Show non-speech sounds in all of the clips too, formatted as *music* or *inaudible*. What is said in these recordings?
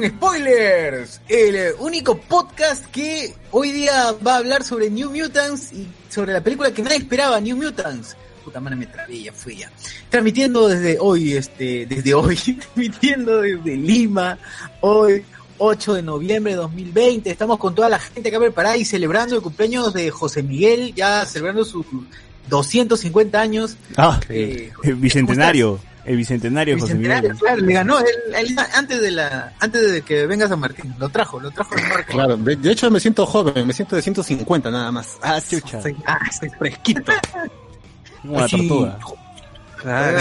Con Spoilers, el eh, único podcast que hoy día va a hablar sobre New Mutants y sobre la película que nadie esperaba, New Mutants. Puta madre me trabé, ya fui ya. Transmitiendo desde hoy, este, desde hoy, *laughs* transmitiendo desde Lima, hoy, 8 de noviembre de 2020. Estamos con toda la gente acá preparada y celebrando el cumpleaños de José Miguel, ya celebrando sus 250 años. Ah, eh, bicentenario. El bicentenario, José Miguel. Claro, le ganó él, él, antes de la antes de que venga San Martín. Lo trajo, lo trajo de marca. Claro, de, de, hecho me siento joven, me siento de 150 nada más. Ah, chucha. Soy, ah, soy fresquito. *laughs* Una tortuga. Claro.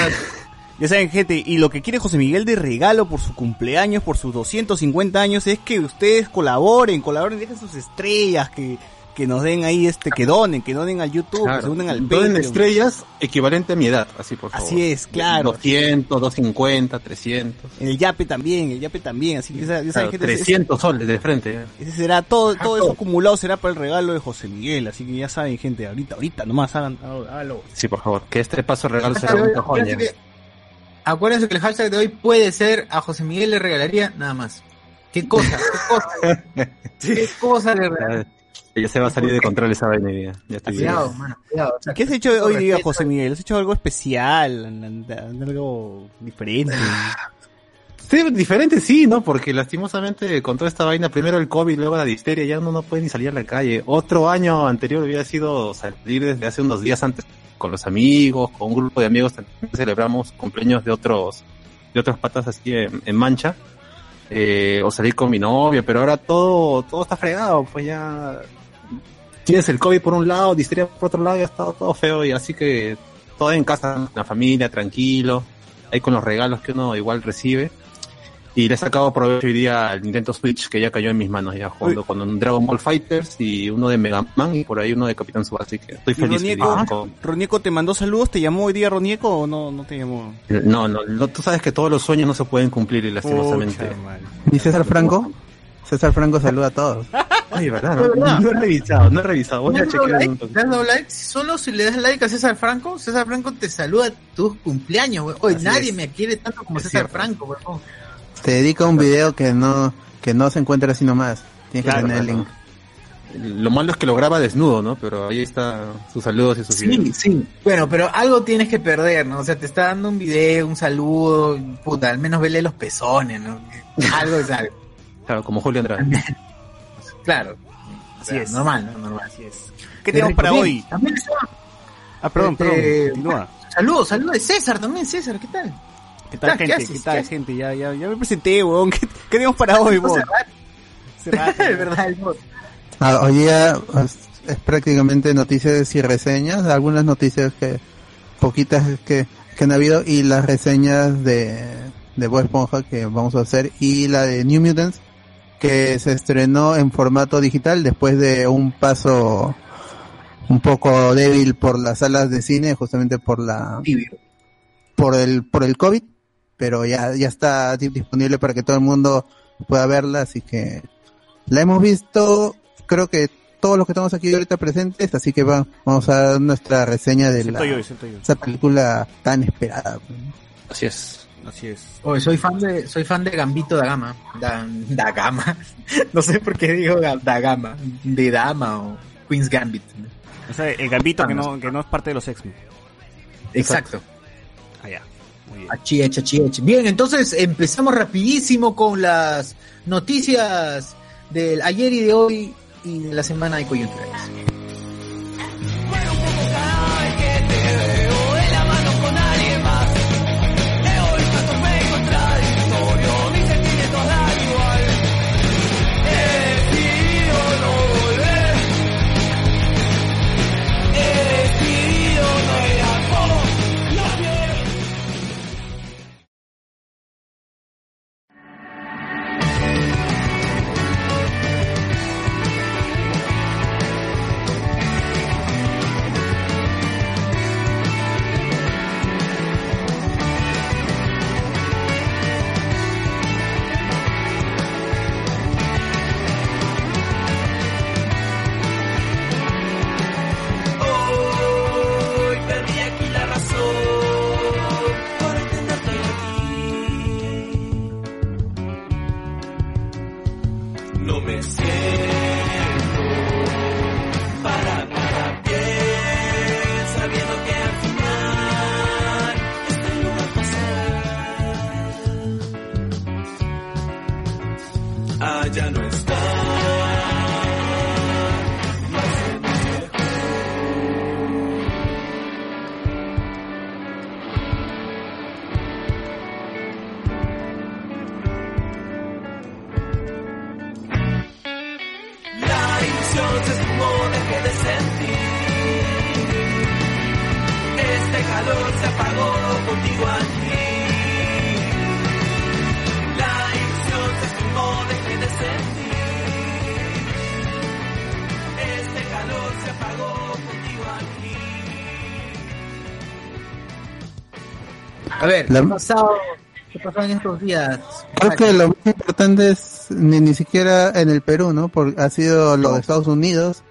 Ya saben, gente, y lo que quiere José Miguel de regalo por su cumpleaños, por sus 250 años, es que ustedes colaboren, colaboren, dejen sus estrellas, que que nos den ahí este, que donen, que donen al YouTube, claro. que se unen al Donen estrellas equivalente a mi edad, así por favor. Así es, claro. 200, 250, 300. El Yape también, el Yape también, así que esa, esa claro, gente 300 ese, soles de frente. Ese será todo, todo eso acumulado será para el regalo de José Miguel, así que ya saben, gente, ahorita, ahorita nomás hagan, háganlo. Sí, por favor, que este paso regalo será un joya. Acuérdense que el hashtag de hoy puede ser a José Miguel le regalaría nada más. ¿Qué cosa? ¿Qué cosa? *laughs* ¿Qué cosa le regalaría? Ya se va a salir de control esa vaina ya. estoy cuidado, mano, cuidado. O sea, ¿Qué has hecho hoy día, José Miguel? ¿Has hecho algo especial? ¿Algo diferente? Sí, diferente sí, ¿no? Porque lastimosamente con toda esta vaina, primero el COVID, luego la disteria, ya uno no puede ni salir a la calle. Otro año anterior hubiera sido salir desde hace unos días antes con los amigos, con un grupo de amigos, celebramos cumpleaños de otros, de otros patas así en, en mancha. Eh, o salir con mi novia, pero ahora todo, todo está fregado, pues ya tienes el COVID por un lado, disteria por otro lado, ya está todo feo y así que todo en casa, la familia, tranquilo, ahí con los regalos que uno igual recibe. Y le he sacado provecho hoy día al Nintendo Switch que ya cayó en mis manos, ya jugando Uy. con un Dragon Ball Fighters y uno de Mega Man y por ahí uno de Capitán Subasa, así que estoy feliz. Ronieco, con... Ronieco te mandó saludos, ¿te llamó hoy día Ronieco o no, no te llamó? No, no, no, tú sabes que todos los sueños no se pueden cumplir y lastimosamente. ¿Y César Franco? César Franco saluda a todos. *laughs* Ay, verdad, no, he revisado, no he revisado. Voy a chequear like, un ¿Le has dado like? Solo si le das like a César Franco, César Franco te saluda tus cumpleaños, güey. Hoy nadie es. me quiere tanto como es César cierto. Franco, güey. Te dedica un video que no, que no se encuentra así nomás. Tienes claro, que tener el link. Lo malo es que lo graba desnudo, ¿no? Pero ahí está sus saludos y sus sí, videos. Sí, Bueno, pero algo tienes que perder, ¿no? O sea, te está dando un video, un saludo, puta, al menos vele los pezones, ¿no? *laughs* Algo es algo. Claro, como Julio Andrade. *laughs* claro. Así es. Normal, ¿no? Normal. Así es. ¿Qué tenemos para hoy? Ah, perdón, este, perdón. Saludos, saludos de César también, César, ¿qué tal? ¿Qué tal, gente? ¿Qué, ¿Qué tal, gente? Ya, ya, ya me presenté, weón. ¿Qué, qué tenemos para hoy, weón? *laughs* Es verdad, ah, Hoy día es, es, prácticamente noticias y reseñas. Algunas noticias que, poquitas que, que han habido y las reseñas de, de Bob Esponja que vamos a hacer y la de New Mutants que se estrenó en formato digital después de un paso un poco débil por las salas de cine, justamente por la por el por el COVID, pero ya ya está disponible para que todo el mundo pueda verla, así que la hemos visto, creo que todos los que estamos aquí ahorita presentes, así que va, vamos a dar nuestra reseña de la, yo, yo. esa película tan esperada. Así es. Así es. Oye, soy fan de, soy fan de Gambito da Gama. Da, da Gama. *laughs* No sé por qué digo da Gama. De Dama o Queen's Gambit. O sea, el Gambito que no, que no es parte de los X-Men. Exacto. Allá. Muy bien. Bien, entonces empezamos rapidísimo con las noticias del ayer y de hoy y de la semana de coyunturales. Ver, La- ¿qué ha pasado? ¿Qué pasó en estos días? Creo que lo más importante es ni, ni siquiera en el Perú, ¿no? Porque ha sido lo de Estados Unidos,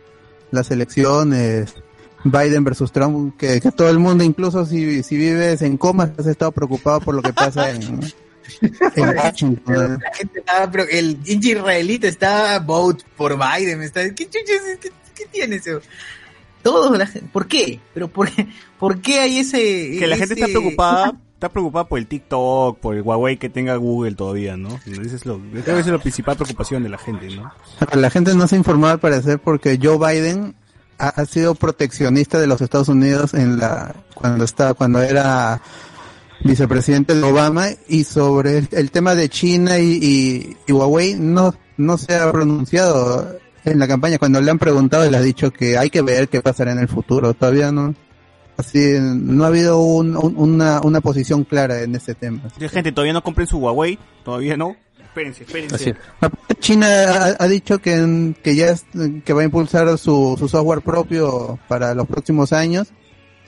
las elecciones, Biden versus Trump, que, que todo el mundo, incluso si, si vives en coma, has estado preocupado por lo que pasa en, en *laughs* Washington. La gente estaba, pero el israelita está vote por Biden. Está, ¿qué, chuches es? ¿Qué, qué tiene eso? Todos, la gente, ¿por qué? Pero ¿por qué, ¿por qué hay ese... Que la gente ese- está preocupada, *laughs* está preocupada por el TikTok, por el Huawei que tenga Google todavía, ¿no? Ese es lo, esa es la principal preocupación de la gente, ¿no? La gente no se ha informado al parecer porque Joe Biden ha, sido proteccionista de los Estados Unidos en la cuando está cuando era vicepresidente de Obama y sobre el, tema de China y Huawei no no se ha pronunciado en la campaña cuando le han preguntado le ha dicho que hay que ver qué pasará en el futuro todavía no así no ha habido un- un- una una posición clara en ese tema Hay gente todavía no compren su Huawei, todavía no. Espérense, espérense. Así es. China ha, ha dicho que, que ya es- que va a impulsar su, su software propio para los próximos años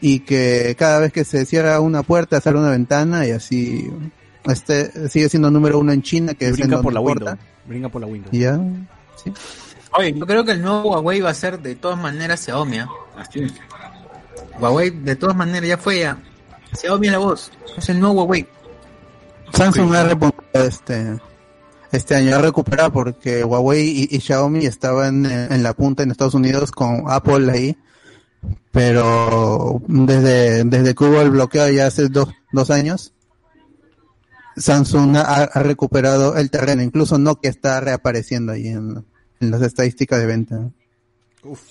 y que cada vez que se cierra una puerta sale una ventana y así este sigue siendo número uno en China que es en Brinca por la importa. Windows. Brinca por la Windows. Ya sí. Oye, Yo creo que el nuevo Huawei va a ser de todas maneras Xiaomi. ¿ah? Huawei de todas maneras ya fue ya. Xiaomi es la voz. Es el nuevo Huawei. Samsung ha repuntado este este año ha recuperado porque Huawei y, y Xiaomi estaban en, en la punta en Estados Unidos con Apple ahí pero desde desde que hubo el bloqueo ya hace dos, dos años Samsung ha, ha recuperado el terreno incluso Nokia está reapareciendo ahí en, en las estadísticas de venta Uf, uf.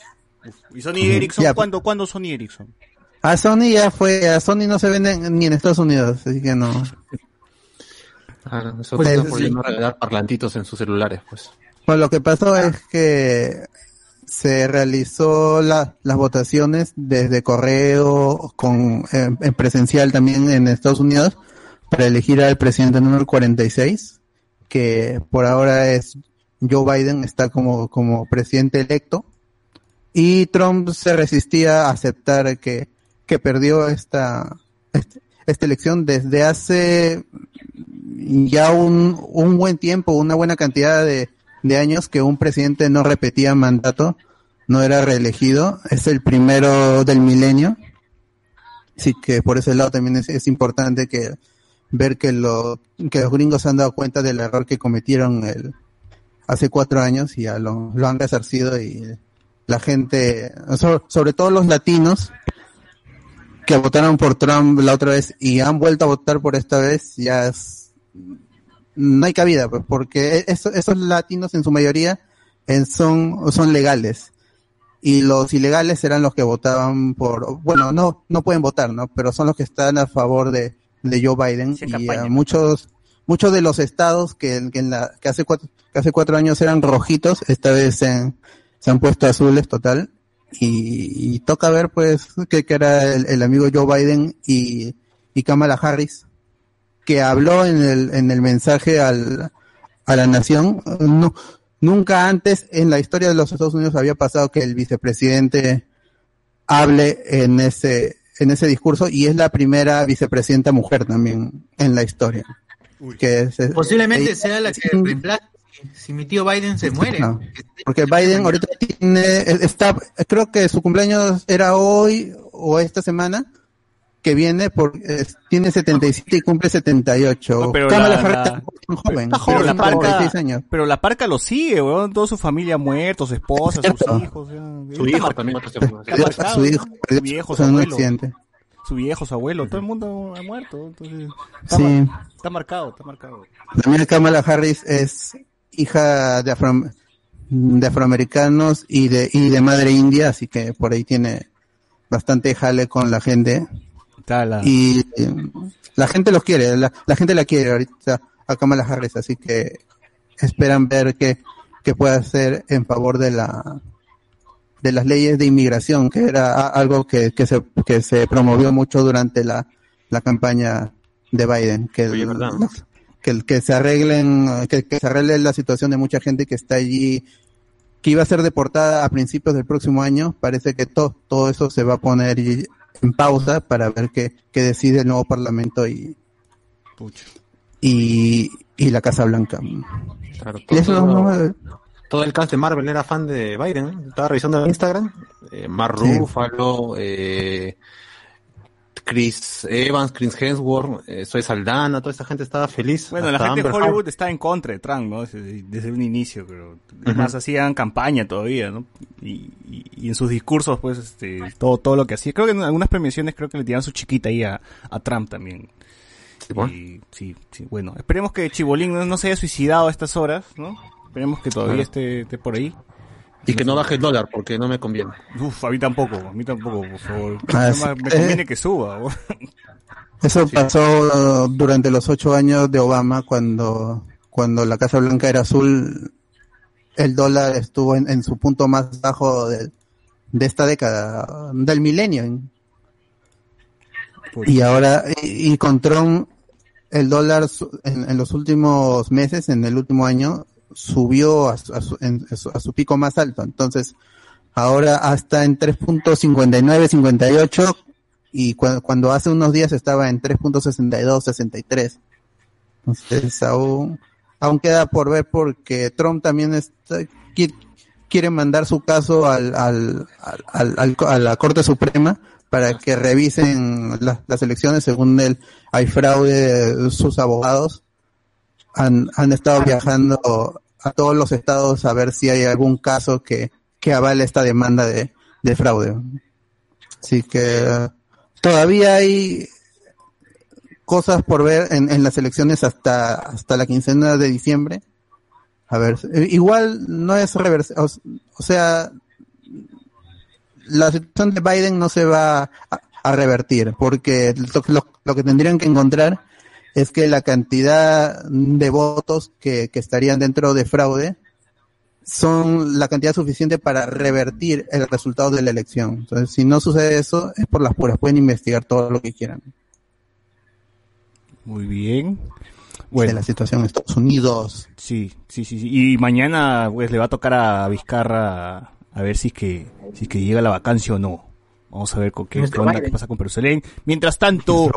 ¿Y Sony Ericsson? Ya. ¿Cuándo, ¿Cuándo Sony Ericsson? a Sony ya fue a Sony no se vende ni en Estados Unidos así que no ah, eso Pues, pasa sí. por no regalar parlantitos en sus celulares, pues. Pues lo que pasó es que se realizó la- las votaciones desde correo con eh, en presencial también en Estados Unidos para elegir al presidente número 46 que por ahora es Joe Biden está como como presidente electo y Trump se resistía a aceptar que que perdió esta este- esta elección desde hace ya un, un buen tiempo, una buena cantidad de, de años que un presidente no repetía mandato, no era reelegido, es el primero del milenio. Así que por ese lado también es, es importante que ver que, lo, que los gringos han dado cuenta del error que cometieron el, hace cuatro años y ya lo, lo han resarcido y la gente, sobre, sobre todo los latinos, que votaron por Trump la otra vez y han vuelto a votar por esta vez, ya es, no hay cabida, pues, porque eso- esos latinos en su mayoría eh, son, son legales. Y los ilegales eran los que votaban por, bueno, no, no pueden votar, ¿no? Pero son los que están a favor de, de Joe Biden. Sí, en y a muchos, muchos de los estados que, que en la, que hace cuatro, que hace cuatro años eran rojitos, esta vez han, se han puesto azules total. Y, y toca ver, pues, que, que era el, el amigo Joe Biden y, y Kamala Harris, que habló en el, en el mensaje al, a la nación. No, nunca antes en la historia de los Estados Unidos había pasado que el vicepresidente hable en ese, en ese discurso y es la primera vicepresidenta mujer también en la historia. Que es- Posiblemente ella- sea la que reemplace si mi tío Biden se muere. No, porque Biden ahorita tiene, está, creo que su cumpleaños era hoy o esta semana que viene, por, tiene 77 y cumple 78. No, pero Kamala la- Harris la- joven, Pero la parca, 46 años. pero la parca lo sigue, weón. Toda su familia muerto, su esposa, sus hijos. Su hijo también su hijo Su viejo, su abuelo. accidente. Su viejo, su abuelo, todo el mundo ha muerto. Entonces, está, Sí. mar- está marcado, está marcado. También Kamala Harris es hija de, afro- de afroamericanos y de, y de madre india, así que por ahí tiene bastante jale con la gente. Y eh, la gente los quiere, la, la gente la quiere ahorita a Kamala Harris, así que esperan ver qué, qué puede hacer en favor de la de las leyes de inmigración, que era algo que, que, se, que se promovió mucho durante la, la campaña de Biden, que. Que, el- que se arreglen, que, que se arregle la situación de mucha gente que está allí, que iba a ser deportada a principios del próximo año, parece que todo, todo eso se va a poner en pausa para ver qué, qué decide el nuevo parlamento y, y, y la Casa Blanca. Claro, Y eso todo, el cast de Marvel era fan de Biden. ¿eh? Estaba revisando el Instagram. Eh, Mark Sí. Ruffalo, eh, Chris Evans, Chris Hemsworth, eh, Soy Saldana, toda esta gente estaba feliz. Bueno, la gente de Hollywood está en contra de Trump, ¿no? Desde, desde un inicio, pero Ujú. más hacían campaña todavía, ¿no? Y, y- y en sus discursos, pues, este, todo, todo lo que hacía. Creo que en algunas premiaciones creo que le tiraban su chiquita ahí a, a Trump también. Sí, bueno. Y, sí, sí, bueno. Esperemos que Chibolín no, no se haya suicidado a estas horas, ¿no? Esperemos que todavía Claro. esté, esté por ahí. Y que no baje el dólar porque no me conviene. Uf, a mí tampoco, a mí tampoco, por favor. Ah, me conviene que suba. *laughs* Eso pasó uh, durante los ocho años de Obama cuando, cuando la Casa Blanca era azul, el dólar estuvo en, en su punto más bajo del- de esta década, del milenio. Y ahora, y, y con Trump, el dólar en, en los últimos meses, en el último año, subió a su, a su- en- su- a su pico más alto. Entonces, ahora hasta en 3.59, 58, y cu- cuando hace unos días estaba en 3.62, 63. Entonces, aún, aún queda por ver porque Trump también está, qui- quiere mandar su caso al, al, al, al- a la Corte Suprema para que revisen la- las elecciones. Según él, hay fraude, sus abogados han, han estado viajando a todos los estados a ver si hay algún caso que, que avale esta demanda de, de fraude. Así que todavía hay cosas por ver en, en las elecciones hasta, hasta la quincena de diciembre. A ver, igual no es reverse, o, o sea, la situación de Biden no se va a, a revertir, porque lo, lo- lo que tendrían que encontrar es que la cantidad de votos que, que estarían dentro de fraude son la cantidad suficiente para revertir el resultado de la elección. Entonces, si no sucede eso, es por las puras. Pueden investigar todo lo que quieran Muy bien. de Bueno, la situación en Estados Unidos. sí, sí, sí, sí. Y mañana, pues, le va a tocar a Vizcarra a ver si es que, si es que llega la vacancia o no. Vamos a ver con qué, qué onda, Biden. qué pasa con Jerusalén. Mientras tanto,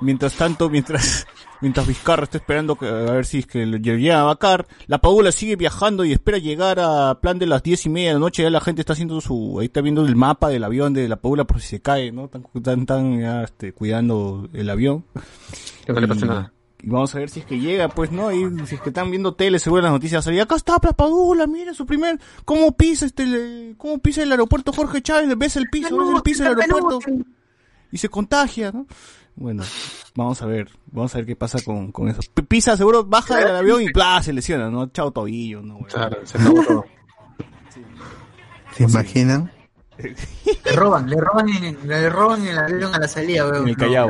mientras tanto, mientras, mientras Vizcarra está esperando que, a ver si es que le llega a vacar, la Paula sigue viajando y espera llegar a plan de las diez y media de la noche. Ya la gente está haciendo su, ahí está viendo el mapa del avión de la Paula por si se cae, ¿no? Están, están, están ya, este, cuidando el avión. Que no le pase nada. Y vamos a ver si es que llega, pues, ¿no? Y si es que están viendo tele, seguro las noticias salían. Acá está Plapadula, mira su primer, cómo pisa este, le- cómo pisa el aeropuerto Jorge Chávez, ves el piso, ves el piso del aeropuerto. Y se contagia, ¿no? Bueno, vamos a ver, vamos a ver qué pasa con, con eso. Pisa, seguro, baja del avión y ¡plá! se lesiona, ¿no? Chao tobillo, ¿no? güey? Claro, se acabó todo. ¿Se imaginan? Le roban, le roban en, le roban el avión a la salida, weón. En el Callao.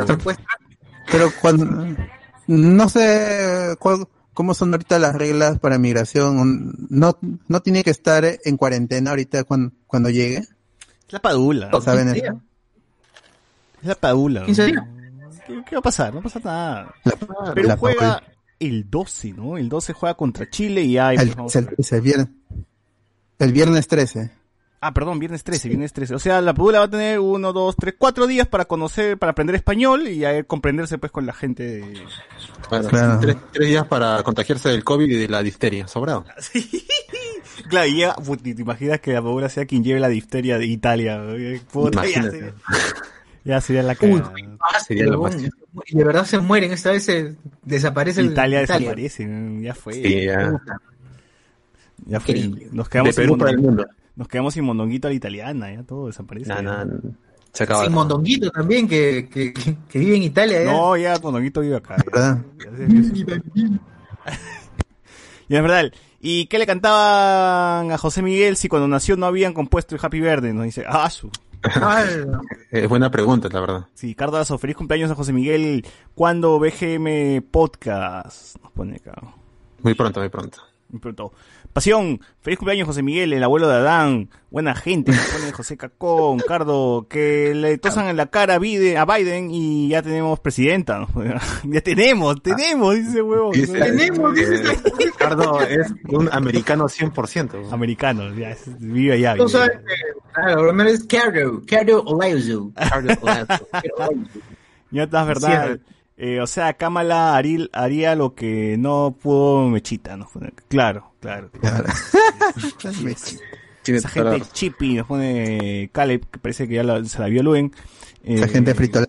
Pero cuando, no sé cuál- cómo son ahorita las reglas para migración. No, no tiene que estar en cuarentena ahorita cuando, cuando llegue. Es la padula, ¿no? ¿Saben 15 eso? es la padula. ¿no? 15 días. ¿Qué, qué va a pasar? No pasa nada. La- Perú la- juega el 12, ¿no? El 12 juega contra Chile y ahí el, pues, el- ver. el viernes, el viernes 13. Ah, perdón, viernes 13, viernes 13. O sea, la Padula va a tener uno, dos, tres, cuatro días para conocer, para aprender español y a comprenderse pues con la gente de... Claro. tres, tres días para contagiarse del COVID y de la difteria. Sobrado. *laughs* Claro, y ya, ¿te imaginas que la Padula sea quien lleve la difteria de Italia? güey? Puta, ya, Imagínate. sería, ya sería la Uy, cagada. ah, Sería. Y de verdad se mueren, esta vez se desaparece el Italia desaparece, ya fue. Sí, ya. Ya fue. Nos quedamos, para el mundo. Nos quedamos sin mondonguito a la italiana, ya todo desaparece. No, ya. no, se acaba. Sin Mondonguito también, que, que, que, vive en Italia. ya. No, ya mondonguito vive acá. ya. ¿Verdad? Y *laughs* es verdad. ¿Y qué le cantaban a José Miguel si cuando nació no habían compuesto el Happy Verde? Nos dice, ah, su. Ah, *laughs* Es buena pregunta, la verdad. Sí, Cardazo, feliz cumpleaños a José Miguel. ¿Cuándo BGM Podcast? Nos pone acá. Muy pronto, muy pronto. Me preguntó. Pasión, feliz cumpleaños José Miguel, el abuelo de Adán. Buena gente, me pone José Cacón, Cardo, que le tosan en la cara a Biden, a Biden y ya tenemos presidenta. *laughs* ya tenemos, tenemos, dice huevo. Dice- Tenemos, eh, Ricardo es un americano 100%. Americano, ya, es- vive allá. Tú vive sabes que, claro, lo menos es Cardo, Cardo Olajuwon. Cardo Olajuwon. Ya estás verdad. Cierto. Eh, o sea, Kamala Aril haría lo que no pudo Mechita, ¿no? Claro, claro. *laughs* Claro. Esa gente chippy, nos pone Caleb, que parece que ya la- se la vio Luen. Esa Eh, gente frito.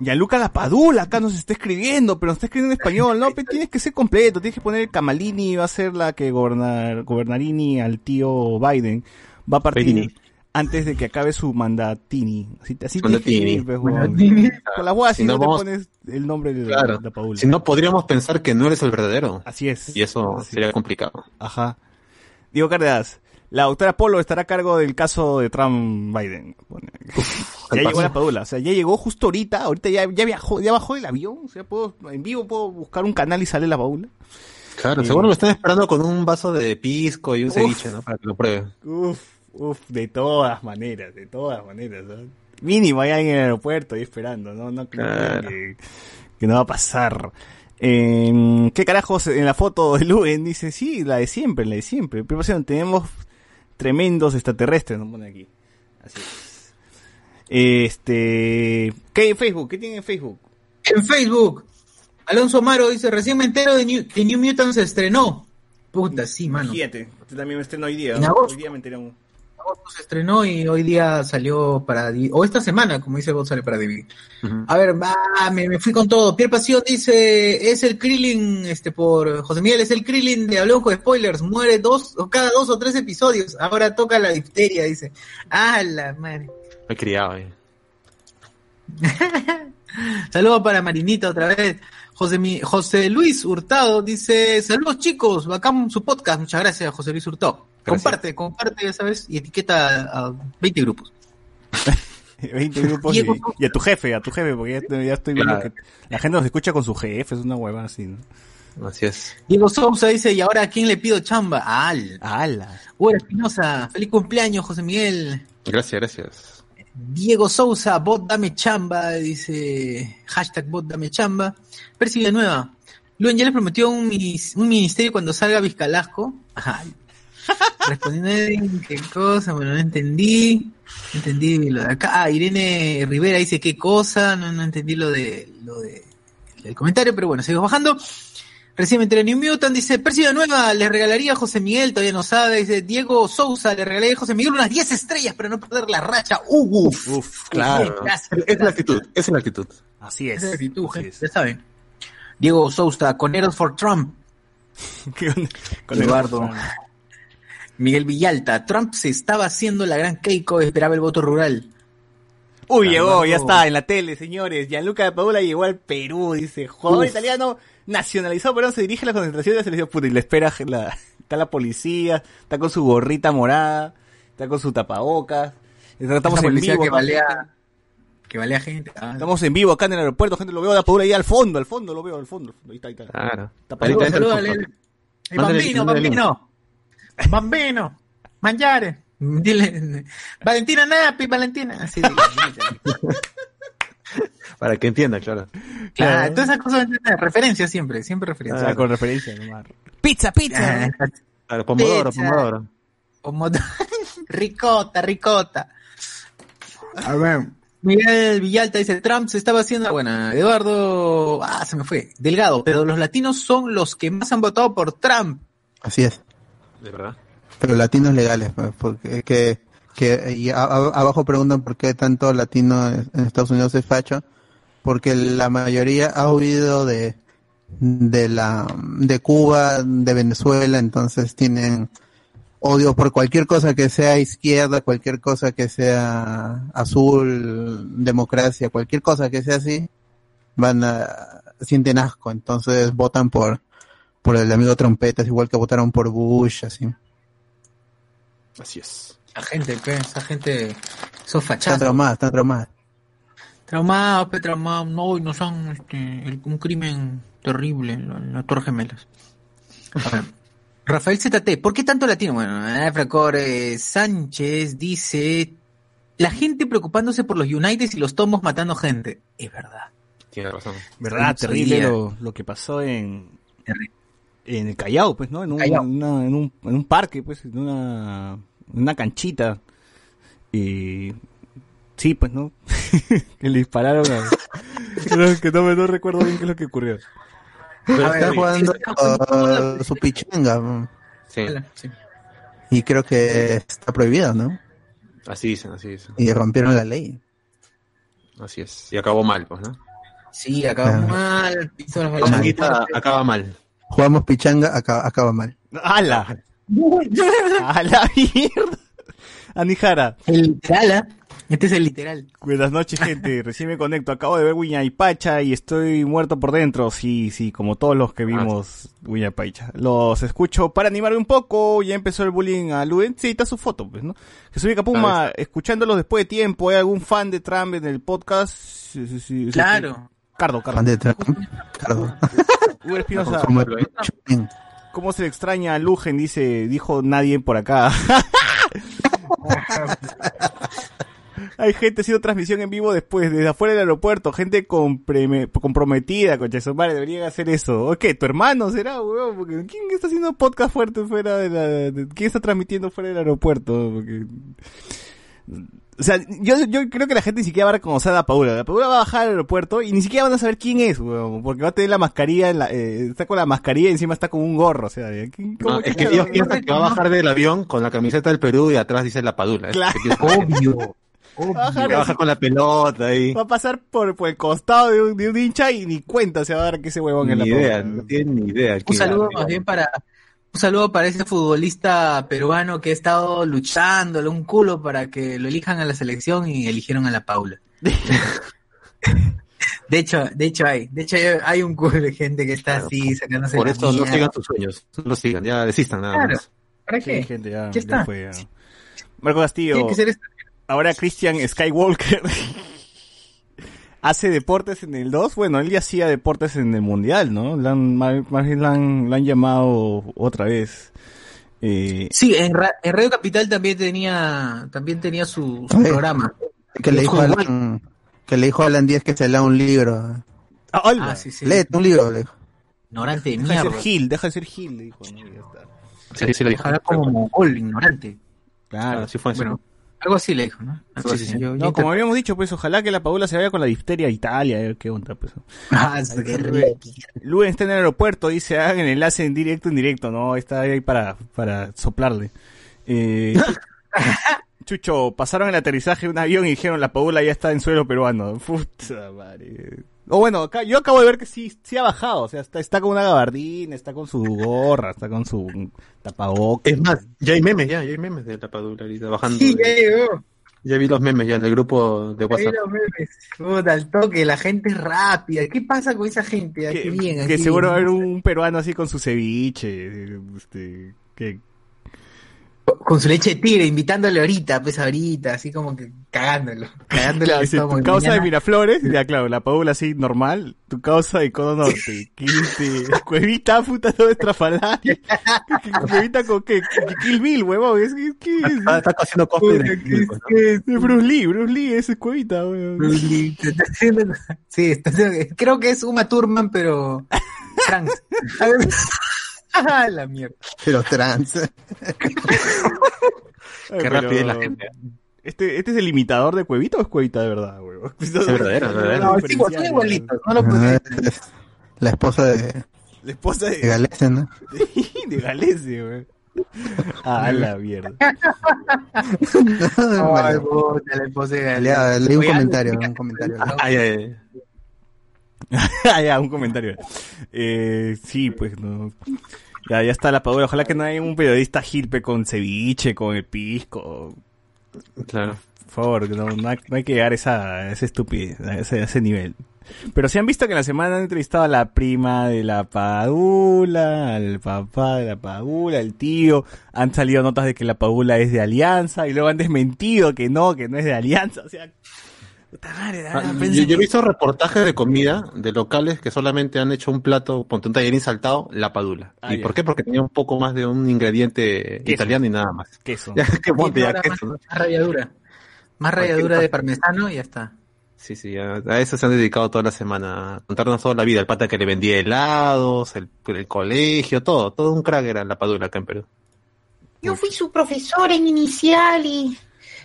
Gianluca Lapadula acá nos está escribiendo, pero nos está escribiendo en español, ¿no? Pero tienes que ser completo, tienes que poner Kamalini, va a ser la que gobernar, gobernarini al tío Biden. Va a partir Bidini. antes de que acabe su mandatini. Así, así Mandatini. huevón. Mandatini. Con las huevas Si no te pones el nombre de, Claro. de Paula. Si no, podríamos pensar que no eres el verdadero. Así es. Y eso Así. sería complicado. Ajá. Diego Cárdenas, la doctora Polo estará a cargo del caso de Trump-Biden. Pone. ya llegó la padula, o sea, ya llegó justo ahorita, ahorita ya, ya viajó, ya bajó del avión, o sea, puedo, en vivo puedo buscar un canal y sale la padula. Claro, seguro lo están esperando con un vaso de pisco y un ceviche, ¿no? Para que lo pruebe. Uf, uf, de todas maneras, de todas maneras. ¿no? Mínimo hay alguien en el aeropuerto ahí esperando, ¿no? no creo Claro. que, que no va a pasar. Eh, ¿Qué carajos en la foto de Luen? Dice, sí, la de siempre, la de siempre. Tenemos tremendos extraterrestres, nos pone aquí. Así es. Este, ¿qué hay en Facebook? ¿Qué tiene en Facebook? En Facebook, Alonso Maro dice, recién me entero de New, que New Mutants se estrenó. Puta, sí, mano. Fíjate, yo también me estreno hoy día. En agosto. Hoy día me enteré. un- Se estrenó y hoy día salió para... O esta semana, como dice vos, sale para DVD. Ujú. A ver, me, me fui con todo. Pierre Pasión dice, es el Krillin, este, por José Miguel, es el Krillin de Hablamos con Spoilers, muere dos, o cada dos o tres episodios, ahora toca la difteria, dice. Ah, la madre. Me he criado ahí. *laughs* Saludos para Marinita otra vez. José, Mi- José Luis Hurtado dice, saludos chicos, bacán su podcast, muchas gracias José Luis Hurtado. Gracias. Comparte, comparte, ya sabes, y etiqueta a 20 grupos. *laughs* 20 grupos y, a tu jefe, a tu jefe, porque ya, ya estoy viendo Claro. que la gente nos escucha con su jefe, es una hueva así, ¿no? Así es. Diego Sousa dice, ¿y ahora a quién le pido chamba? A Al. ¡Hala! Hugo Espinosa, feliz cumpleaños José Miguel. Gracias, gracias. Diego Sousa, bot dame chamba, dice hashtag bot dame chamba. Percy Nueva. Luen ya les prometió un, un ministerio cuando salga Vizcalasco. Ajá. *laughs* Respondiendo en qué cosa, bueno, no entendí. No entendí lo de acá. Ah, Irene Rivera dice qué cosa, no, no entendí lo de lo de el comentario, pero bueno, seguimos bajando. Recién me enteré New Mutant, dice, Percy Nueva, le regalaría a José Miguel, todavía no sabe, dice, Diego Sousa, le regalaría a José Miguel unas 10 estrellas para no perder la racha. Uh, uf, Uf, Claro. Gracias, es la actitud, es la actitud. Así es. es la actitud, gente, es. ya saben. Diego Sousa, Coneros for Trump. *laughs* Eduardo. Miguel Villalta, Trump se estaba haciendo la gran Keiko, esperaba el voto rural. Uy, llegó, ya está, en la tele, señores. Gianluca de Paula llegó al Perú, dice. Jugador Uf. italiano nacionalizado, pero se dirige a la concentración de la selección. Puta, y le espera, la, está la policía, está con su gorrita morada, está con su tapabocas. Estamos en vivo. que balea, que balea gente. Ah, Estamos en vivo acá en el aeropuerto, gente, lo veo a la Paula ahí al fondo, al fondo, lo veo, al fondo. Ahí está, ahí está. Claro. Bambino, mándale link. bambino. Bambino. Mangiare. Dile, Valentina Napi, Valentina. Así. *laughs* Para que entienda, claro. Claro, todas esas cosas, referencia siempre, siempre referencia. con referencia nomás. Pizza, pizza. Ah, Claro, pomodoro, Pizza. pomodoro. como- *laughs* ricota, ricota. A ver. Miguel Villalta dice, Trump se estaba haciendo... Bueno, Eduardo... Ah, se me fue. Delgado. Pero los latinos son los que más han votado por Trump. Así es. Pero latinos legales, pues, porque que, que y a- abajo preguntan por qué tanto latino en Estados Unidos es facho, porque la mayoría ha huido de de la de Cuba, de Venezuela, entonces tienen odio por cualquier cosa que sea izquierda, cualquier cosa que sea azul, democracia, cualquier cosa que sea así, van a sienten asco, entonces votan por por el amigo trompetas, igual que votaron por Bush, así. Así es. La gente, ¿qué? Esa gente... Esos Están fachazos. traumadas, están traumadas. Traumados, pe, traumados. No, y nos han este, el- un crimen terrible en la- en las Torres Gemelas. A ver. *laughs* Rafael ZT, ¿por qué tanto latino? Bueno, eh, Fracor eh, Sánchez dice, la gente preocupándose por los United y los tomos matando gente. Es verdad. Tiene razón. ¿Verdad? Terrible lo, lo que pasó en, Terrible. En el Callao, pues, ¿no? En un, Callao. una- en un, en un parque, pues, en una, en una canchita. Y sí, pues, ¿no? *laughs* que le dispararon a... *laughs* Creo que no, me- no recuerdo bien qué es lo que ocurrió. Pero Está jugando uh, su pichanga Sí, Sí. y creo que está prohibido, ¿no? así dicen, así dicen. Y rompieron la ley. Así es. Y acabó mal, pues, ¿no? Sí, acabó Ah. mal. hizo las La balas. manguita acaba mal. Jugamos pichanga, acaba, acaba mal. ¡Hala! ¡A la mierda! Anijara, El literal, ¿ah? Este es el literal. buenas noches, gente. *laughs* Recién me conecto. Acabo de ver Wiña y Pacha y estoy muerto por dentro. Sí, sí, como todos los que vimos Wiña y Pacha. Los escucho para animarme un poco. Ya empezó el bullying a Luen. Sí, está su foto, pues, ¿no? Jesús Capuma, escuchándolos después de tiempo. ¿Hay algún fan de Trump en el podcast? Sí, sí, sí, sí. Claro. Cardo, Cardo. Fan de Trump, Cardo. *laughs* Uber Espinosa. ¿cómo se le extraña a Lugen? Dice, dijo nadie por acá. *laughs* Hay gente haciendo transmisión en vivo después, desde afuera del aeropuerto, gente comprometida, concha su madre, deberían hacer eso. ¿O qué? ¿Tu hermano será, weón? Porque ¿quién está haciendo podcast fuerte fuera de la... ¿Quién está transmitiendo fuera del aeropuerto? Porque... O sea, yo, yo creo que la gente ni siquiera va a reconocer a la Paula. La Paula va a bajar al aeropuerto y ni siquiera van a saber quién es, weón. Porque va a tener la mascarilla, en la, eh, está con la mascarilla y encima está con un gorro. O sea, ¿quién- cómo No, es que va- Dios piensa que va a bajar del avión con la camiseta del Perú y atrás dice la padula. Claro. Que piensa- Obvio. Bajar baja con la pelota ahí. Va a pasar por, por el costado de un, de un hincha y ni cuenta se va a dar que ese huevón es la Ni idea, Paula. no tiene ni idea. Un saludo más bien para un saludo para ese futbolista peruano que ha estado luchándole un culo para que lo elijan a la selección y eligieron a la Paula. *laughs* De hecho, de hecho hay, de hecho hay, un culo de gente que está Claro, así sacándose Por eso no sigan sus sueños. No sigan, ya desistan nada Claro. más. ¿Para Sí, qué? gente, ya, Ya ya está. fue, ya. Marco Castillo, Tiene que ser esto. ahora Christian Skywalker *laughs* hace deportes en el 2. Bueno, él ya hacía deportes en el Mundial, ¿no? Le han- más más han, lo han llamado otra vez. Eh, Sí, en, Ra- en Radio Capital también tenía, también tenía su, su programa. Que le dijo. Alan, que le dijo a Alan Díaz que se lea un libro. ah, Ah, sí, sí. Un libro, le dijo. Ignorante de deja de ser mierda. Gil, deja de ser Gil, le dijo. ¿no? Y ya está. Sí, sí, lo dijo. Como mogol, ignorante. Claro. Así fue. así Bueno, algo así le dijo, ¿no? Algo Sí, así. sí, sí. Yo- yo No, como habíamos dicho, pues ojalá que la Paula se vaya con la difteria a Italia, a ver qué onda, pues. Ah, qué rico. Luen está en el aeropuerto, dice, hagan el enlace en directo, en directo, no, está ahí para, para soplarle. Eh, *laughs* Chucho, pasaron el aterrizaje de un avión y dijeron, la Paula ya está en suelo peruano. Puta madre. O bueno, acá, yo acabo de ver que sí, sí ha bajado, o sea, está, está con una gabardina, está con su gorra, está con su tapabocas. Es más, ya hay memes, ya, ya hay memes de ahorita bajando. Sí, ya llegó. Ya vi los memes ya en el grupo de WhatsApp. los memes. Puta, al toque, la gente es rápida. ¿Qué pasa con esa gente? Aquí que, bien, que aquí seguro va a haber un peruano así con su ceviche, este, que Con su leche de tigre, invitándole ahorita, pues ahorita, así como que cagándolo. Cagándolo. Claro, como tu causa de mañana- Miraflores, ya claro, la Paula así normal, tu causa de Codo Norte, que este, *laughs* Cuevita, puta, todo estrafalario, Cuevita con qué, que Kill Bill, huevón, es que, que es, Está, está haciendo cosplay de Kill, de Bruce Lee, Bruce Lee, ese es Cuevita, huevón. Bruce Lee, te está haciendo- Sí, está haciendo- creo que es Uma Thurman, pero *laughs* trans. Ah, la mierda. Pero trans. *laughs* Ay, Qué pero- rápido es la gente. Este, este es el imitador de Cuevita o es Cuevita de verdad, huevón. Es verdadero, es verdadero. No, sí, igual, son igualitos, no lo puedes Es La esposa de, La esposa de de, Galese, ¿no? *laughs* de Galese, huevón. Ah, la mierda. *laughs* Ay, Vale. puta, la esposa de Leí leí un comentario, un comentario. Ay, ay, ay. *laughs* ah, ya, un comentario. Eh, sí, pues no. Ya, ya está la paula. Ojalá que no haya un periodista gilpe con ceviche, con el pisco. Claro. Por favor, no, no hay, no hay que llegar a esa, ese estupidez, a ese, a ese nivel. Pero si han visto que en la semana han entrevistado a la prima de la Padula, al papá de la Padula, el tío, han salido notas de que la Padula es de Alianza y luego han desmentido que no, que no es de Alianza, o sea, Ah, yo, he visto reportajes de comida de locales que solamente han hecho un plato, ponte un tallerín saltado, la padula. Ah, ¿Y por qué? Porque tenía un poco más de un ingrediente Queso. italiano y nada más. *laughs* queso. Ya, que monte, ya, queso, más, ¿no? más ralladura. Más ralladura de parmesano y ya está. Sí, sí, a, a eso se han dedicado toda la semana, a contarnos toda la vida, el pata que le vendía helados, el, el colegio, todo, todo un crack era la padula acá en Perú. Yo fui su profesor en inicial y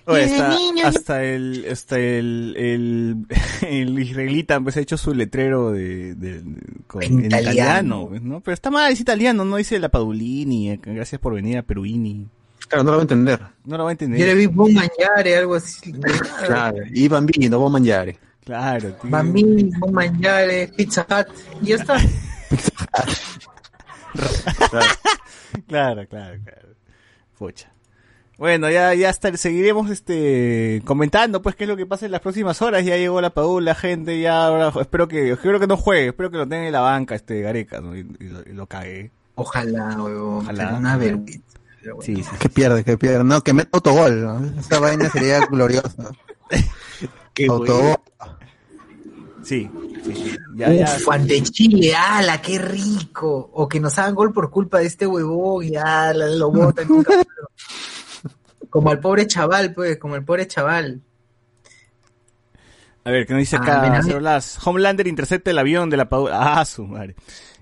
Oye, desde hasta, niño yo- hasta el, hasta el, el, *laughs* el israelita pues ha hecho su letrero de, de- de- con- En en italiano, italiano. pues, ¿no? Pero está mal, es italiano, no dice la Padulini, eh, gracias por venir a Peruini. Claro, no lo va a entender. No lo va a Yo le entender. vi Bon Mangiare, algo así. *laughs* Claro, y bambino, vos mangiare. Claro, tío. Bambini, Bon Mangiare, Pizza Hut, y ya está. *laughs* Claro, claro, claro. Pucha. Bueno, ya, ya estar- seguiremos este comentando pues qué es lo que pasa en las próximas horas. Ya llegó la Padula, gente, ya ahora espero que, espero que no juegue, espero que lo tenga en la banca este Gareca, ¿no? y, y lo, y lo cague. Ojalá, huevón. Ojalá. Una vergüenza. bueno. Sí, sí. Que pierde, que pierde. No, que meta autogol. ¿no? Esa vaina sería *laughs* gloriosa. *laughs* Qué Autogol. Sí, sí, sí. Ya, ya. Uf, ante Chile, ala, qué rico. O que nos hagan gol por culpa de este huevón y ala, lo botan. *laughs* como al pobre chaval, pues, como el pobre chaval. A ver, ¿qué nos dice Ah, acá? ven a ver. Cero Las. Homelander intercepta el avión de la Padula. Ah, su madre.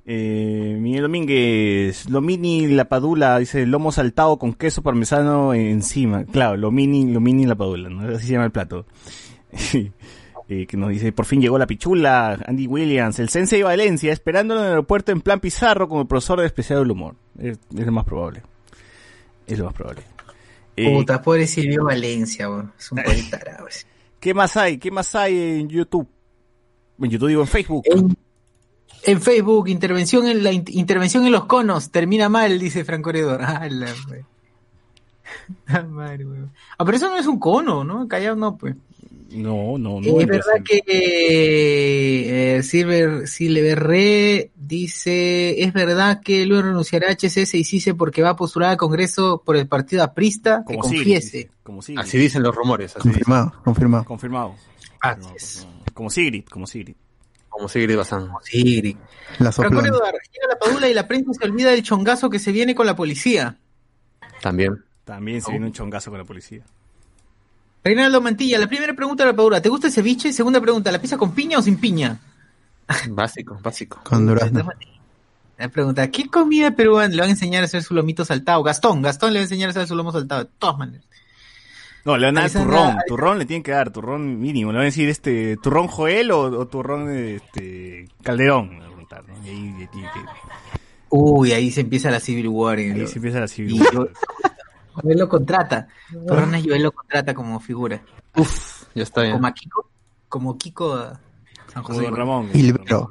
Eh, Miguel Domínguez, Lomini la Padula, dice lomo saltado con queso parmesano encima. Claro, Lomini, Lomini la Padula, ¿no? Así se llama el plato. *laughs* Eh, que nos dice, por fin llegó la pichula, Andy Williams, el Sensei Valencia, esperándolo en el aeropuerto en plan pizarro como el profesor de especial del humor. Es, es lo más probable. Es lo más probable. Eh, Puta, pobre Silvio Valencia, weón. Es un *laughs* tarado. ese. ¿Qué más hay? ¿Qué más hay en YouTube? En YouTube digo en Facebook. En, en Facebook, intervención en la in- intervención en los conos, termina mal, dice Franco Heredor. *laughs* Ah, la Ah, *laughs* madre, weón. Ah, pero eso no es un cono, ¿no? Callado no, pues. No, no, no. es verdad que eh, Silver, Silverre dice, es verdad que luego renunciará a HCS y CICE porque va a postular al Congreso por el partido aprista, que como Sigrid, confiese. dice, Como Sigrid. Así dicen los rumores, así dicen. Confirmado, confirmado. Confirmado. Como Sigrid, como Sigrid. como Sigrid Bazán. La Franco soplona. Heredor, llega la padula y la prensa se olvida del chongazo que se viene con la policía. También. También se viene un chongazo con la policía. Reinaldo Mantilla, la primera pregunta de la padula, ¿te gusta el ceviche? Segunda pregunta, ¿la pizza con piña o sin piña? *laughs* Básico, básico. Con durazno. La pregunta, ¿qué comida peruana le van a enseñar a hacer su lomito saltado? Gastón, Gastón le va a enseñar a hacer su lomo saltado, de todas maneras. No, le van a dar turrón. Turrón le tienen que dar, turrón mínimo. Le van a decir, este, turrón Joel o, o turrón, este, Calderón. ¿no? Y ahí, y- y- Uy, ahí se empieza la Civil War. eh. ahí se empieza la civil. Y yo- *laughs* Joel lo contrata. Torrona Joel lo contrata como figura. Uf, ya está bien. Como a Kiko, como Kiko a San Como José. Don Ramón. Hilbero.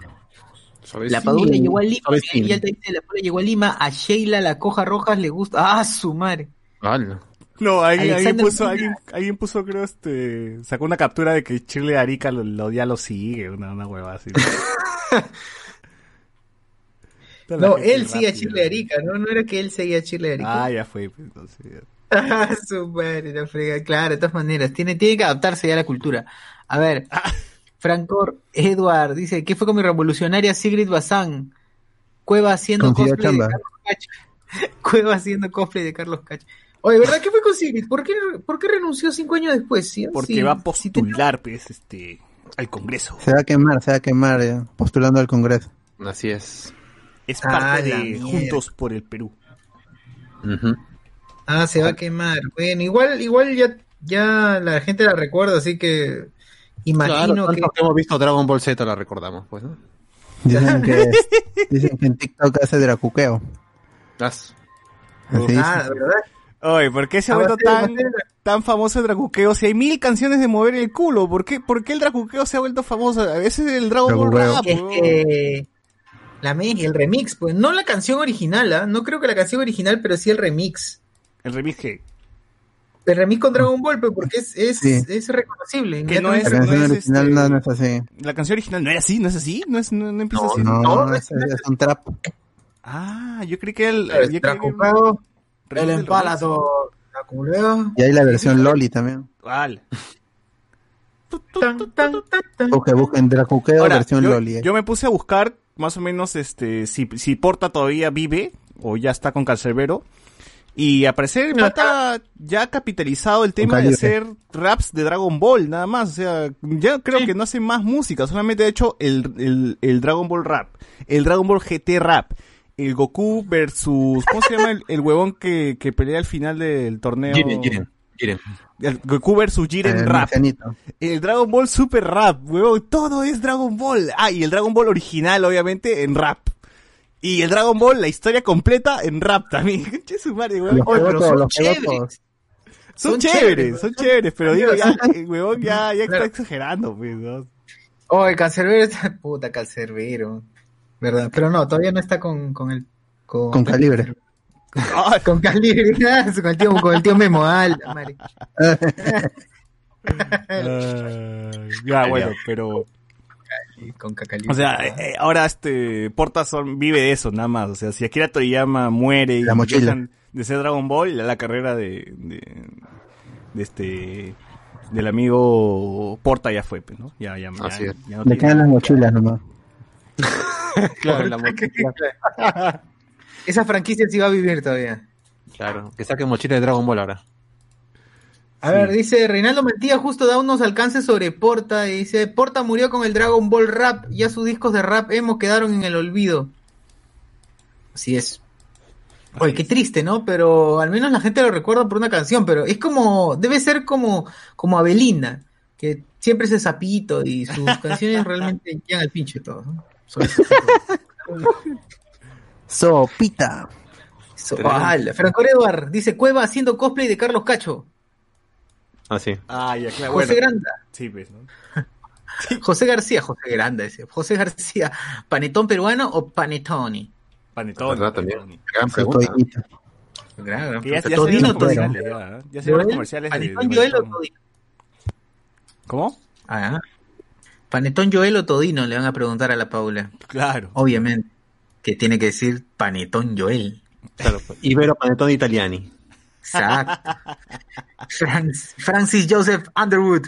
La Padula llegó a Lima. Miguel Yalta dice, la Padula llegó a Lima, a Sheila la coja rojas le gusta. ¡Ah, su madre! Hala. No, alguien, alguien puso, alguien, alguien puso, creo, este, sacó una captura de que Chile Arica lo, lo- ya lo sigue, una, una hueva así. *laughs* No, él sigue a rápida. Chile Arica, ¿no? No era que él seguía a Chile Arica. Ah, ya fue, pues, entonces. ya. *laughs* Ah, su madre, la frega. Claro, de todas maneras, tiene, tiene que adaptarse ya a la cultura. A ver, Francor, Edward, dice, ¿qué fue con mi revolucionaria Sigrid Bazán? Cueva haciendo Consiguió cosplay de. Carlos Cacho. *laughs* Cueva haciendo cosplay de Carlos Cacho. Oye, ¿verdad qué fue con Sigrid? ¿Por qué, por qué renunció cinco años después? ¿Sí? Porque Sí, va a postular, pues, este, al Congreso. Se va a quemar, se va a quemar eh, postulando al Congreso. Así es. Es Ah, parte de mierda. Juntos por el Perú. Ah, se va a quemar. Bueno, igual, igual ya, ya la gente la recuerda, así que imagino Claro, que... hemos visto Dragon Ball Z la recordamos, pues, ¿no? Dicen que, *laughs* dicen que en TikTok hace dracuqueo. Las- Así Ah. ¿verdad? Oye, ¿por qué se ha vuelto tan, tan famoso el dracuqueo? Si hay mil canciones de mover el culo, ¿por qué, por qué el dracuqueo se ha vuelto famoso? A veces el Dragon Ball. Rap, Es que la me- el remix, pues no la canción original, ¿ah? no creo que la canción original, pero sí el remix. El remix que, El remix con Dragon Ball, pues, porque es, es, Sí. es reconocible. Que no La es- inmediatamente. canción original este, no, es así. la canción original no era así, no es así, no es, no, no empieza así. No, no, no, es, es un trap. Ah, yo creí que el, Claro, yo creí que el Draculeo. Y hay la versión Loli también. Vale. Busque, busquen Dracuqueo versión yo, Loli. eh. yo me puse a buscar más o menos este si, si Porta todavía vive o ya está con Cancerbero. Y al parecer el pata ya ha capitalizado el tema de hacer raps de Dragon Ball, nada más. O sea, ya creo que no hace más música, solamente ha hecho el, el, el Dragon Ball rap, el Dragon Ball GT rap, el Goku versus, ¿cómo se llama el, el huevón que, que pelea al final del torneo? Jiren, Jiren, Jiren. El Goku versus Jiren Eh, rap. El Dragon Ball Super Rap, huevón, todo es Dragon Ball. Ah, y el Dragon Ball original, obviamente, en rap. Y el Dragon Ball, la historia completa en rap también. *laughs* Che, su madre, huevón. Los Oye, pero todos, son los chéveres. Son, son chéveres, chéveres, son son chéveres, pero digo, ya, *laughs* el huevón ya, ya Claro. está exagerando, pues, ¿no? Oh, el cancerbero está... Puta, cancerbero. ¿Verdad? Pero no, todavía no está con, con el... Con, Con calibre. Con calibre, *laughs* con el tío, con el tío Memo, ah, la madre. ay, ya, bueno, pero, Con cacalibre. o sea, eh, ahora este, Porta son, vive de eso, nada más. O sea, si Akira Toriyama muere y La mochila. dejan de ser Dragon Ball, la carrera de, de, de este, del amigo Porta ya fue, pues, ¿no? Ya, ya, ya, Así ya no Le quedan las mochilas nomás. *laughs* Claro, la *laughs* mochila. Esa franquicia sí va a vivir todavía. Claro, que saquen mochila de Dragon Ball ahora. A ver, dice Reinaldo Mentía justo da unos alcances sobre Porta y dice, Porta murió con el Dragon Ball Rap, ya sus discos de rap emo quedaron en el olvido. Así es. Oye, qué triste, ¿no? Pero al menos la gente lo recuerda por una canción, pero es como, debe ser como, como Avelina, que siempre es sapito y sus *laughs* canciones realmente llegan al pinche todo, ¿no? *laughs* Sopita. So- ¡Hala! Franco Eduard dice Cueva haciendo cosplay de Carlos Cacho. Ah, sí. Ah, ya, claro. José bueno, Granda. sí, pues, ¿no? *laughs* José García, José Granda ese. José García, ¿panetón peruano o panetoni? Panetón. Gran pregunta. Gran, gran ya, ya pregunta. se Todino, Todino. comerciales, ya, ¿eh? ya se los comerciales ¿Panetón Joel o. Todino? ¿Cómo? Ah, ¿Panetón Joel o Todino? Le van a preguntar a la Paula. Claro. Obviamente. Que tiene que decir Panetón Joel. Claro. pues. Ibero Panettone Italiani. Exacto. Franz- Francis Joseph Underwood.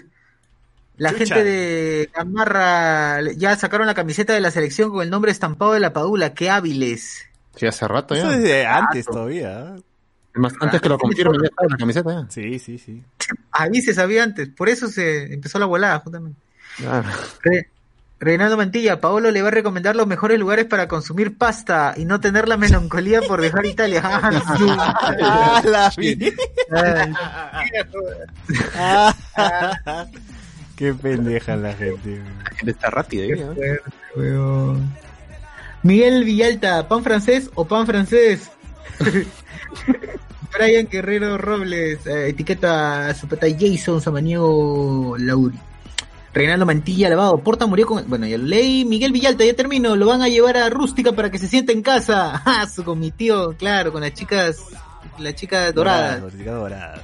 La Chucha. gente de Gamarra ya sacaron la camiseta de la selección con el nombre estampado de la Paula. ¡Qué hábiles! Sí, hace rato Eso ya. desde antes todavía. ¿eh? Más, antes que lo confirmen, ya está en la camiseta ya. Sí, sí, sí. Ahí se sabía antes. Por eso se empezó la volada, justamente. Claro. Re- Reinaldo Mantilla, Paolo le va a recomendar los mejores lugares para consumir pasta y no tener la melancolía por dejar Italia. *laughs* Ah, Ah. *laughs* Qué pendeja la gente. La gente está rápida ¿eh? fuerte, weón. Miguel Villalta, ¿pan francés o pan francés? *laughs* Brian Guerrero Robles, eh, etiqueta su pata Jason Samaniego Lauri. Reinaldo Mantilla lavado, Porta murió con... Bueno, ya lo leí. Miguel Villalta, ya termino. Lo van a llevar a Rústica para que se sienta en casa. *laughs* Ah, con mi tío, claro, con las chicas... Las chicas doradas. Las chicas doradas.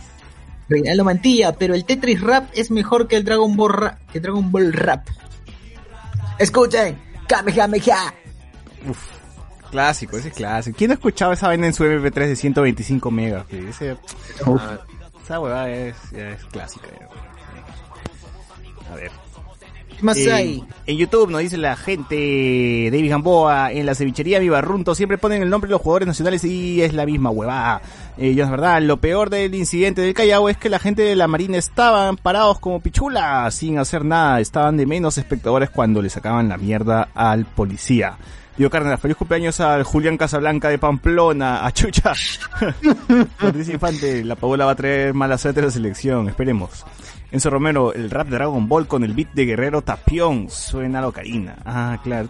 Reinaldo Mantilla, pero el Tetris Rap es mejor que el Dragon Ball Rap. Que Dragon Ball Rap. Escuchen, Kamehameha. Uf. Clásico, ese es clásico. ¿Quién ha escuchado esa vaina en su MP3 de 125 megas? Ese, esa huevada es, es clásica. ya. A ver. ¿Qué más hay? en YouTube nos dice la gente David Gamboa, en la cevichería Mi Barrunto siempre ponen el nombre de los jugadores nacionales y es la misma huevada. Eh, ya es verdad, lo peor del incidente del Callao es que la gente de la Marina estaban parados como pichula, sin hacer nada, estaban de menos espectadores cuando le sacaban la mierda al policía. Digo Cárdenas, feliz cumpleaños al Julián Casablanca de Pamplona, a Chucha. *laughs* Patricia Infante, la Paola va a traer mala suerte a la selección, esperemos. Enzo Romero, el rap de Dragon Ball con el beat de Guerrero Tapión. Suena a locaína. Ah, claro.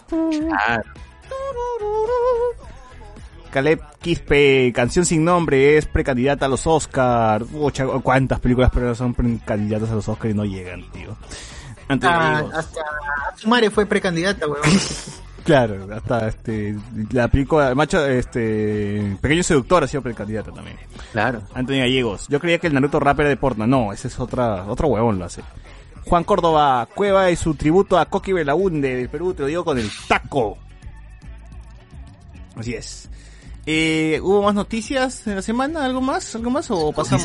Caleb Quispe, canción sin nombre, es precandidata a los Oscars. ¿Cuántas películas pero son precandidatas a los Oscars y no llegan, tío? Antes Ah, hasta Sumare fue precandidata, weón. *laughs* Claro, hasta este la película Macho este Pequeño Seductor ha sido precandidata también. Claro. Antonio Gallegos. Yo creía que el Naruto rap era de Portna. No, ese es otra, otro huevón lo hace. Juan Córdoba, Cueva y su tributo a Coqui Belaunde del Perú, te lo digo con el taco. Así es. Eh, ¿Hubo más noticias en la semana? ¿Algo más? ¿Algo más o pasamos?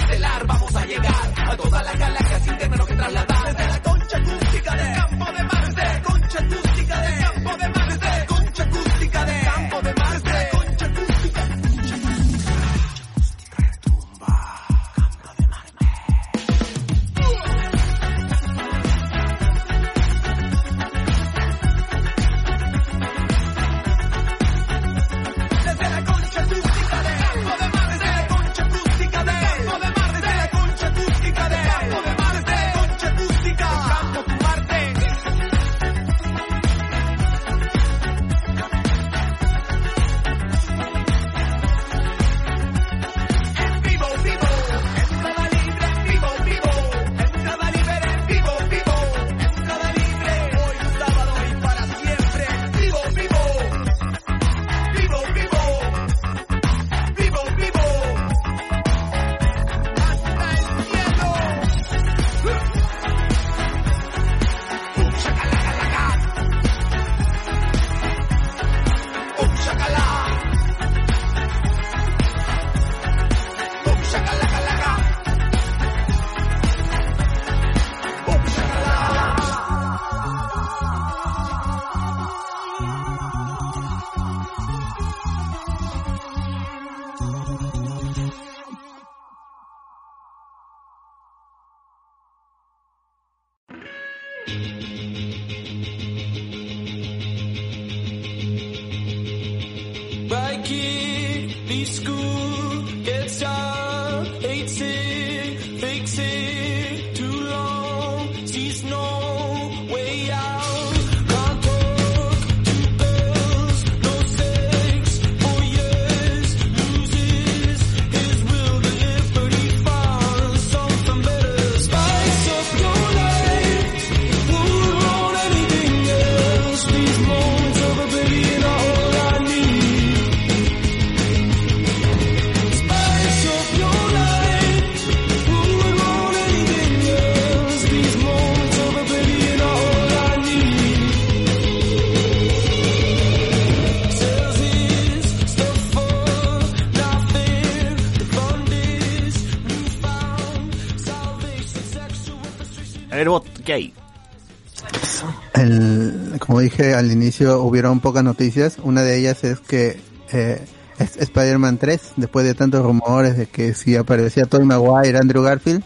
al inicio, hubieron pocas noticias. Una de ellas es que eh, Spider-Man 3, después de tantos rumores de que si aparecía Tobey Maguire, Andrew Garfield,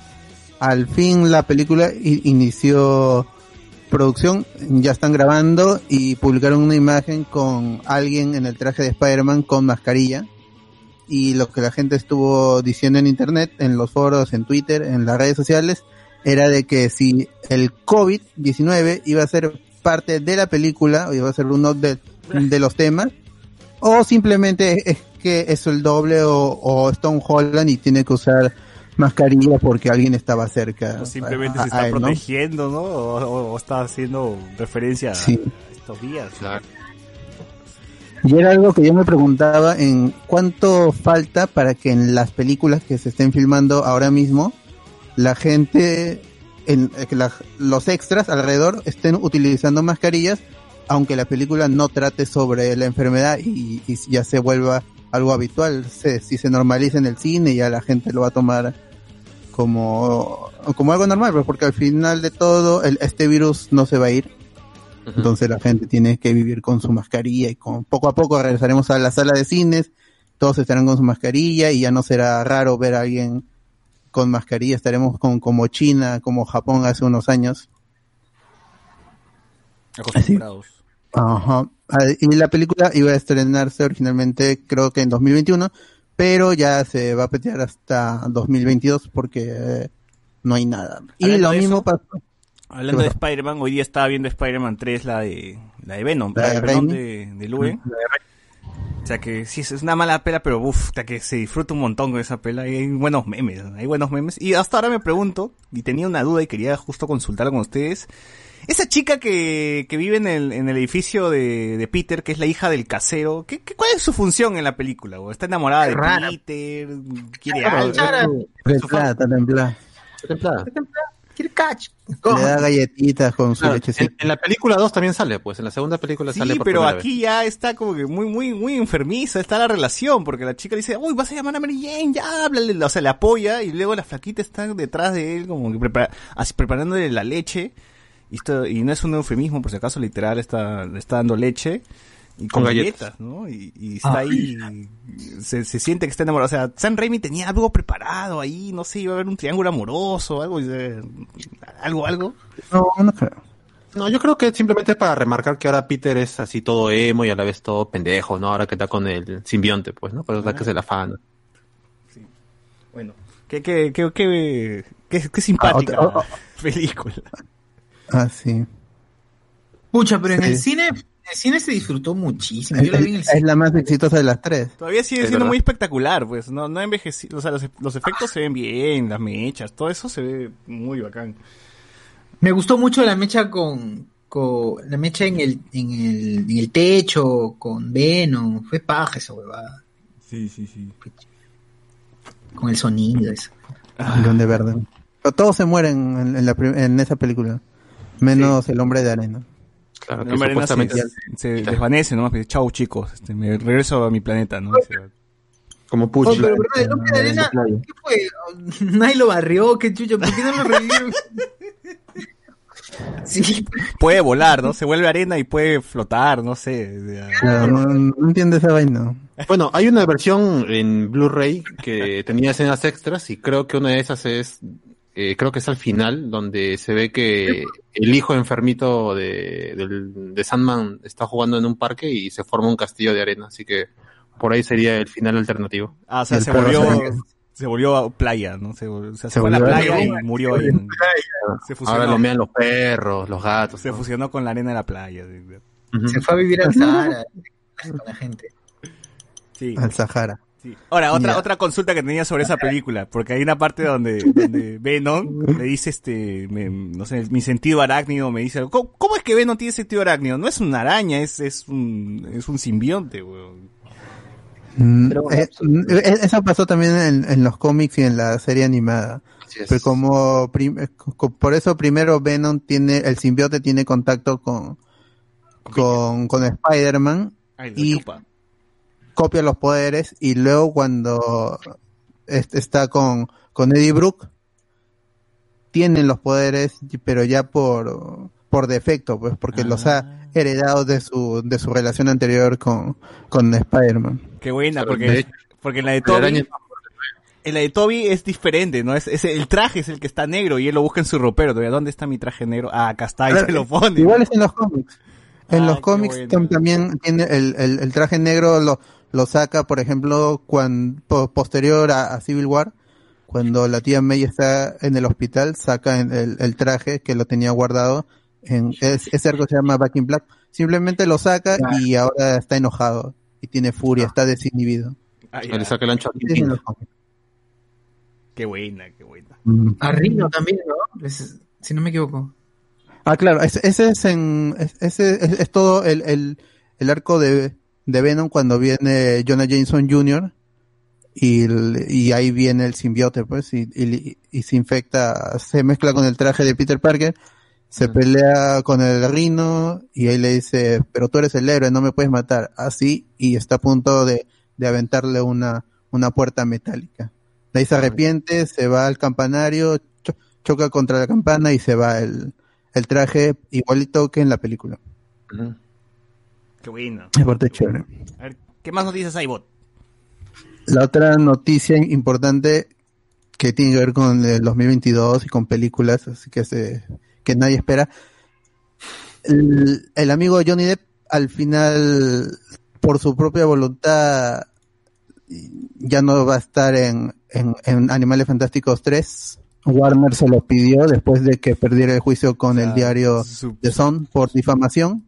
al fin la película inició producción, ya están grabando y publicaron una imagen con alguien en el traje de Spider-Man con mascarilla. Y lo que la gente estuvo diciendo en internet, en los foros, en Twitter, en las redes sociales, era de que si el COVID-19 iba a ser parte de la película, o iba a ser uno de, de los temas, o simplemente es que es el doble o, o Stone Holland y tiene que usar mascarilla porque alguien estaba cerca. O simplemente a- se está a él, ¿no? protegiendo, ¿no? O está haciendo referencia Sí. a estos días. Y era algo que yo me preguntaba en cuánto falta para que en las películas que se estén filmando ahora mismo, la gente, en, eh, que la- los extras alrededor estén utilizando mascarillas, aunque la película no trate sobre la enfermedad y, y ya se vuelva algo habitual. Se- si se normaliza en el cine, ya la gente lo va a tomar como, como algo normal, pues, porque al final de todo, el, este virus no se va a ir. Entonces la gente tiene que vivir con su mascarilla y con poco a poco regresaremos a la sala de cines, todos estarán con su mascarilla y ya no será raro ver a alguien con mascarilla, estaremos con como China, como Japón hace unos años. Acostumbrados. Ajá. Ah, Y la película iba a estrenarse originalmente creo que en 2021, pero ya se va a petear hasta 2022 porque eh, no hay nada. Y Hablando lo de mismo eso, pasó. Hablando de. Spider-Man, hoy día estaba viendo Spider-Man 3, la de, la de Venom, La de de Venom de, de Luen. O sea que sí, es una mala pela, pero uff, que se disfruta un montón con esa pela y hay buenos memes, hay buenos memes. Y hasta ahora me pregunto, y tenía una duda y quería justo consultarla con ustedes. Esa chica que, que vive en el, en el edificio de, de Peter, que es la hija del casero, ¿qué, qué, ¿cuál es su función en la película? güey? ¿Está enamorada de Rara. Peter? ¿Quiere algo? Está templada. Está templada. Catch. *laughs* Le da galletitas con su Claro, lechecita. en, en la película 2 también sale, pues en la segunda película Sí, sale por pero aquí ya está como que muy, muy, muy enfermiza, está la relación, porque la chica le dice, uy, vas a llamar a Mary Jane, ya, háblale, o sea, le apoya, y luego la flaquita está detrás de él, como que prepara, así, preparándole la leche, y esto, y no es un eufemismo, por si acaso, literal, está, le está dando leche, y con, Con galletas, galletas. ¿no? Y, y está ahí, se, se siente que está enamorado, o sea, San Raimi tenía algo preparado ahí, no sé, iba a haber un triángulo amoroso, algo, algo, algo. No, no creo. No, yo creo que simplemente es para remarcar que ahora Peter es así todo emo y a la vez todo pendejo, ¿no? Ahora que está con el simbionte, pues, ¿no? Por eso es que se la afana. Bueno, qué, qué, qué, qué, qué, qué simpática Ah, otra- *laughs* película. Ah, sí. Pucha, pero en Sí. el cine, el cine se disfrutó muchísimo. Es, Yo la vi en el es cine. la más exitosa de las tres. Todavía sigue Es siendo verdad. muy espectacular, pues, no, no ha envejecido, o sea, los, los efectos se ven bien, las mechas, todo eso se ve muy bacán. Me gustó mucho la mecha con, con la mecha en el, en el, en el techo, con Venom. Fue paja esa huevada. Sí, sí, sí. Con el sonido, eso. Ah. De. Pero todos se mueren en, en la en esa película. Menos el hombre de arena. Claro, que supuestamente se, se desvanece, ¿no? Pues, Chau, chicos, este, me regreso a mi planeta, ¿no? Como Oh, Pucci. pero verdad, el hombre de arena, ¿qué fue? *laughs* Nadie lo barrió, qué chucha, ¿por qué no lo revivieron? *laughs* sí, Puede volar, ¿no? Se vuelve arena y puede flotar, no sé. Claro, no, no entiende esa vaina. Bueno, hay una versión en Blu-ray que tenía escenas extras y creo que una de esas es, eh, creo que es al final, donde se ve que el hijo enfermito de, de Sandman está jugando en un parque y se forma un castillo de arena, así que por ahí sería el final alternativo. Ah, o sea, se volvió, se- volvió a playa, ¿no? Se, vol- o sea, se Se fue a la volvió playa y murió ahí. en- Se fusionó, Ahora lo mean los perros, los gatos. se ¿no? fusionó con la arena de la playa. sí, Ujú. se fue a vivir al Sahara con la gente. Sí. Al Sahara. Sí. Ahora, otra, otra consulta que tenía sobre esa película, porque hay una parte donde, donde Venom le dice este, me- no sé, mi sentido arácnido me dice, ¿cómo, cómo es que Venom tiene sentido arácnido? No es una araña, es, es un, es un simbionte, weón. Mm, Pero eh, mm, eh, eso pasó también en, en los cómics y en la serie animada. Pero como prim- eh, co- por eso primero Venom tiene, el simbiote tiene contacto con, con, con Spider-Man, Y- chupa. Copia los poderes y luego cuando est- está con, con Eddie Brook, tienen los poderes, pero ya por, por defecto, pues, porque los Ah. ha heredado de su, de su relación anterior con, con Spider-Man. Qué buena, porque, porque en la de Toby, en la de Toby es diferente, ¿no? Es, es el traje es el que está negro y él lo busca en su ropero. todavía, ¿Dónde está mi traje negro? Ah, acá está, y Claro, se lo pone. Igual es en los cómics. En Ah, los cómics bueno. también tiene el, el, el traje negro lo, lo saca, por ejemplo, cuando posterior a, a Civil War, cuando la tía May está en el hospital, saca en el, el traje que lo tenía guardado en es- ese arco se llama Back in Black. Simplemente lo saca y ahora está enojado y tiene furia, está desinhibido. Ah, le saca el ancho. Qué buena, qué buena. A Rino también, ¿no? Es- si no me equivoco. Ah, claro, ese, ese es en, es- ese es, es todo el, el, el arco de, de Venom cuando viene Jonah Jameson Jr. y, ahí viene el simbiote, pues, y, y, y se infecta, se mezcla con el traje de Peter Parker, se pelea con el Rino y ahí le dice, pero tú eres el héroe, no me puedes matar, así, y está a punto de, de aventarle una, una puerta metálica. De ahí se arrepiente, se va al campanario, cho- choca contra la campana y se va el, el traje igualito que en la película. Qué buena. Es parte chévere. A ver, ¿qué más noticias hay, bot? La otra noticia importante que tiene que ver con el 2022 y con películas, así que se, que nadie espera. El, el amigo Johnny Depp al final, por su propia voluntad, ya no va a estar en, en, en Animales Fantásticos 3. Warner se lo pidió después de que perdiera el juicio con O sea, el diario su- The Sun por difamación.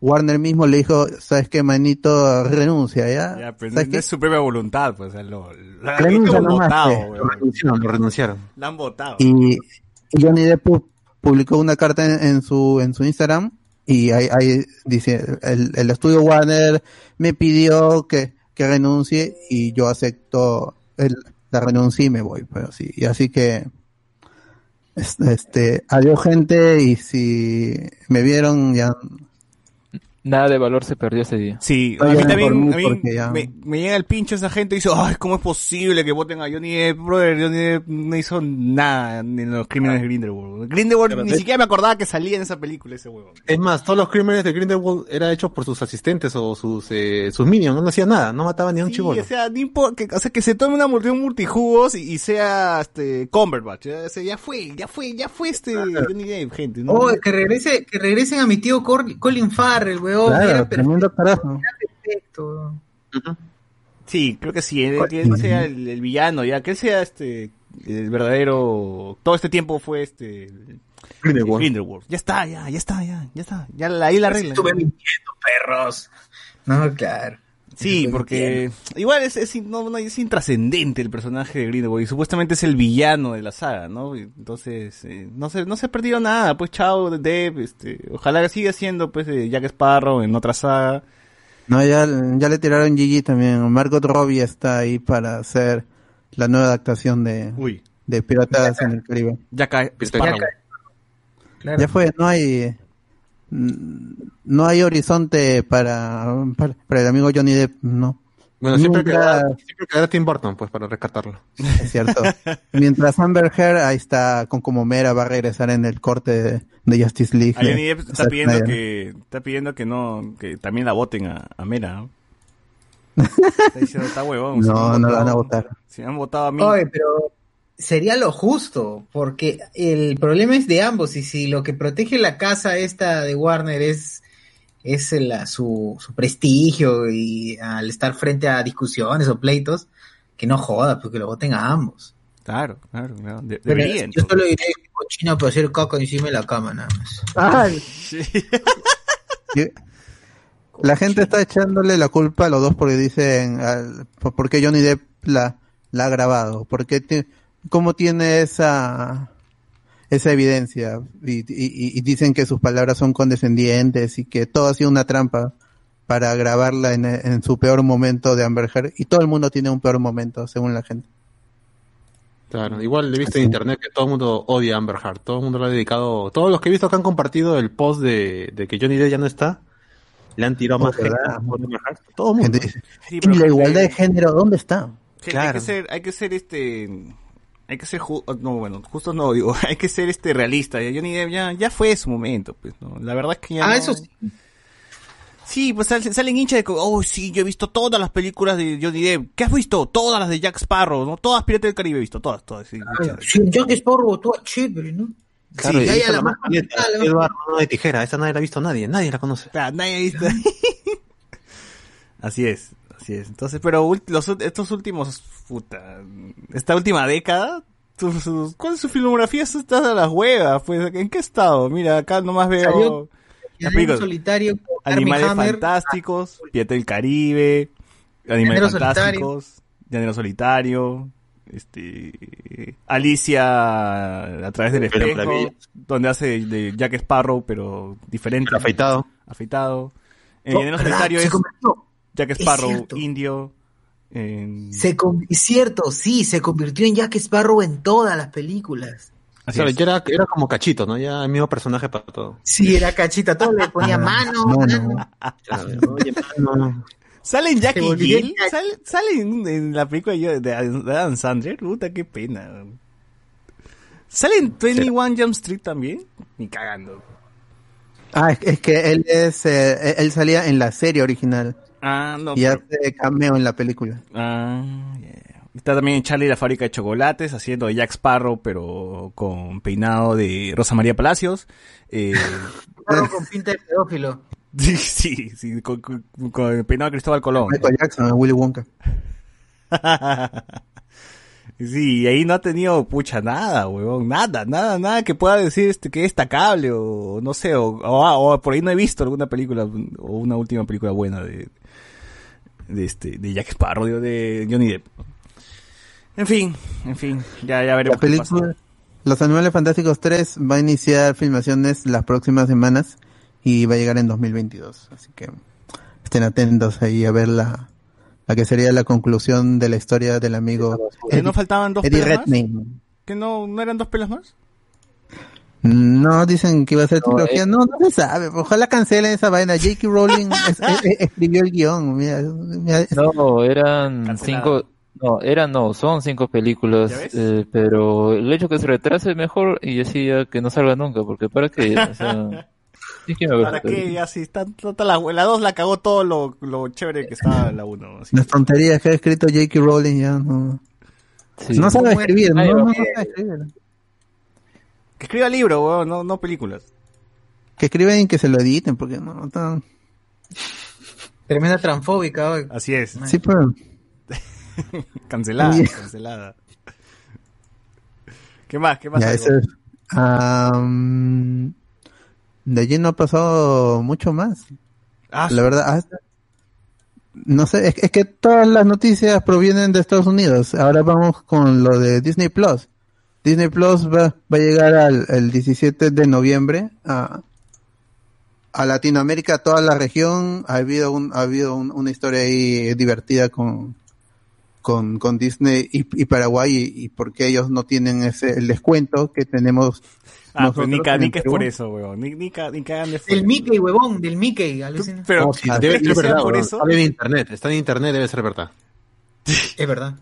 Warner mismo le dijo, ¿sabes qué, manito? Renuncia, ¿ya? Ya, pero no, ¿Sabes no qué? es su propia voluntad, pues, lo, lo, Renuncia lo han nomás, votado, weón. Lo renunciaron, lo renunciaron. La han votado. Y, y Johnny Depp pu- publicó una carta en, en su en su Instagram y ahí, ahí dice el, el estudio Warner me pidió que, que renuncie y yo acepto el, la renuncia y me voy pero sí y así que es- este, adiós gente y si me vieron ya Nada de valor se perdió ese día. Sí, a mí también a mí ya- me, me llega el pincho esa gente y dice, ay, ¿cómo es posible que voten a Johnny Depp? Brother, Johnny Depp no hizo nada en los crímenes de Grindelwald. Grindelwald Pero ni de- siquiera me acordaba que salía en esa película ese huevo. Es más, todos los crímenes de Grindelwald eran hechos por sus asistentes o sus, eh, sus minions, no hacían nada, no mataban ni a un Sí, o sea, que, o sea, que se tome una multi- un multijugos y, y sea este Cumberbatch. Ya, o sea, ya fue, ya fue, ya fue este Johnny Depp, gente. ¿no? Oh, que regrese, que regresen a mi tío Cor- Colin Farrell, weón. Claro, Era tremendo carajo. perfecto. Ujú. Sí, creo que sí, él- que él sea el, el villano, ya, que él sea este el verdadero todo este tiempo fue este Grindelwald. Grindelwald. Ya está, ya, ya está, ya, ya está. Ya la- ahí la regla. Estuve mintiendo, perros. No, claro. Sí, porque igual es, no, no, es intrascendente el personaje de Grindelwald y supuestamente es el villano de la saga, ¿no? Entonces, eh, no se, no se ha perdido nada, pues chao, Dev, este, ojalá que siga siendo pues de Jack Sparrow en otra saga. No, ya, ya le tiraron Gigi también. Margot Robbie está ahí para hacer la nueva adaptación de, Uy, de Piratas en el Caribe. Jack Sparrow. Claro. Ya fue, no hay no hay horizonte para, para, para el amigo Johnny Depp, no. Bueno, siempre Nunca- quedará, siempre quedará Tim Burton, pues, para rescatarlo. Es cierto. *laughs* Mientras Amber Heard ahí está con como mera va a regresar en el corte de, de Justice League. A Johnny de Depp está Zack pidiendo Snyder. que, está pidiendo que no, que también la voten a, a Mera, ¿no? *laughs* Está diciendo, está huevón. si No, no la van a votar. Si han votado a mí. Oye, pero sería lo justo, porque el problema es de ambos, y si lo que protege la casa esta de Warner es, es la, su, su prestigio y al estar frente a discusiones o pleitos, que no joda, porque lo voten a ambos. Claro, claro, claro. De- Pero deberían. yo solo diré que cochina para hacer caca encima de la cama, nada más. Sí. Y- La gente está echándole la culpa a los dos porque dicen al- por por qué Johnny Depp la, la ha grabado, porque ti- cómo tiene esa esa evidencia y, y- y dicen que sus palabras son condescendientes y que todo ha sido una trampa para grabarla en, en su peor momento de Amber Heard y todo el mundo tiene un peor momento según la gente. Claro, igual he visto en internet que todo el mundo odia a Amber Heard, todo el mundo lo ha dedicado, todos los que he visto que han compartido el post de, de que Johnny Depp ya no está, le han tirado más Oh, ¿verdad? hate a Amber Heard. Todo el mundo. Gente Sí, "¿Y la gente- igualdad de género dónde está? gente, Hay que ser, hay que ser este, hay que ser, ju- no, bueno, justo no, digo, *laughs* hay que ser este realista. Ya Johnny Depp ya, ya fue su momento, pues, ¿no? La verdad es que ya Ah, no- eso sí. Sí, pues sal- salen hinchas de que, oh, sí, yo he visto todas las películas de Johnny Depp. ¿Qué has visto? Todas las de Jack Sparrow, ¿no? Todas Piratas del Caribe he visto, todas, todas. Sí. Sí, Jack Sparrow, todo chévere, ¿no? Claro, Sí, la la más la más Edward Mano de tijera, esa nadie la ha visto nadie, nadie la conoce. Claro, nadie ha visto. *laughs* así es, así es. Entonces, pero los, estos últimos, puta, esta última década, sus- sus- ¿cuál es su filmografía? Está a las huevas, pues, ¿en qué estado? Mira, acá nomás veo Salió- película, solitario, Animales Hammer. Fantásticos, Pirata del Caribe, Animales Llanero Fantásticos, Llanero Solitario, este, Alicia a través del Pero espejo, donde hace de Jack Sparrow, pero diferente, afeitado. afeitado. En Llanero ¿verdad? Solitario es. Jack Sparrow indio. En- Se es cierto, sí, se convirtió en Jack Sparrow en todas las películas. así Claro, es. ya era, era como cachito, ¿no? Ya el mismo personaje para todo. Sí, era cachita, todo le ponía mano, No, mano. no. Claro, oye, mano. ¿Sale en Jackie Se volvió Gill? Jack- ¿Sale, sale en, en la película de, Adam Sandler? Puta, qué pena. ¿Sale en 21 Jump Street también? Ni cagando. Ah, es, es que él es eh, él salía en la serie original Ah, no. y pero- hace cameo en la película. Ah, yeah. Está también Charlie la fábrica de chocolates, haciendo de Jack Sparrow, pero con peinado de Rosa María Palacios. Eh, *laughs* Sparrow con pinta de pedófilo. *laughs* sí, sí, sí, con, con- con el peinado de Cristóbal Colón. Michael Jackson, Willy Wonka. *laughs* Sí, y ahí no ha tenido pucha nada, huevón, nada, nada, nada que pueda decir este que es destacable o no sé, o, o, o por ahí no he visto alguna película o una última película buena de de este de Jack Sparrow, digo, de Johnny Depp. En fin, en fin, ya ya La veremos qué pasa. película Los Animales Fantásticos 3 va a iniciar filmaciones las próximas semanas y va a llegar en 2022. Así que estén atentos ahí a ver la, la que sería la conclusión de la historia del amigo ¿Que no faltaban dos Eddie pelas más? Redmayne. ¿Que no, no eran dos pelas más? No, dicen que iba a ser No, trilogía. eh. No, no se sabe. Ojalá cancelen esa vaina. J.K. Rowling es- es- es- escribió el guion. Mira, mira, No, eran cinco, no, eran no, son cinco películas, eh, pero el hecho que se retrase es mejor y decía que no salga nunca, porque para qué, o sea, sí que me ¿Para qué? Ya si está, está la, la 2 la cagó todo lo, lo chévere que estaba la 1. las tonterías que ha escrito J.K. Rowling ya no. Sí. No sabe escribir, no, no, sabe escribir. Que escriba libro, weón, no, no películas. Que escriben y que se lo editen, porque no, no tan... Tremenda transfóbica. oye. Así es. Sí, pero... *laughs* Cancelada, cancelada. *laughs* ¿Qué más? ¿Qué más? Ya, hay, eso weón? es. Am, de allí no ha pasado mucho más. Ah, La verdad, hasta- no sé, es, es que todas las noticias provienen de Estados Unidos. Ahora vamos con lo de Disney Plus. Disney Plus va, va a llegar al el 17 de noviembre a, a Latinoamérica, a toda la región. Ha habido, un, ha habido un- una historia ahí divertida con, con, con Disney y, y Paraguay y, y porque ellos no tienen ese el descuento que tenemos Ah, pues ni, ni que es por eso, weón. Ni, ni, ni cagan de Del Mickey, huevón, del Mickey. alucina. Pero, ¿tú debe, que sea verdad, por eso? Está en internet, está en internet, debe ser verdad. Es verdad.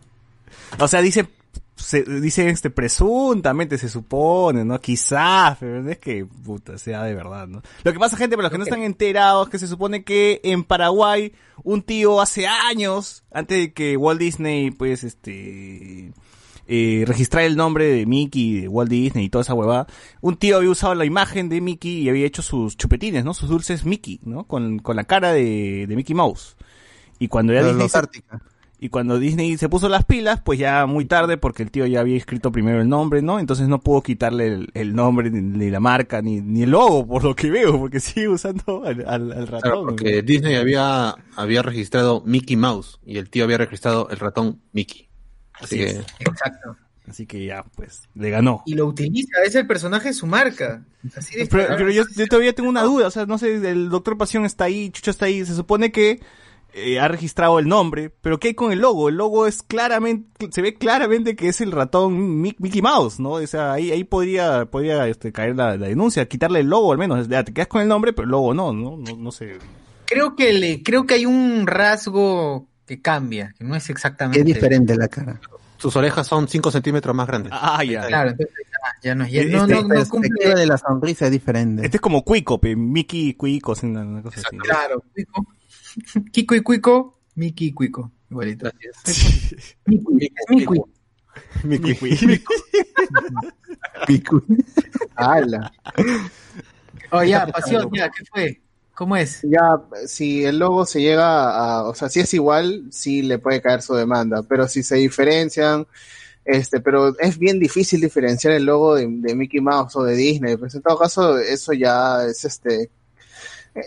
O sea, dice, se, dice este, presuntamente se supone, ¿no? Quizás, pero es que, puta, sea de verdad, ¿no? Lo que pasa, gente, para los que no están enterados, que se supone que en Paraguay, un tío hace años, antes de que Walt Disney, pues, este, eh, registrar el nombre de Mickey, de Walt Disney y toda esa huevada, un tío había usado la imagen de Mickey y había hecho sus chupetines, ¿no? Sus dulces Mickey, ¿no? Con, con la cara de, de Mickey Mouse. Y cuando ya Disney se-. Y cuando Disney se puso las pilas, pues ya muy tarde, porque el tío ya había escrito primero el nombre, ¿no? Entonces no pudo quitarle el, el nombre, ni, ni la marca, ni, ni el logo, por lo que veo, porque sigue usando al, al, al ratón. Claro, porque Disney había, había registrado Mickey Mouse y el tío había registrado el ratón Mickey. Así Así que es. Exacto. Así que ya, pues, le ganó. Y lo utiliza, es el personaje de su marca. Así de Pero, pero yo, yo todavía tengo una duda, o sea, no sé, el doctor Pasión está ahí, Chucho está ahí, se supone que eh, ha registrado el nombre, pero ¿qué hay con el logo? El logo es claramente, se ve claramente que es el ratón Mi- Mickey Mouse, ¿no? O sea, ahí, ahí podría, podría este, caer la, la denuncia, quitarle el logo al menos, ya te quedas con el nombre, pero el logo no, ¿no? No, no sé. Creo que le, creo que hay un rasgo que cambia, que no es exactamente. Es diferente la cara. sus orejas son 5 centímetros más grandes. Ah, ya. Claro, entonces ya, ya no, ya, Este- no, no, la no perspectiva cumple. de la sonrisa es diferente. Este es como Cuico, Mickey Cuico, una, una cosa así. Claro, Cuico. Kiko y Cuico, Mickey y Cuico. Igualito. Gracias. Mickey, es Mickey. Mickey Cuico. Pico. *laughs* ¡Hala! Oh, ya, pasión, ya, ¿qué fue? ¿Cómo es? Ya, si el logo se llega a, o sea, si es igual, sí le puede caer su demanda, pero si se diferencian, este, pero es bien difícil diferenciar el logo de, de Mickey Mouse o de Disney, pues en todo caso, eso ya es este,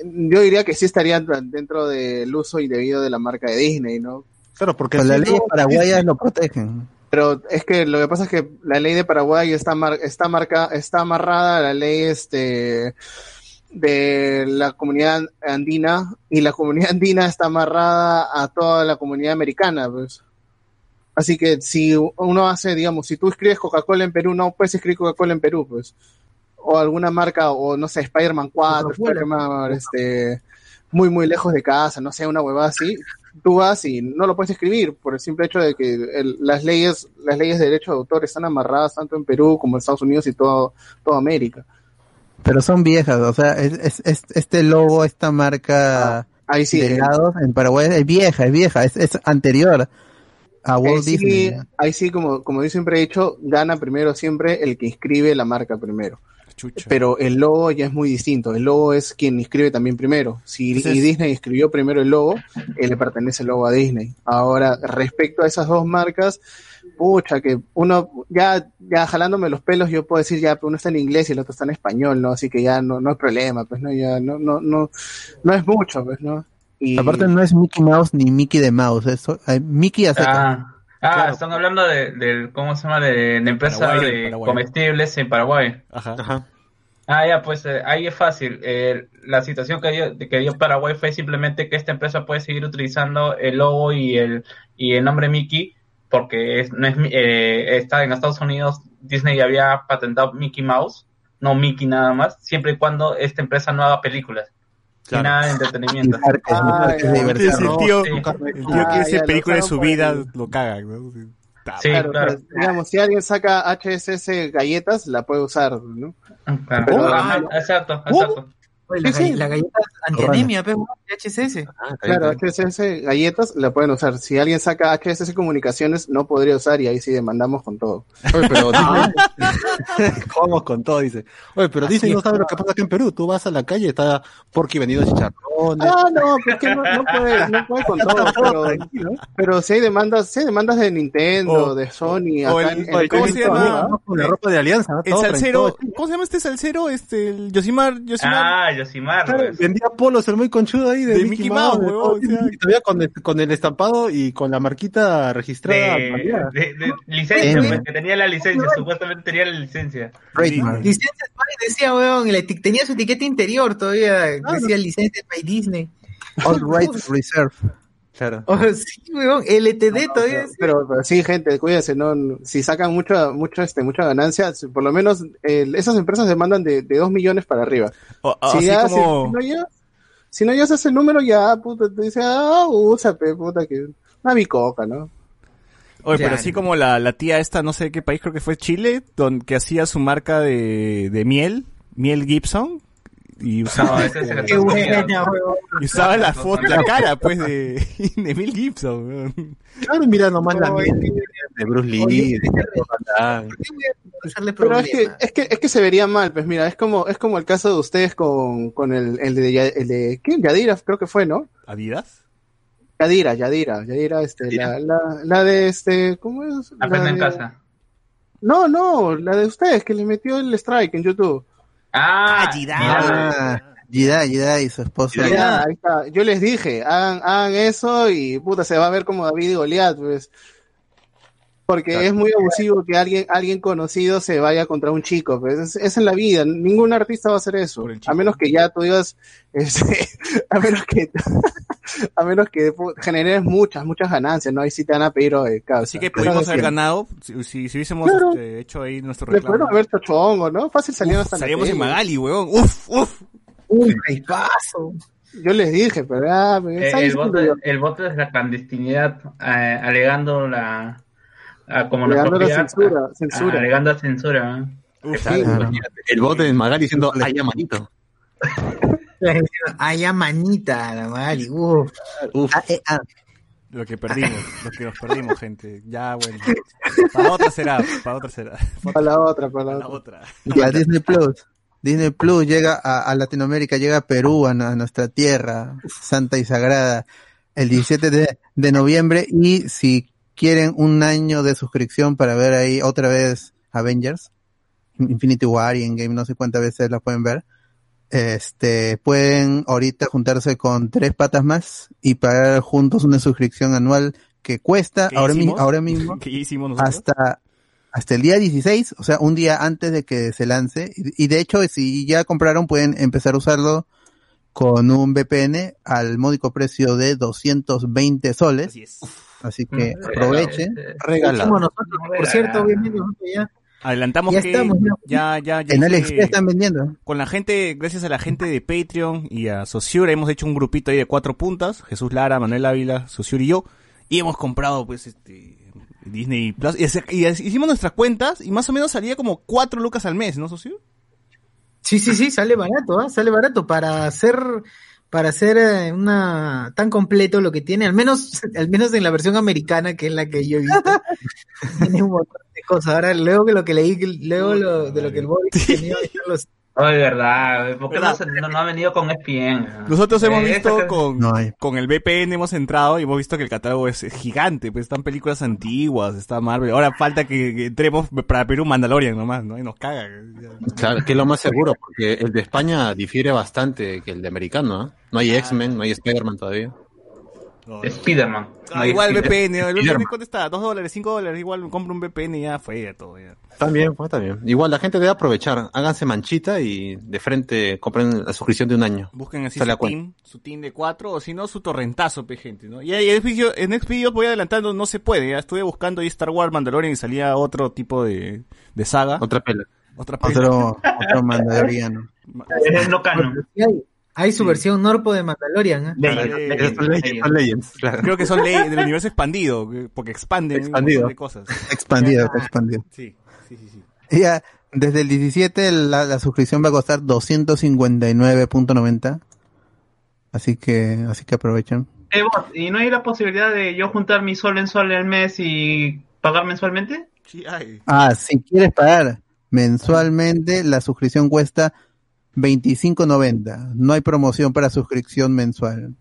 yo diría que sí estaría dentro del uso indebido de la marca de Disney, ¿no? Claro, porque Pues las leyes paraguayas lo protegen. Pero es que lo que pasa es que la ley de Paraguay está mar- está marca está amarrada a la ley este de la comunidad andina y la comunidad andina está amarrada a toda la comunidad americana, pues. Así que si uno hace, digamos, si tú escribes Coca-Cola en Perú, no puedes escribir Coca-Cola en Perú, pues. O alguna marca, o no sé, Spider-Man 4, Coca-Cola. Spider-Man, este, muy, muy lejos de casa, no sé, una huevada así. Tú vas y no lo puedes escribir por el simple hecho de que el- las leyes, las leyes de derecho de autor están amarradas tanto en Perú como en Estados Unidos y todo, toda América. Pero son viejas, o sea, es, es- es- este logo, esta marca Ahí sí, de eh, en Paraguay es vieja, es vieja, es, es anterior a ahí Walt sí, Disney. ahí sí, como, como yo siempre he dicho, gana primero siempre el que inscribe la marca primero. Chucha. Pero el logo ya es muy distinto. El logo es quien inscribe también primero. Si Entonces- y Disney escribió primero el logo, eh, le pertenece el logo a Disney. Ahora, respecto a esas dos marcas, pucha, que uno, ya, ya jalándome los pelos, yo puedo decir ya, pero uno está en inglés y el otro está en español, ¿no? Así que ya no, no hay problema, pues, ¿no? Ya no, no, no, no es mucho, pues, ¿no? Y, Aparte no es Mickey Mouse ni Mickey de Mouse, eso, hay Mickey hace Ah, ah, Claro. están hablando de, del, ¿cómo se llama? De la empresa Paraguay, de Paraguay. comestibles en Paraguay. Ajá. Ajá. Ah, ya, pues eh, ahí es fácil. Eh, la situación que dio, que dio Paraguay fue simplemente que esta empresa puede seguir utilizando el logo y el, y el nombre Mickey porque es, no es, eh, está en Estados Unidos, Disney ya había patentado Mickey Mouse no Mickey nada más, siempre y cuando esta empresa no haga películas. Sin nada de entretenimiento. *laughs* Ah, el tío, el tío Ah, que película de su vida el- lo caga, ¿no? Sí, Claro, claro. pero, digamos, si alguien saca HSS galletas, la puede usar, ¿no? Claro. Pero- Ajá, exacto, exacto. Oye, la, Sí, sí. la galleta antianemia, HSS. Ah, Claro, HSS galletas la pueden usar. Si alguien saca HSS comunicaciones, no podría usar y ahí sí demandamos con todo. Oye, pero *laughs* *laughs* Vamos con todo, dice. Oye, pero Disney no sabe lo que pasa aquí en Perú. Tú vas a la calle, está Porky vendiendo chicharrones. Ah, no, porque no, no puede, no puede con *laughs* todo, pero, pero si hay demandas, si hay demandas de Nintendo, de Sony, acá el- en- ¿cómo se llama? Con la ropa de alianza, ¿no? El salsero. ¿cómo se llama este salsero? Este, el Yosimar, Yosimar. Ah, Yosimar. Claro, pues. vendía polos el muy conchudo ahí de, De Mickey, Mickey Mouse, Mouse, todo, o sea. y todavía con el, con el estampado y con la marquita registrada. de, de- de licencia, pues, que tenía la licencia, supuestamente tenía la licencia. Licencia by decía, weón, y tenía su etiqueta interior todavía, decía licencia by Disney. All rights reserved. Claro. Oh, *laughs* sí, weón, LTD todavía. Pero, pero, pero sí, gente, cuídense, no, si sacan mucha, mucha, este, mucha ganancia, por lo menos eh, esas empresas demandan de, de 2 millones para arriba. O- o- si, así ya, si- como... si no ya, si no ya haces el número, ya, puta, te dice, ah, usa, puta, que una bicoca, ¿no? Oye, pero así como la, la tía esta, no sé de qué país, creo que fue Chile, don, que hacía su marca de, de miel, miel Gibson, y No, usaba, es y usaba la foto, la cara, pues, de, *laughs* de Mel Gibson. weón. Claro, mira nomás la Oye, miel de Bruce Lee, Oye, de Van Damme. ¿Por qué voy a causarle Pero es que, es que, es que se vería mal, pues mira, es como, es como el caso de ustedes con, con el, el de, el de, ¿quién? Yadira, creo que fue, ¿no? ¿Adidas? Yadira, Yadira, Yadira, este, la, la, la de este, ¿cómo es? La Aprende en de- casa. No, no, la de ustedes, que le metió el strike en YouTube. Ah, Ah, Jida, Jida y su ahí está. Yo les dije, hagan, hagan eso y puta, se va a ver como David y Goliat, pues. Porque es muy abusivo que alguien, alguien conocido se vaya contra un chico, pues. Es, es en la vida, ningún artista va a hacer eso, a menos que ya tú digas, *laughs* este, a menos que, a menos que generes muchas, muchas ganancias, ¿no? Ahí sí te van a pedir, oye, causa. Así que pudimos haber ganado si, si, si hubiésemos Claro. este, hecho ahí nuestro reclamo. haber hecho chongo, ¿no? Fácil salieron Uf, hasta la salíamos en. Magali, weón. Uf, uf. Un paso. Yo les dije, pero ah, Eh, el, voto, el voto de la clandestinidad, eh, alegando la. a- como nuestra Alegando la censura, a- censura. alegando censura. ¿eh? Uf, Sí, Claro. El bote de Magali diciendo, ay, ya manito. *laughs* *laughs* Ay, ya manita, la Magali. Uf. Uf, Ah, eh, ah. Lo que perdimos, lo que nos perdimos, gente. Ya, bueno. Para otra será, para otra será. Para la otra, para la otra. otra. Ya, Disney Plus. Disney Plus llega a, a Latinoamérica, llega a Perú, a, nu- a nuestra tierra santa y sagrada, el 17 de, de noviembre. Y si quieren un año de suscripción para ver ahí otra vez Avengers, Infinity War y Endgame, no sé cuántas veces la pueden ver, este, pueden ahorita juntarse con tres patas más y pagar juntos una suscripción anual que cuesta ¿Qué ahora, mi- hicimos? ahora mismo *laughs* ¿Qué hicimos nosotros? hasta hasta el día 16, o sea, un día antes de que se lance. Y, y de hecho, si ya compraron, pueden empezar a usarlo con un VPN al módico precio de 220 soles. Así es. Así que Mm, aprovechen. regalado. Somos nosotros, por cierto, obviamente, nosotros ya. Adelantamos Ya que estamos, ya, ya, ya En AliExpress están vendiendo. con la gente, gracias a la gente de Patreon y a Sociura, hemos hecho un grupito ahí de cuatro puntas, Jesús Lara, Manuel Ávila, Sociura y yo, y hemos comprado pues este Disney Plus, y, hicimos nuestras cuentas y más o menos salía como cuatro lucas al mes, ¿no, Socio? Sí, sí, sí, sale barato, ¿ah? Sale barato para hacer para hacer eh, una tan completo lo que tiene, al menos *laughs* al menos en la versión americana que es la que yo he visto. *laughs* tiene un montón de cosas. Ahora luego que lo que leí, luego lo, de lo que el Boris tenía los Oye, verdad, ¿por qué no, no, no ha venido con ESPN? Nosotros hemos Eh, visto que- con, No con el VPN, hemos entrado y hemos visto que el catálogo es gigante, pues están películas antiguas, está Marvel, ahora falta que, que entremos para Perú Mandalorian nomás, ¿no? Y nos caga. Claro, que es lo más seguro, porque el de España difiere bastante que el de americano, ¿no? No hay X-Men, no hay Spider-Man todavía. No, no. Spiderman. Ah, igual Spider- VPN, el VPN. ¿cuánto está? ¿Dos dólares, cinco dólares? Igual me compro un VPN y ya fue ya todo. Ya. También, pues también. Igual la gente debe aprovechar, háganse manchita y de frente compren la suscripción de un año. Busquen así Sale su team, su team de cuatro, o si no, su torrentazo, pe gente, ¿no? Y ahí en Xvideos- en Xvideos voy adelantando, no se puede, ya estuve buscando ahí Star Wars, Mandalorian y salía otro tipo de, de saga. Otra pela. Otra película. Otro, otro mandaloriano. *laughs* Es no canon. Sí, hay, hay su versión Norpo de Mandalorian. ¿eh? Legend, Esos Legend, son Legends, Legend. son Legends, claro. Creo que son leyes del universo expandido, que- porque expanden Expandido. un de cosas. Expandido, está expandido. Sí, sí, sí, sí. Y Ya, desde el 17 la, la suscripción va a costar 259.90. Así que, así que aprovechen. Eh, vos, ¿Y no hay la posibilidad de yo juntar mi sol en sol al mes y pagar mensualmente? Sí, ay. Ah, si quieres pagar mensualmente, la suscripción cuesta 25.90. No hay promoción para suscripción mensual.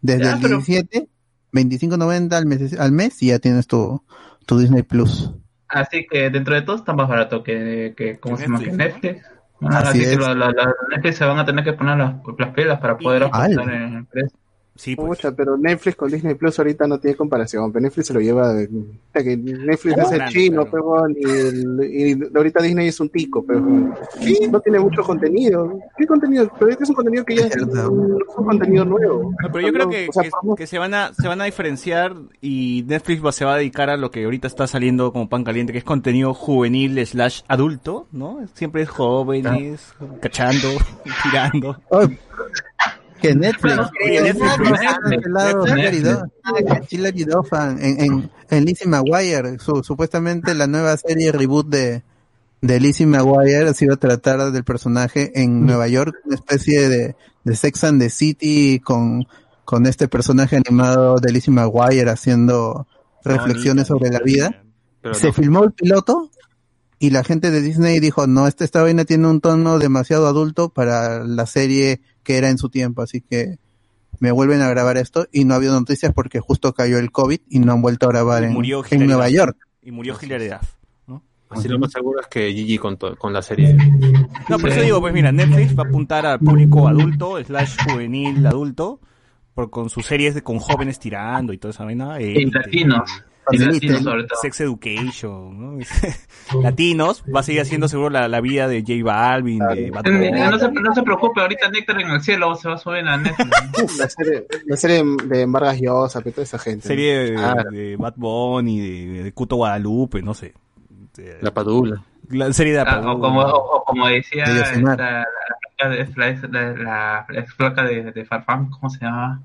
Desde Ya, el pero- 17, 25.90 al mes, al mes y ya tienes tu, tu Disney Plus. Así que dentro de todo está más barato que, que ¿cómo Que se llama? Que Netflix, Así así que es. la, la- la- Netflix se van a tener que poner las, las pilas para poder Ala. en el precio. Sí, pues. Pucha, pero Netflix con Disney Plus ahorita no tiene comparación. Pero Netflix se lo lleva. de- o sea, que Netflix es el chino, pero, y, y ahorita Disney es un tico, pero no tiene mucho contenido. ¿Qué contenido? Pero este es un contenido que ya es un, un contenido nuevo. No, pero yo creo que, O sea, que- que se van a se van a diferenciar y Netflix va- se va a dedicar a lo que ahorita está saliendo como pan caliente, que es contenido juvenil slash adulto, ¿no? Siempre es jóvenes, cachando, *laughs* tirando. Oh, que Netflix. Hilary Duff- Hilary Duff en, en, en Lizzie McGuire, su- supuestamente la nueva serie reboot de, de Lizzie McGuire se iba a tratar del personaje en Nueva York, una especie de, de Sex and the City con, con este personaje animado de Lizzie McGuire haciendo reflexiones sobre la vida. Pero se no. filmó el piloto y la gente de Disney dijo, no, esta, esta vaina tiene un tono demasiado adulto para la serie que era en su tiempo, así que me vuelven a grabar esto y no ha habido noticias porque justo cayó el COVID y no han vuelto a grabar Y en, murió en Nueva. York. Y murió Hilary Duff. ¿no? Así lo más seguro es que Gigi con, con la serie. No, por eso digo, pues mira, Netflix va a apuntar al público adulto, slash juvenil adulto, por, con sus series de, con jóvenes tirando y toda esa vaina. Y Élite, latinos. Y Elite. latinos sobre todo. Sex Education, ¿no? Latinos, va a seguir haciendo seguro la, la vida de J Balvin, de Bad Eh. No se, no se preocupe, ahorita Néctar en el cielo se va a subir a Netflix. La serie, la serie de Vargas Llosa, toda esa gente. ¿no? serie de, Ah. de Bad Bunny, de, de Cuto Guadalupe, no sé. De- La Padula. la serie de Ah, Apagón. o, como, o, o como decía De esta- Yosemar. la, la, la, la, la, la ex flaca de, de Farfán, ¿cómo se llama?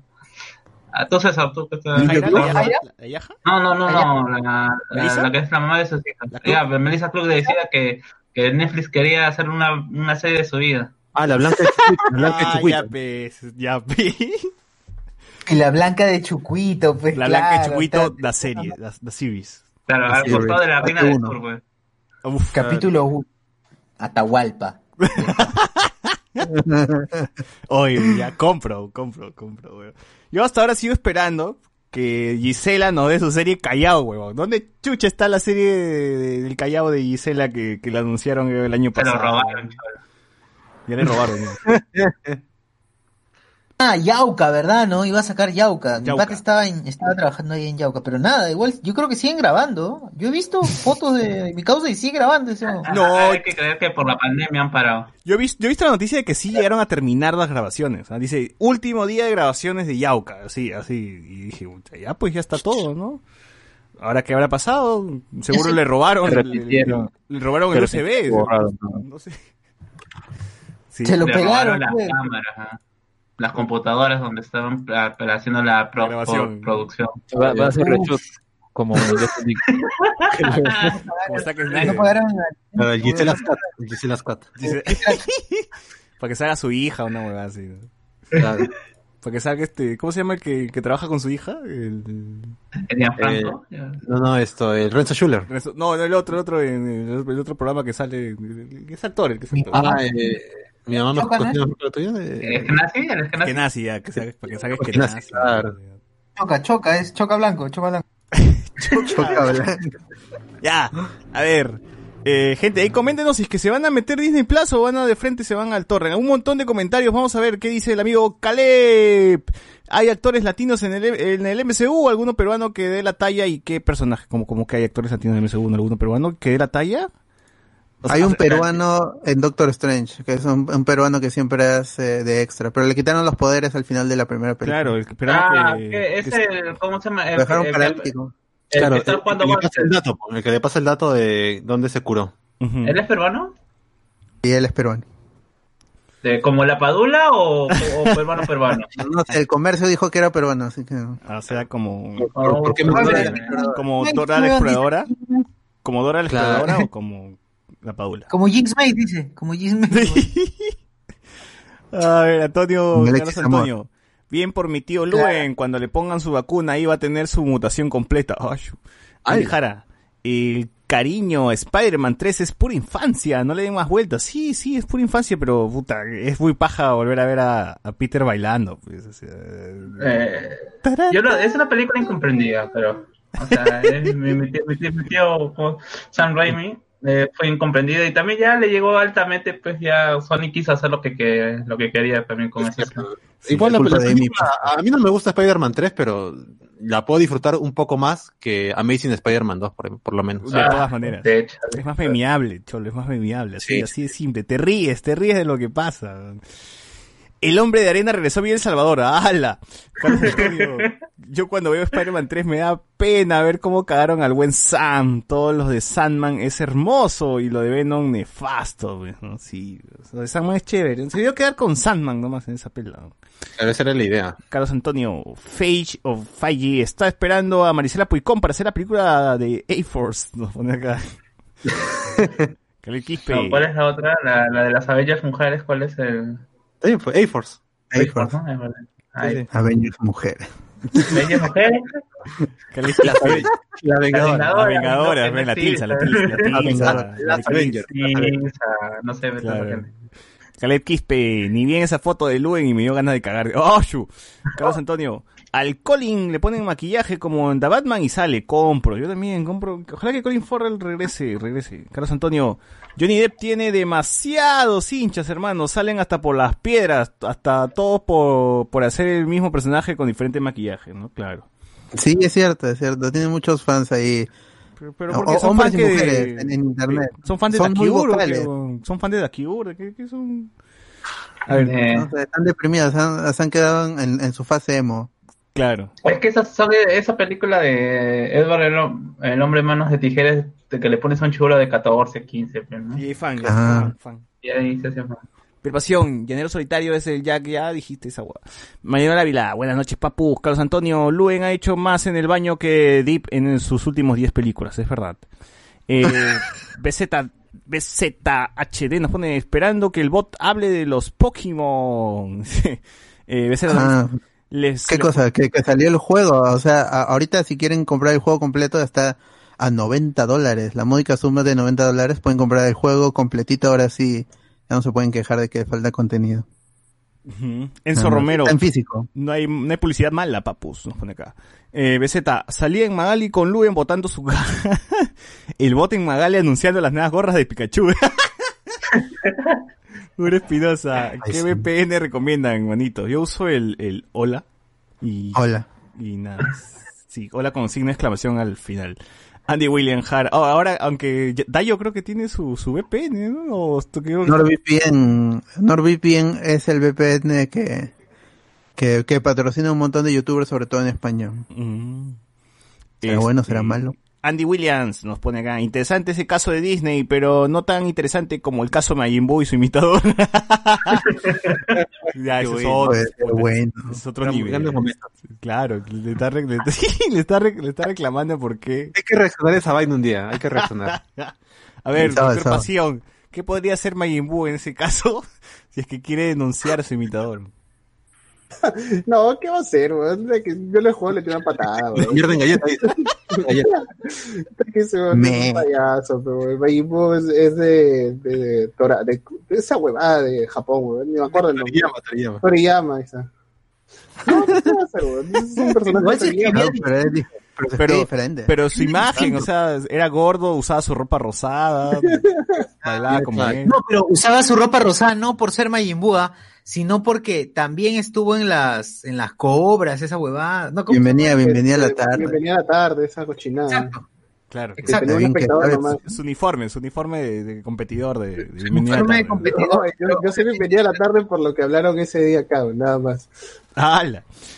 Ah, tú César, tú que estás- ¿Jaira? ¿La Yaja? ¿Jaira? ¿La Yaja? No, no, no, no, la, la, ¿Melissa? la que es la mamá de sus hijas. Ya, Melissa Club decía que, que Netflix quería hacer una, una serie de su vida. Ah, la Blanca de Chucuito. La Blanca de Ah, Chucuito. ya ves, ya ves. Y la blanca de Chucuito, pues La Blanca de Chucuito, está- la serie, la, la series. Claro, al costado de la reina del uno. sur, pues. Uf, Capítulo 1. Atahualpa. *laughs* Oye, ya compro, compro, compro, weón. Yo hasta ahora sigo esperando que Gisela nos dé su serie Callao, weón. ¿Dónde chucha está la serie de- de- del Callao de Gisela que, que la anunciaron el año Se lo pasado? robaron, chaval. Ya le robaron. ¿no? *laughs* Ah, Yauca, ¿verdad? ¿No? Iba a sacar Yauca. Mi Yauca. pata estaba, en- estaba trabajando ahí en Yauca, pero nada, igual, yo creo que siguen grabando. Yo he visto fotos de mi causa y sigue grabando eso. No. Ah, hay que creer que por la pandemia han parado. Yo he, visto, yo he visto la noticia de que sí llegaron a terminar las grabaciones. ¿ah? Dice, último día de grabaciones de Yauca. Así, así. Y dije, "Puta, ya pues ya está todo, ¿no? Ahora, ¿qué habrá pasado? Seguro le robaron, le, le- repitieron. le robaron Se el USB. borraron, ¿no? No sé. Sí. Se lo Le pegaron, las pues. cámaras, ajá. Las computadoras donde estaban haciendo la pro- Grabación. producción. Va, va a ser reshoot como *laughs* No pagaron Ah, el Gisela Scott. el Gisela Scott. Dice- *laughs* para que salga su hija o una huevada así. Para que salga este, ¿cómo se llama el que, que trabaja con su hija? El, Franco. ya. No, no, esto, el Renzo Schuller. no, el otro, el otro, en el, el otro programa que sale, el que es actor, el que es actor. Ah, eh, mi mamá me cogió la tuya. ¿Es que nazi? ¿El que nazi? que nazi, ya, que salga, para que Porque que nazi, claro. Choca, choca, es choca blanco, choca blanco. *laughs* Choca blanca. Ya, a ver. Eh, gente, ahí coméntenos si es que se van a meter Disney Plus o van a de frente se van al torre. Un montón de comentarios. Vamos a ver qué dice el amigo Caleb. ¿Hay actores latinos en el, en el MCU? ¿Alguno peruano que dé la talla? ¿Y qué personaje? Como, como que hay actores latinos en el MCU? ¿no? ¿Alguno peruano que dé la talla? O sea, Hay un peruano en Doctor Strange, que es un, un peruano que siempre hace de extra, pero le quitaron los poderes al final de la primera película. Claro, el peruano Ah, que, que es que- el, ¿cómo se llama? Lo El, dejaron el- paralítico. el Claro, que le pasa el dato, po, el que le pasa el dato de dónde se curó. ¿Él es peruano? él es peruano. De- ¿Como la Padula o, o peruano peruano? *laughs* No el comercio dijo que era peruano, así que... O sea, como, ¿Por, por qué me me- como Dora la exploradora. Como Dora la Claro. exploradora o como la Padula. Como Jinx May, dice. Como Jinx May. *laughs* A ver, Antonio, Carlos Amor. Antonio. Bien por mi tío Luen, cuando le pongan su vacuna, ahí va a tener su mutación completa. Ay, Ay. Jara, el cariño Spider-Man 3 es pura infancia, no le den más vueltas. Sí, sí, es pura infancia, pero puta, es muy paja volver a ver a, a Peter bailando. Pues, o sea, Eh, yo lo- es una película incomprendida, pero. O sea, es- mi, mi tío, mi tío- mi tío, como Sam Raimi eh, fue incomprendida y también ya le llegó altamente, pues ya Sony quiso hacer lo que, que lo que quería también con eso. Igual la, película, a mí no me gusta Spider-Man 3, pero la puedo disfrutar un poco más que Amazing Spider-Man 2, por, por lo menos. de todas maneras. De hecho, Es más memeable, cholo, es más memeable, así, Sí. así de simple. Te ríes, te ríes de lo que pasa. El hombre de arena regresó bien El Salvador, ¡hala! Carlos *laughs* Antonio, yo cuando veo Spider-Man 3 me da pena ver cómo cagaron al buen Sam. Todos los de Sandman es hermoso y lo de Venom nefasto, pues, ¿no? Sí, lo de Sandman es chévere. Se dio quedar con Sandman nomás en esa pela. Pero esa era la idea. Carlos Antonio, Fage of 5G está esperando a Marisela Puicón para hacer la película de A-Force. Nos pone acá. *laughs* No, ¿Cuál es la otra? La, la de las bellas mujeres, ¿cuál es el...? También fue A-Force. A-Force. ¿no? Ay, Avengers mujeres. Bellas mujeres. *laughs* Caleb Quispe. La Vengadora. La Vengadora, la sí, tilsa, la sí. tilsa, la la Avengers. Sí, no sé. Caleb Quispe, ni bien esa foto de Luen y me dio ganas de cagar. ¡Oh, shu! Carlos Antonio, al Colin le ponen maquillaje como en The Batman y sale, compro. Yo también compro. Ojalá que Colin Farrell regrese, regrese. Carlos Antonio, Johnny Depp tiene demasiados hinchas, hermano. Salen hasta por las piedras, hasta todos por, por hacer el mismo personaje con diferente maquillaje, ¿no? Claro. Sí, es cierto, es cierto. Tiene muchos fans ahí. Pero, pero O- porque son hombres fans y que mujeres en- en internet. Son fans de Son Dakiur, que- son fans de Dakiur, ¿qué, qué son? A ver, Eh, No sé, están deprimidos, se han, se han quedado en, en su fase emo. Claro. Es que esa, sabe, esa película de Edward el, el hombre en manos de tijeras, de que le pones a un chulo de 14, 15, pues, ¿no? Y fan, ya, Ah. fan, fan. Y ahí se hace más. Perpasión, Llanero Solitario es el Jack, ya dijiste esa guada. Mariano Ávila, buenas noches, papus. Carlos Antonio, Luen ha hecho más en el baño que Deep en sus últimos 10 películas, es verdad. Eh, *laughs* BZ, BZHD nos pone esperando que el bot hable de los Pokémon. *laughs* eh, BZ, Ah, les, ¿Qué les- cosa? Que, que salió el juego. O sea, a- ahorita si quieren comprar el juego completo está a 90 dólares. La módica suma de 90 dólares pueden comprar el juego completito. Ahora sí, ya no se pueden quejar de que falta contenido. Enzo Ah, Romero. Está en físico. No hay, no hay publicidad mala, papus, nos pone acá. Eh, BZ, salía en Magali con Luen botando su. *laughs* El bote en Magali anunciando las nuevas gorras de Pikachu. *laughs* Pura Espinosa. ¿Qué sí. VPN recomiendan, manito? Yo uso el, el Hola. Y, Hola. y nada. Sí, Hola con signo de exclamación al final. Andy William Hart. Oh, ahora, aunque Dayo creo que tiene su, su VPN, ¿no? O NordVPN, NordVPN es el VPN que, que, que patrocina un montón de youtubers, sobre todo en español. Mm. Será bueno, Este, será malo. Andy Williams nos pone acá, interesante ese caso de Disney, pero no tan interesante como el caso de Majin Buu y su imitador. *laughs* ya, es otro, bueno. es nivel. Claro, le está, re- le, *laughs* le está re- le está reclamando porque... Hay que reaccionar a esa vaina un día, hay que reaccionar. *laughs* A ver, doctor. Pasión, ¿qué podría hacer Majin Buu en ese caso si es que quiere denunciar a su imitador? *laughs* No, ¿qué va a hacer, weón? Que Yo le juego, le tiro una patada, weón. Mierda en galleta. Es *laughs* que es Me. un payaso, pero. Majin Buu es, es de, de, de, Tora- de, de esa huevada de Japón, weón. Ni me acuerdo el nombre. Toriyama, Toriyama. Toriyama, esa. No, ¿qué va a hacer, weón? Es un personaje se Toriyama. No, pero es, pero se diferente. Pero su imagen, o sea, era gordo, usaba su ropa rosada, *laughs* bailaba como. No, pero usaba su ropa rosada no por ser Majin Buu, ¿ah? Sino porque también estuvo en las en las cobras, esa huevada. No, ¿cómo se Bienvenida, bienvenida a la Este, tarde. Bienvenida a la tarde, esa cochinada. Exacto. Claro. Exacto. tenía un espectador nomás. Su uniforme, su uniforme de, de competidor de, de bienvenida Uniforme de tarde. competidor. No, yo, yo sé que venía a la tarde por lo que hablaron ese día acá, nada más.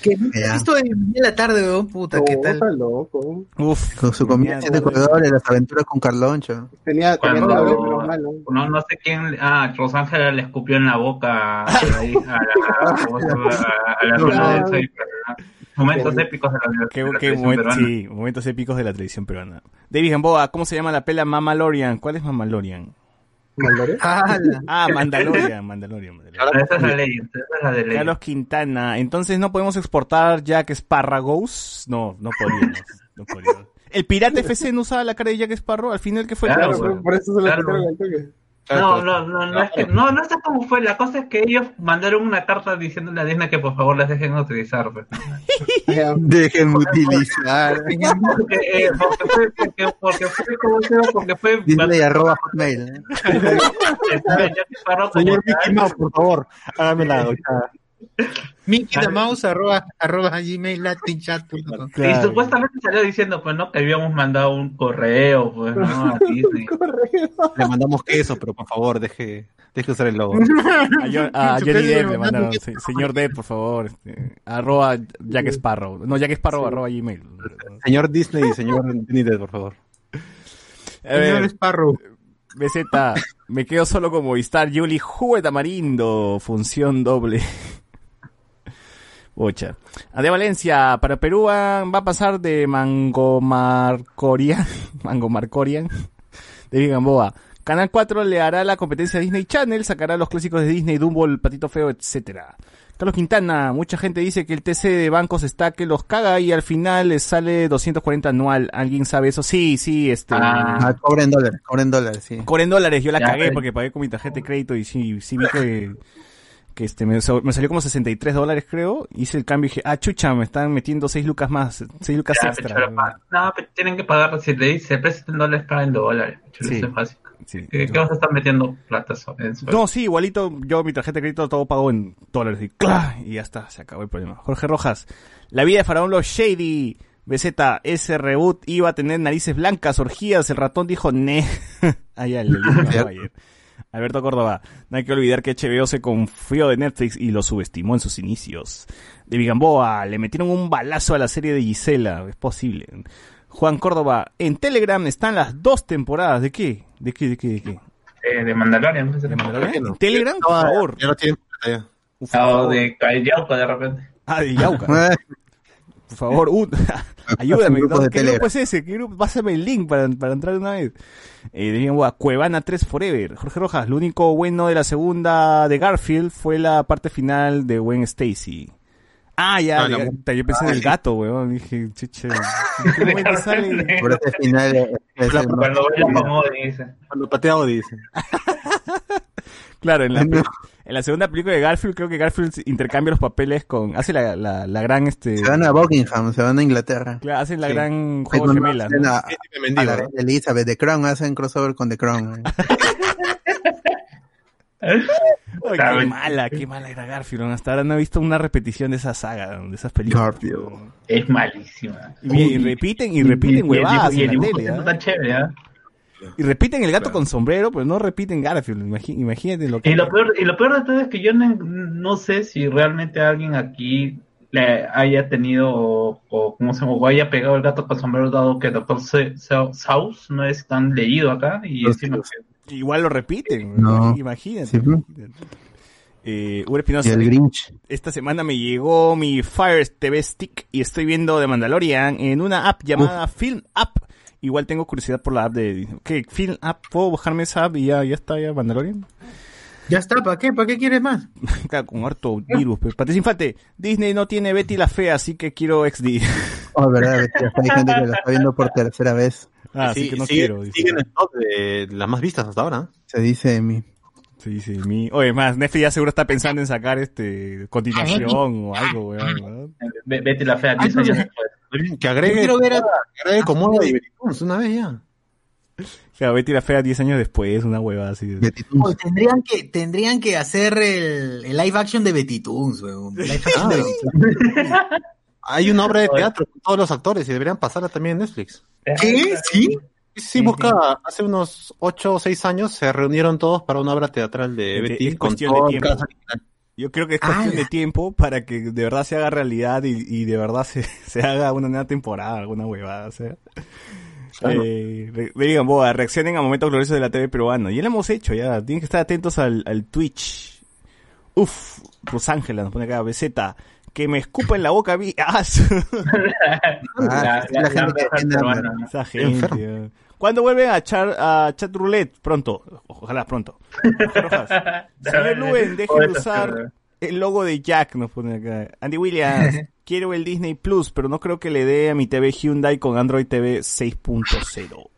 Visto de en la tarde, weón, puta, No, ¿qué tal? está loco. Uf. Con su comida de corredores, las aventuras con Carloncho. Tenía, tenía Cuando- pero malo. No, no sé quién. Ah, Rosángela le escupió en la boca a la hija, a la, *laughs* Momentos épicos de la, de Qué, la qué televisión momento- peruana. sí, momentos épicos de la televisión peruana. David Gamboa, ¿cómo se llama la pela Mamalorian? ¿Cuál es Mamalorian? ¿Mandalorian? *laughs* ¡Hala! Ah, Mandalorian, Mandalorian. Mandalorian. Esa es la ley, esa es la de ley. Carlos Quintana, entonces no podemos exportar Jack Sparragos. No, no podríamos. No podríamos. ¿El Pirata FC no usaba la cara de Jack Sparrow? Al final, ¿qué fue? Claro, Claro, güey. por- por eso se lo Claro. quitaron al toque. No, no, no, no, es que, no, no sé cómo fue. La cosa es que ellos mandaron una carta diciéndole a Disney que por favor las dejen utilizar. Pues. Déjenme utilizar. Porque, eh, porque fue, porque, porque fue, ¿cómo se? Porque fue. Disney arroba hotmail. ¿eh? Como Señor. Mickey Mouse, por favor, hágame la. Mickey the Mouse arroba, arroba gmail latin chat com. Y Claro. supuestamente salió diciendo, pues, ¿no? Que habíamos mandado un correo, pues, ¿no? A *laughs* Disney. Le mandamos queso, pero por favor, deje, deje usar el logo. *laughs* A, Jo- a Johnny Depp le mandaron, se- señor Depp, por favor, este, arroba Jack Sparrow. No, Jack Sparrow, arroba gmail. Señor Disney y señor Johnny Depp, por favor. A ver, Señor Sparrow. BZ, me quedo solo como Movistar, Yuli, de tamarindo, función doble. Bocha. Ade Valencia, para Perú va, va a pasar de Mango Marcorian, *laughs* Mango Marcorian, de Gamboa. Canal 4 le hará la competencia a Disney Channel, sacará los clásicos de Disney, Dumbo, El Patito Feo, etcétera. Carlos Quintana, mucha gente dice que el TC de bancos está que los caga y al final les sale 240 anual. ¿Alguien sabe eso? Sí, sí, este... Ah. Ah, cobren dólares, cobren dólares, sí. Cobren en dólares, yo la Ya, cagué pero- porque pagué con mi tarjeta de crédito y sí, sí vi que, que este, me, sa- me salió como 63 dólares creo, hice el cambio y dije, ah chucha, me están metiendo 6 lucas más, 6 lucas Ya, extra. pero, no, pero tienen que pagar, si le dice, el precio en dólares, pagan en dólares. Sí. eso es fácil. Sí. ¿Qué, qué vas a estar metiendo plata en su- No, sí, igualito, yo mi tarjeta de crédito todo pago en dólares y ¡cla! y ya está, se acabó el problema. Jorge Rojas, la vida de Faraón Los Shady, BZ, ese reboot iba a tener narices blancas, orgías, el ratón dijo ne. Ahí al ayer. Alberto Córdoba, no hay que olvidar que HBO se confió de Netflix y lo subestimó en sus inicios. De Gamboa, le metieron un balazo a la serie de Gisela, es posible. Juan Córdoba, en Telegram están las dos temporadas, ¿de qué? ¿De qué, de qué, de qué? Eh, de Mandalorian. ¿De Mandalorian? ¿Qué no? ¿En Telegram? Por favor. Ya no tienen O favor. de Callauca de repente. Ah, de Yauca. *laughs* Eh, Por favor, un- *laughs* ayúdame. Grupos ¿no? ¿Qué Telegram. grupo es ese? ¿Qué grupo? Pásame el link para, para entrar de una vez. Eh, de Gamboa, Cuevana 3 Forever. Jorge Rojas, lo único bueno de la segunda de Garfield fue la parte final de Gwen Stacy. Ah, ya, Ah, la de- mu- yo pensé en el gato, weón. Dije, chuche. ¿En *laughs* qué momento sale? por *laughs* ese final es, es el más- Cuando baila con Odin, dice. Cuando patea Odi, dice. Claro, en la, No. En la segunda película de Garfield, creo que Garfield intercambia los papeles con. Hace la, la, la gran, este. Se van a Buckingham, se van a Inglaterra. Claro, hacen la Sí. gran juego de hacen ¿no? a- a la reina Elizabeth, The Crown, hacen crossover con The Crown. eh. Qué mala, qué mala era Garfield. Hasta ahora no he visto una repetición de esa saga, de esas películas. Garfield. Es malísima. Y, repiten, y repiten y el huevadas dibujo- y el en la dibujo tele, está ¿ah? tan chévere, ¿ah? Y repiten el gato con sombrero, pero no repiten Garfield. Imagínate lo que... Y lo peor, y lo peor de todo es que yo no, no sé si realmente alguien aquí le haya tenido o, o cómo se llama, o haya pegado el gato con sombrero dado que Doctor Saus no es tan leído acá y No, encima Igual lo repiten. No. Imagínate. Sí, ¿no? Eh, Uri Y Espinosa, el Grinch. esta semana me llegó mi Fire TV Stick y estoy viendo The Mandalorian en una app llamada Film App. Igual tengo curiosidad por la app de... ¿Qué? ¿Film App? ¿Puedo bajarme esa app y ya, ya está ya Mandalorian? Ya está, ¿para qué? ¿Para qué quieres más? *laughs* Claro, con harto virus. Pues. Patricia Infante, Disney no tiene Betty la Fea, así que quiero XD. *laughs* Oh, verdad, hay gente que la está viendo por tercera vez. Ah, Sí, así que no quiero. dice. Sigue en el top de las más vistas hasta ahora. Se dice mi. Sí, sí, mi... Oye, más, Netflix ya seguro está pensando en sacar este continuación o algo, weón. Betty la fea 10 años después. Que agregue, quiero ver a- que agregue como una de una vez ya. Claro, Betty la Fea 10 años después, una hueva así. de-. Oye, tendrían que, tendrían que hacer el, el live action de Betty Toons, weón. Live action de Betty Toons. Hay una obra de teatro con todos los actores y deberían pasarla también en Netflix. ¿Qué? ¿Sí? Sí, sí, busca, hace unos 8 o 6 años se reunieron todos para una obra teatral de Es Betty con cuestión de todo tiempo. Yo creo que es cuestión de tiempo para que de verdad se haga realidad y, y de verdad se, *laughs* se haga una nueva temporada, alguna huevada, o sea. Claro. Eh, re- digan, boa, reaccionen a momentos gloriosos de la TV peruana. Ya lo hemos hecho, ya. Tienen que estar atentos al, al Twitch. Uf, Rosángela nos pone acá, BZ. Que me escupa en la boca a mí. *laughs* ¡Ah! *laughs* Ah, La- la, la- gente la- gente. enfermo. ¿Cuándo vuelven a, char, a Chat Roulette? Pronto. Ojalá pronto. *laughs* Señor Luen, deje de usar el logo de Jack, nos pone acá. Andy Williams, *laughs* quiero el Disney Plus, pero no creo que le dé a mi TV Hyundai con Android TV 6.0.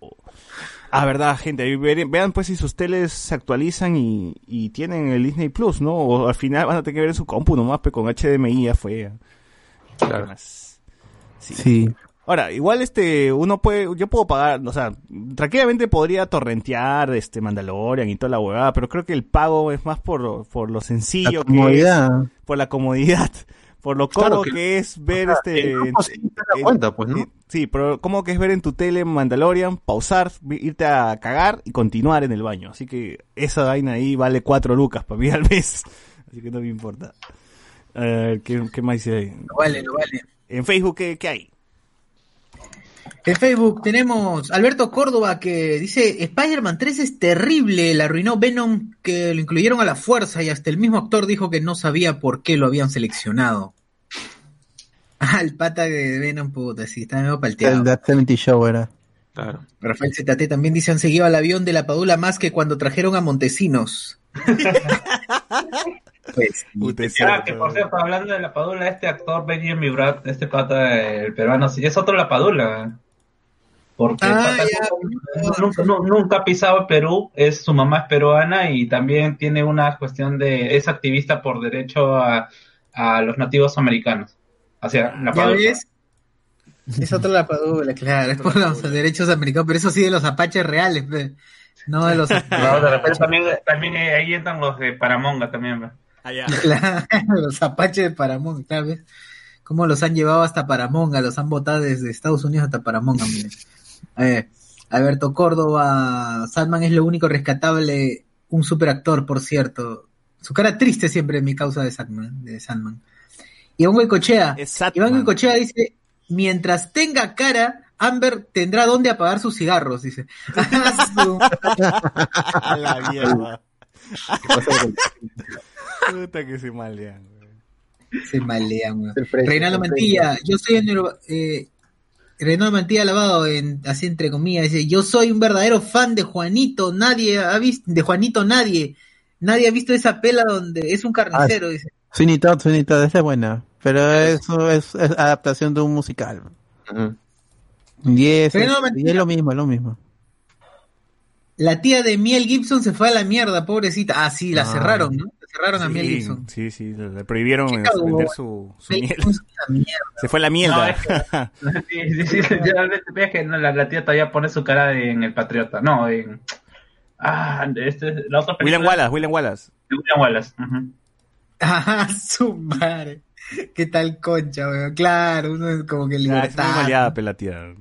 Ah, verdad, gente. Vean pues si sus teles se actualizan y, y tienen el Disney Plus, ¿no? O al final van a tener que ver en su compu nomás, pero con HDMI ya fue. Claro. Sí. Ahora, igual este, uno puede, yo puedo pagar, o sea, tranquilamente podría torrentear este Mandalorian y toda la huevada, pero creo que el pago es más por, por lo sencillo La que es, comodidad. por la comodidad, *laughs* por lo Claro cómodo que- que, es ver sea, este, sí en- cuenta, pues, ¿no? en- sí, pero cómo que es ver en tu tele Mandalorian, pausar, irte a cagar y continuar en el baño, así que esa vaina ahí vale cuatro lucas para mí al mes, *laughs* así que no me importa. A ver, ¿qué, qué más dice ahí? No vale, no vale. En Facebook, ¿qué, qué hay? En Facebook tenemos Alberto Córdoba que dice Spider-Man 3 es terrible, la arruinó Venom que lo incluyeron a la fuerza y hasta el mismo actor dijo que no sabía por qué lo habían seleccionado. *laughs* Ah, el pata de Venom, puta, sí, está medio El palteado. That 70 Show era. Claro. Rafael ZT también dice han seguido al avión de la Padula más que cuando trajeron a Montesinos. *laughs* pues, es Ah, que por cierto, hablando de la padula, este actor Benjamin Murat, este pata, eh, el peruano, sí, es otro la padula. Porque Ah, nunca, nunca- nu- nunca ha pisado Perú, es su mamá es peruana y también tiene una cuestión de, es activista por derecho a, a los nativos americanos. O sea, la ¿Ya ves? Es otra la Padula, claro, *laughs* es por los derechos americanos, pero eso sí de los apaches reales, pe. no de los... *laughs* No, de repente también, también ahí entran los de Paramonga también. ¿ve? Ah, ya. *laughs* Claro, los apaches de Paramonga, claro, ¿ves? Cómo los han llevado hasta Paramonga, los han botado desde Estados Unidos hasta Paramonga, miren. Ver, Alberto Córdoba, Sandman es lo único rescatable, un superactor, por cierto. Su cara triste siempre es mi causa de Sandman. De Sandman. Iván Goicochea. Iván Goicochea dice, mientras tenga cara, Amber tendrá dónde apagar sus cigarros, dice. *laughs* A la mierda. *laughs* Puta que se malean. güey. Se malean, precio, Reinaldo Mantilla, yo soy el neuro- eh, Reinaldo Mantilla lavado en, así entre comillas, dice, yo soy un verdadero fan de Juanito, nadie ha visto, de Juanito nadie, nadie ha visto esa pela donde es un carnicero, dice. Sweeney Todd, Sweeney Todd, esa es buena. Pero eso es, es adaptación de un musical. Y es, y es lo mismo, es lo mismo. La tía de Miel Gibson se fue a la mierda, pobrecita. Ah, sí, la Ah. cerraron, ¿no? Cerraron a Miel Sí, Gibson. sí, sí, le prohibieron cagón. vender su, su Miel es. Se fue la No, mierda. es Sí, sí, sí, generalmente ves que no, la, la tía todavía pone su cara de- en el Patriota. No, en. Ah, este, la otra William película Wallace, William Wallace. William Wallace. ujú. Ah, su madre. ¿Qué tal concha, weón? Claro, uno es como que Ah, es libertad. maleada, pela tía.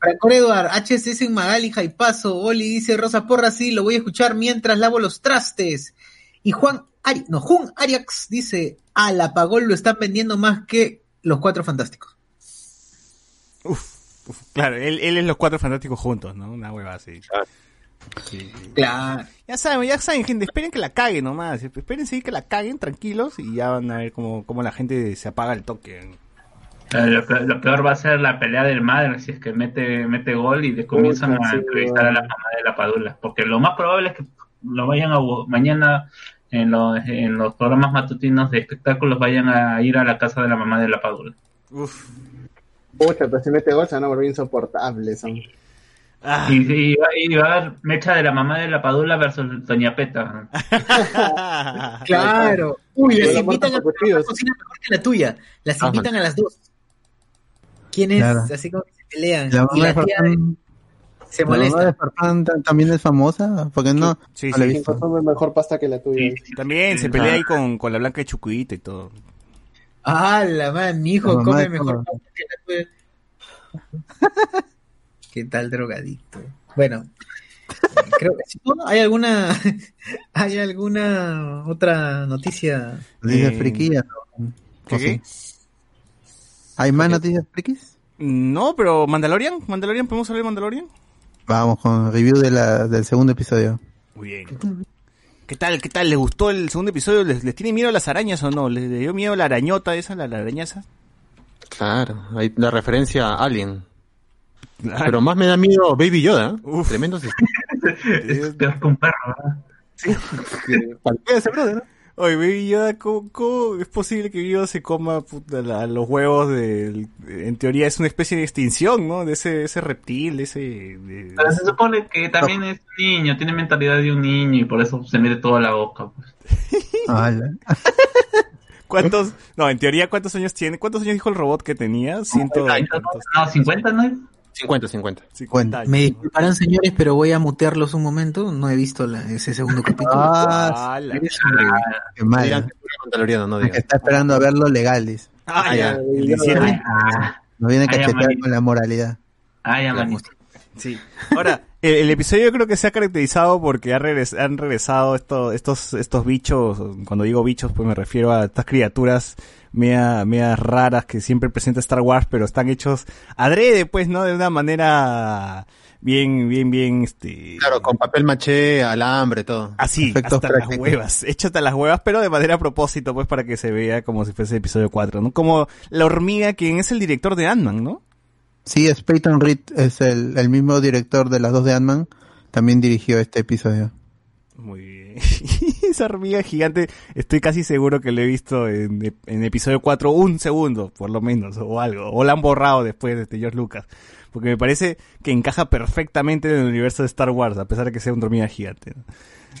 Franco Eduard, HSS en Magali, Jaipazo, Oli dice Rosa Porra, sí, lo voy a escuchar mientras lavo los trastes. Y Juan Ari, no, Jun Ariax dice, a la Pagol lo están vendiendo más que los cuatro fantásticos. Uf, uf, claro, él, él es los cuatro fantásticos juntos, ¿no? Una hueva así. Sí, sí. Claro. Ya saben, ya saben, gente, esperen que la caguen nomás. Espérense que la caguen tranquilos y ya van a ver cómo, cómo la gente se apaga el toque. Lo, peor- lo peor va a ser la pelea del madre si es que mete, mete gol y le comienzan a sí, entrevistar a la mamá de la Padula. Porque lo más probable es que lo vayan a mañana en los, en los programas matutinos de espectáculos vayan a ir a la casa de la mamá de la Padula. Uf. Pucha, pero si mete gol se van a volver insoportables. son. Ah, Y, y va, y va a haber mecha de la mamá de la Padula versus Doña Peta. *laughs* Claro. Uy, las la invitan a cuchillos. cocina mejor que la tuya. Las Ajá. invitan a las dos. ¿Quién es? Claro. Así como que se pelean. La y la tía se la mamá molesta. de Farfán ta- también es famosa, porque no, Sí, la sí. ¿Quién visto. consume mejor pasta que la tuya? Sí, También se pelea ahí con, con la blanca de Chucuita y todo. Ah, la man, mi hijo La come mejor todo. que la tuya. *laughs* ¿Qué tal drogadicto? Bueno, eh, creo que sí, ¿no? ¿Hay alguna, *laughs* hay alguna otra noticia? Noticias Eh, friquillas, ¿no? ¿qué, ¿O qué? sí? ¿Hay más noticias frikis? No, pero Mandalorian, Mandalorian, ¿podemos hablar de Mandalorian? Vamos con review de la, del segundo episodio. Muy bien. ¿Qué tal? ¿Qué tal? ¿Les gustó el segundo episodio? ¿Les, les tiene miedo a las arañas o no? ¿Les dio miedo la arañota esa, la, la arañaza? Claro, hay la referencia a Alien. Claro. Pero más me da miedo Baby Yoda. ¿eh? Uf. Tremendo *laughs* peor que un perro, ¿verdad? que palpea ese brother, ¿no? Oye, Baby Yoda, ¿cómo, cómo es posible que Baby Yoda se coma puta, la- los huevos del... En teoría es una especie de extinción, ¿no? De ese, ese reptil, ese... de- Pero se supone que también es un niño, tiene mentalidad de un niño y por eso se mete toda la boca. Pues. *laughs* ¿Cuántos? No, en teoría, ¿cuántos años tiene? ¿Cuántos años dijo el robot que tenía? Ciento... No, 50 no es. 50, 50. 50 años. Me disculparán señores, pero voy a mutearlos un momento. No he visto la- ese segundo *laughs* capítulo. Ah, qué No mal. no digan. está esperando a verlo legal, dice. Ah, ya, Ah, el 17. Ah, Nos viene a Ah, cachetear con la moralidad. ah, ya, manito. Sí. Ahora, el, el episodio yo creo que se ha caracterizado porque ha regres- han regresado estos, estos, estos bichos, cuando digo bichos pues me refiero a estas criaturas media, medias raras que siempre presenta Star Wars, pero están hechos adrede pues, ¿no? De una manera bien, bien, bien, este... Claro, con papel maché, alambre, todo. Así, Efectos hasta las huevas, hecho hasta las huevas, pero de manera a propósito, pues, para que se vea como si fuese episodio 4, ¿no? Como la hormiga, quien es el director de Ant-Man, ¿no? Sí, es Peyton Reed, es el, el mismo director de las dos de Ant-Man. También dirigió este episodio. Muy bien. *laughs* Esa hormiga gigante, estoy casi seguro que lo he visto en, en episodio 4 un segundo, por lo menos, o algo. O la han borrado después de este George Lucas. Porque me parece que encaja perfectamente en el universo de Star Wars, a pesar de que sea una hormiga gigante.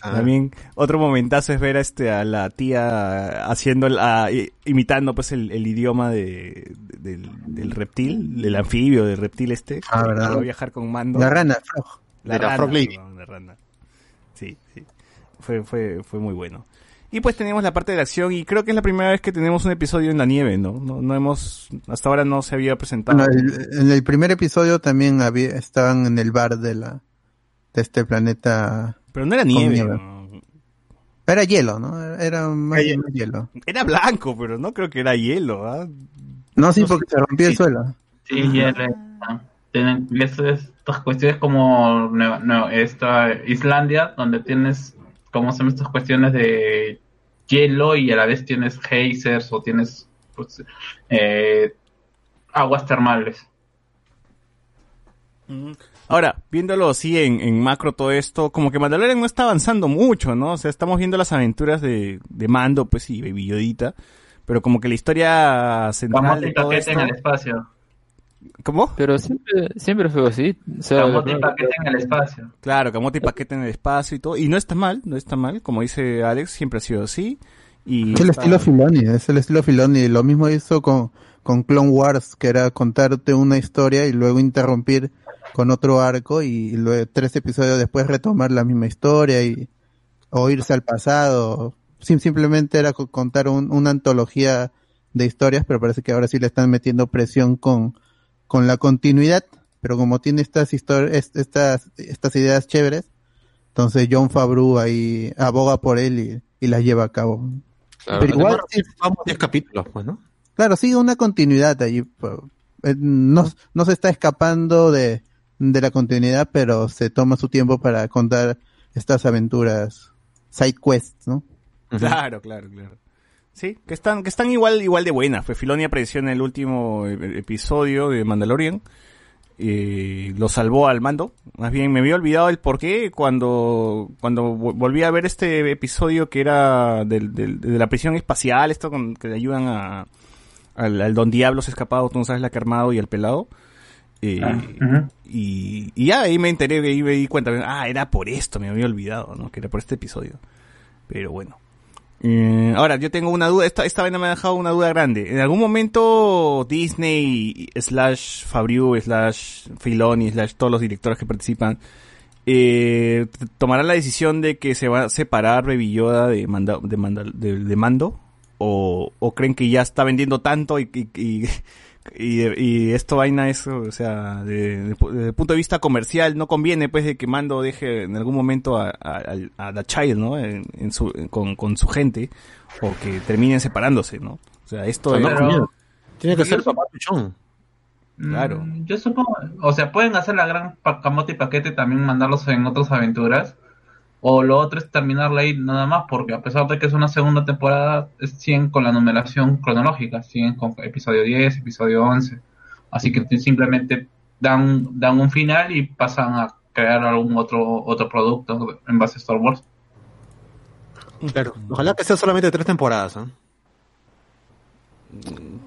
Ah. También otro momentazo es ver a este a la tía haciendo el- a- i- imitando pues el, el idioma de, de- del, del reptil, del anfibio, del reptil este. Ah, que ¿verdad? va a viajar con mando. La rana, Frog. La De la rana, Frog Lady. perdón, la rana. Sí, sí. Fue, fue, fue muy bueno. Y pues tenemos la parte de la acción y creo que es la primera vez que tenemos un episodio en la nieve, ¿no? No, no hemos, hasta ahora no se había presentado. Bueno, el- en el primer episodio también había, estaban en el bar de la de este planeta. Pero no era nieve. nieve. ¿no? Era hielo, ¿no? Era más Era hielo. Era blanco, pero no creo que era hielo, ¿ah? No, sí, No, porque se rompió el sí. suelo. Sí, el, eh, tienen y eso es- estas cuestiones como Nueva- esta Islandia, donde tienes, como son estas cuestiones de hielo y a la vez tienes geysers o tienes pues, eh, aguas termales. Ahora, viéndolo así en, en macro todo esto, como que Mandalorian no está avanzando mucho, ¿no? O sea, estamos viendo las aventuras de, de Mando, pues, y Baby Yodita, pero como que la historia central Camote de y todo paquete esto... en el espacio. ¿Cómo? Pero siempre, siempre fue así. O sea, Camote y paquete en el espacio. Claro, camote y paquete en el espacio y todo. Y no está mal, no está mal. Como dice Alex, siempre ha sido así. Y Es el está- estilo Filoni, es el estilo Filoni. Lo mismo hizo con, con Clone Wars, que era contarte una historia y luego interrumpir con otro arco y, luego tres episodios después retomar la misma historia y o irse al pasado. Sim- simplemente era co- contar un- una antología de historias, pero parece que ahora sí le están metiendo presión con, con la continuidad. Pero como tiene estas historias, estas, estas ideas chéveres, entonces John Favreau ahí aboga por él y, y las lleva a cabo. Claro, Pero igual- además, vamos 10 capítulos, pues, ¿no? Claro, sigue una continuidad allí. pero, eh, No, no se está escapando de, de la continuidad, pero se toma su tiempo para contar estas aventuras, side quests, ¿no? Claro, claro, claro. Sí, que están, que están igual, igual de buenas. Pues Filoni apareció en el último e- episodio de Mandalorian. Y lo salvó al mando. Más bien me había olvidado el por qué cuando, cuando vo- volví a ver este episodio que era del, del- de la prisión espacial, esto con, que le ayudan a, al, al Don Diablos escapado, tú no sabes la que armado y al pelado. Eh, Ah. Y, y ya ahí me enteré, ahí me di cuenta, ah, era por esto, me había olvidado, ¿no? Que era por este episodio. Pero bueno. Eh, ahora, yo tengo una duda, esta, esta vaina me ha dejado una duda grande. ¿En algún momento Disney, slash Fabriu, slash Filoni, slash todos los directores que participan, eh, tomarán la decisión de que se va a separar Baby de, manda, de mando? o, o creen que ya está vendiendo tanto y, y, y, *laughs* y- y esto vaina es, o sea, de- de- desde el punto de vista comercial no conviene pues de que Mando deje en algún momento a, a, a The Child, ¿no? En, en su, con, con su gente o que terminen separándose, ¿no? O sea, esto O sea, no. Tiene que ser papá pichón. Claro. Mm, Yo supongo, o sea, pueden hacer la gran camote y paquete y también mandarlos en otras aventuras. O lo otro es terminarla ahí nada más, porque a pesar de que es una segunda temporada, es- siguen con la numeración cronológica, siguen con episodio 10, episodio 11. Así que simplemente dan, dan un final y pasan a crear algún otro otro producto en base a Star Wars. Claro. Ojalá que sea solamente tres temporadas. ¿eh?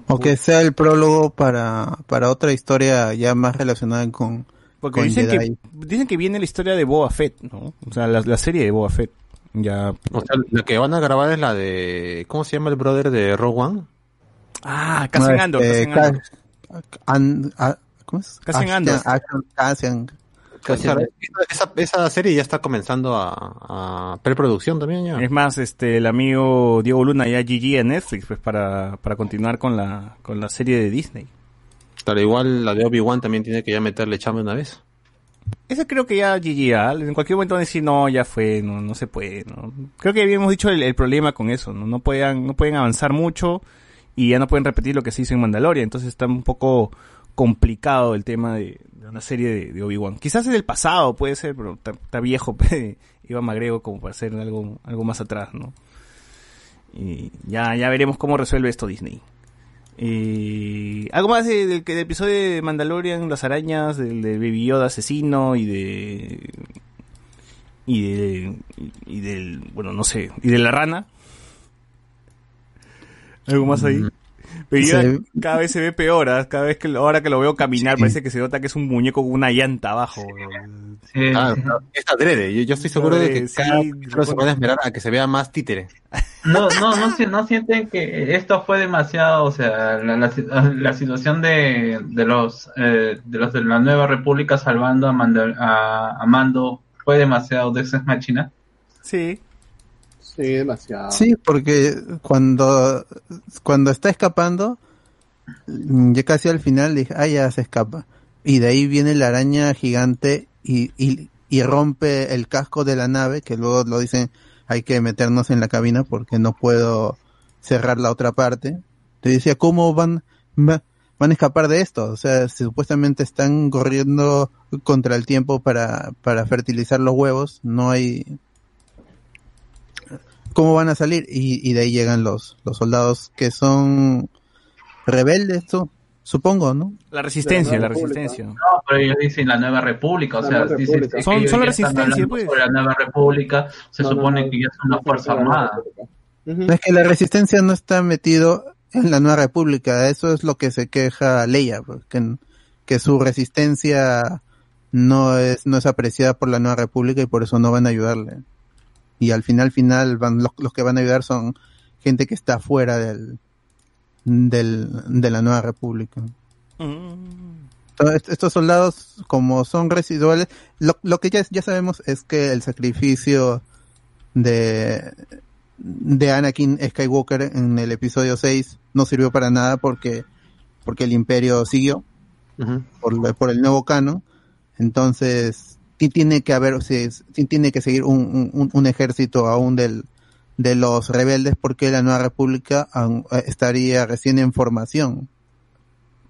O que sea el prólogo para, para otra historia ya más relacionada con, Porque dicen que, dicen que viene la historia de Boba Fett, ¿no? O sea, la, la serie de Boba Fett. Ya. O sea, la que van a grabar es la de. ¿Cómo se llama el brother de Rogue One? Ah, Cassian No, Andor, este, Cassian Andor. An- ¿Cómo es? Cassian Andor. Cassian. Esa, esa serie ya está comenzando a, a preproducción también ya. Es más, este, el amigo Diego Luna ya GG en Netflix, pues, para, para continuar con la, con la serie de Disney. Pero igual la de Obi-Wan también tiene que ya meterle chamba una vez. Ese creo que ya GG, en cualquier momento van a decir, no, ya fue, no, no se puede, ¿no? Creo que habíamos dicho el, problema con eso, ¿no? No pueden, no pueden avanzar mucho y ya no pueden repetir lo que se hizo en Mandalorian, entonces está un poco complicado el tema de, una serie de, Obi-Wan. Quizás en el pasado puede ser, pero está, viejo, *laughs* pues, Iván Magrego como para hacer algo, algo más atrás, ¿no? Y ya, ya veremos cómo resuelve esto Disney. Y algo más de- del, que del episodio de Mandalorian, las arañas, del, del Baby Yoda asesino y de y de y del bueno no sé y de la rana. Algo más ahí. Yoda Sí. cada vez se ve peor, ¿ah? cada vez que lo- ahora que lo veo caminar parece que se nota que es un muñeco con una llanta abajo. Sí, Ah, sí. es adrede. Yo, yo estoy seguro de que Sí, cada sí, se puede esperar a que se vea más títere. No, no, no, si- no sienten que esto fue demasiado, o sea, la, la, la situación de, de los eh, de los de la nueva república salvando a, Mando- a, a Mando fue demasiado de esa máquina. Sí. Sí, demasiado. Sí, porque cuando, cuando está escapando, mm, ya casi al final dije, ah, ya se escapa. Y de ahí viene la araña gigante y, y, y rompe el casco de la nave, que luego lo dicen, hay que meternos en la cabina porque no puedo cerrar la otra parte. Te decía, ¿cómo van, va- van a escapar de esto? O sea, supuestamente están corriendo contra el tiempo para, para fertilizar los huevos, no hay, cómo van a salir y, y de ahí llegan los, los soldados que son rebeldes, su- supongo, ¿no? La resistencia, la resistencia. No, pero ellos dicen la nueva república, o La sea, nueva dicen que Son- ellos son la resistencia, pues. sobre la nueva república, se No, supone no. que ya es una fuerza armada. Es que la resistencia no está metido en la nueva república, eso es lo que se queja Leia, pues, que, que su resistencia no es, no es apreciada por la nueva república y por eso no van a ayudarle. Y al final, final, van, los, los que van a ayudar son gente que está fuera del, del, de la nueva república. Mm. Estos soldados, como son residuales, lo, lo que ya, ya sabemos es que el sacrificio de, de Anakin Skywalker en el episodio 6 no sirvió para nada porque, porque el imperio siguió por, por el nuevo canon. Entonces, tiene que haber, sí, tiene que seguir un, un, un ejército aún del, de los rebeldes porque la nueva república aún, eh, estaría recién en formación.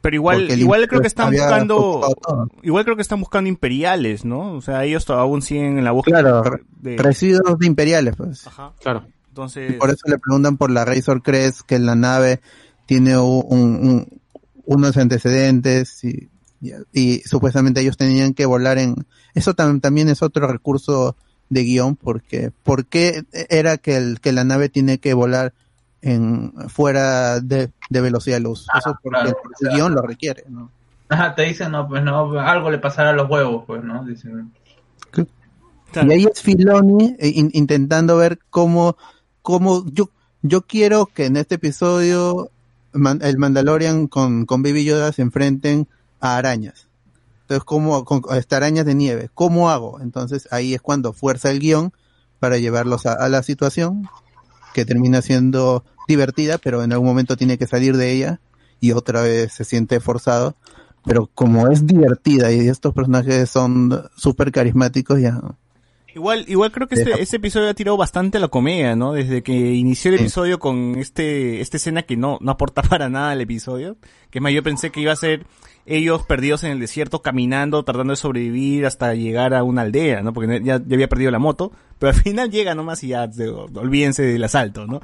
Pero igual, igual creo que están buscando, igual creo que están buscando imperiales, ¿no? O sea, ellos to- aún siguen en la búsqueda Claro, de... residuos de imperiales, pues. Ajá. Claro. Y Entonces, por eso le preguntan por la Razor Crest, que la nave tiene un, un- unos antecedentes y, y, y supuestamente ellos tenían que volar en... Eso tam- también es otro recurso de guion, porque ¿por qué era que, el, que la nave tiene que volar en fuera de, de velocidad de luz? Ah, Eso porque claro, el, guion lo requiere, ¿no? Ajá, te dicen, no, pues no, algo le pasará a los huevos, pues, ¿no? Dicen. claro, Y ahí es Filoni eh, in- intentando ver cómo, cómo yo, yo quiero que en este episodio Man- el Mandalorian con, con Baby Yoda se enfrenten a arañas. Entonces, ¿cómo, con, a estas arañas de nieve? ¿Cómo hago? Entonces ahí es cuando fuerza el guion para llevarlos a, a la situación que termina siendo divertida, pero en algún momento tiene que salir de ella y otra vez se siente forzado. Pero como es divertida y estos personajes son súper carismáticos, ya Igual, igual creo que este, este episodio ha tirado bastante a la comedia, ¿no? Desde que inició el episodio con este, esta escena que no, no aporta *laughs* para nada al episodio. Que es más, yo pensé que iba a ser ellos perdidos en el desierto, caminando, tratando de sobrevivir hasta llegar a una aldea, ¿no? Porque ya, ya había perdido la moto. Pero al final llega nomás y ya, de- olvídense del asalto, ¿no?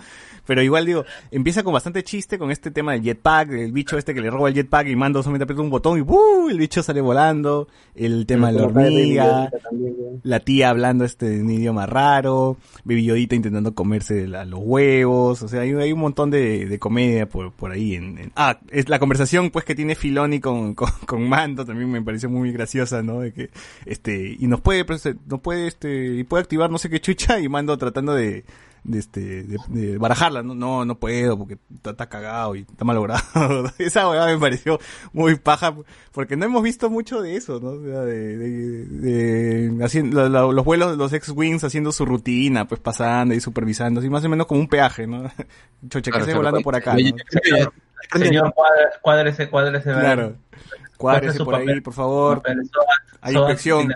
Pero igual digo, empieza con bastante chiste con este tema del jetpack, del bicho este que le roba el jetpack y Mando solamente aprieta un botón y ¡buh! el bicho sale volando, el tema de la hormiga, la tía hablando este en un idioma raro, Baby Yodita intentando comerse la- los huevos, o sea, hay, hay un montón de, de comedia por, por ahí. En, en- ah, es la conversación pues que tiene Filoni con, *laughs* con, con Mando también me pareció muy graciosa, ¿no? De que, este, y nos puede, pues, no puede, este, y puede activar no sé qué chucha y Mando tratando de, de este, de, de barajarla, no, no, no puedo porque está, está cagado y está malogrado. *laughs* Esa huevada me pareció muy paja porque no hemos visto mucho de eso, ¿no? O sea, de, de, de- haciendo, los vuelos, los ex-wings haciendo su rutina, pues pasando y supervisando, así más o menos como un peaje, ¿no? *laughs* Choche, que Claro, esté claro. volando por acá, ¿no? Señor, cuadre- cuádrese, cuádrese. Claro. Cuádrese por ahí, por favor. Papel, Hay inspección.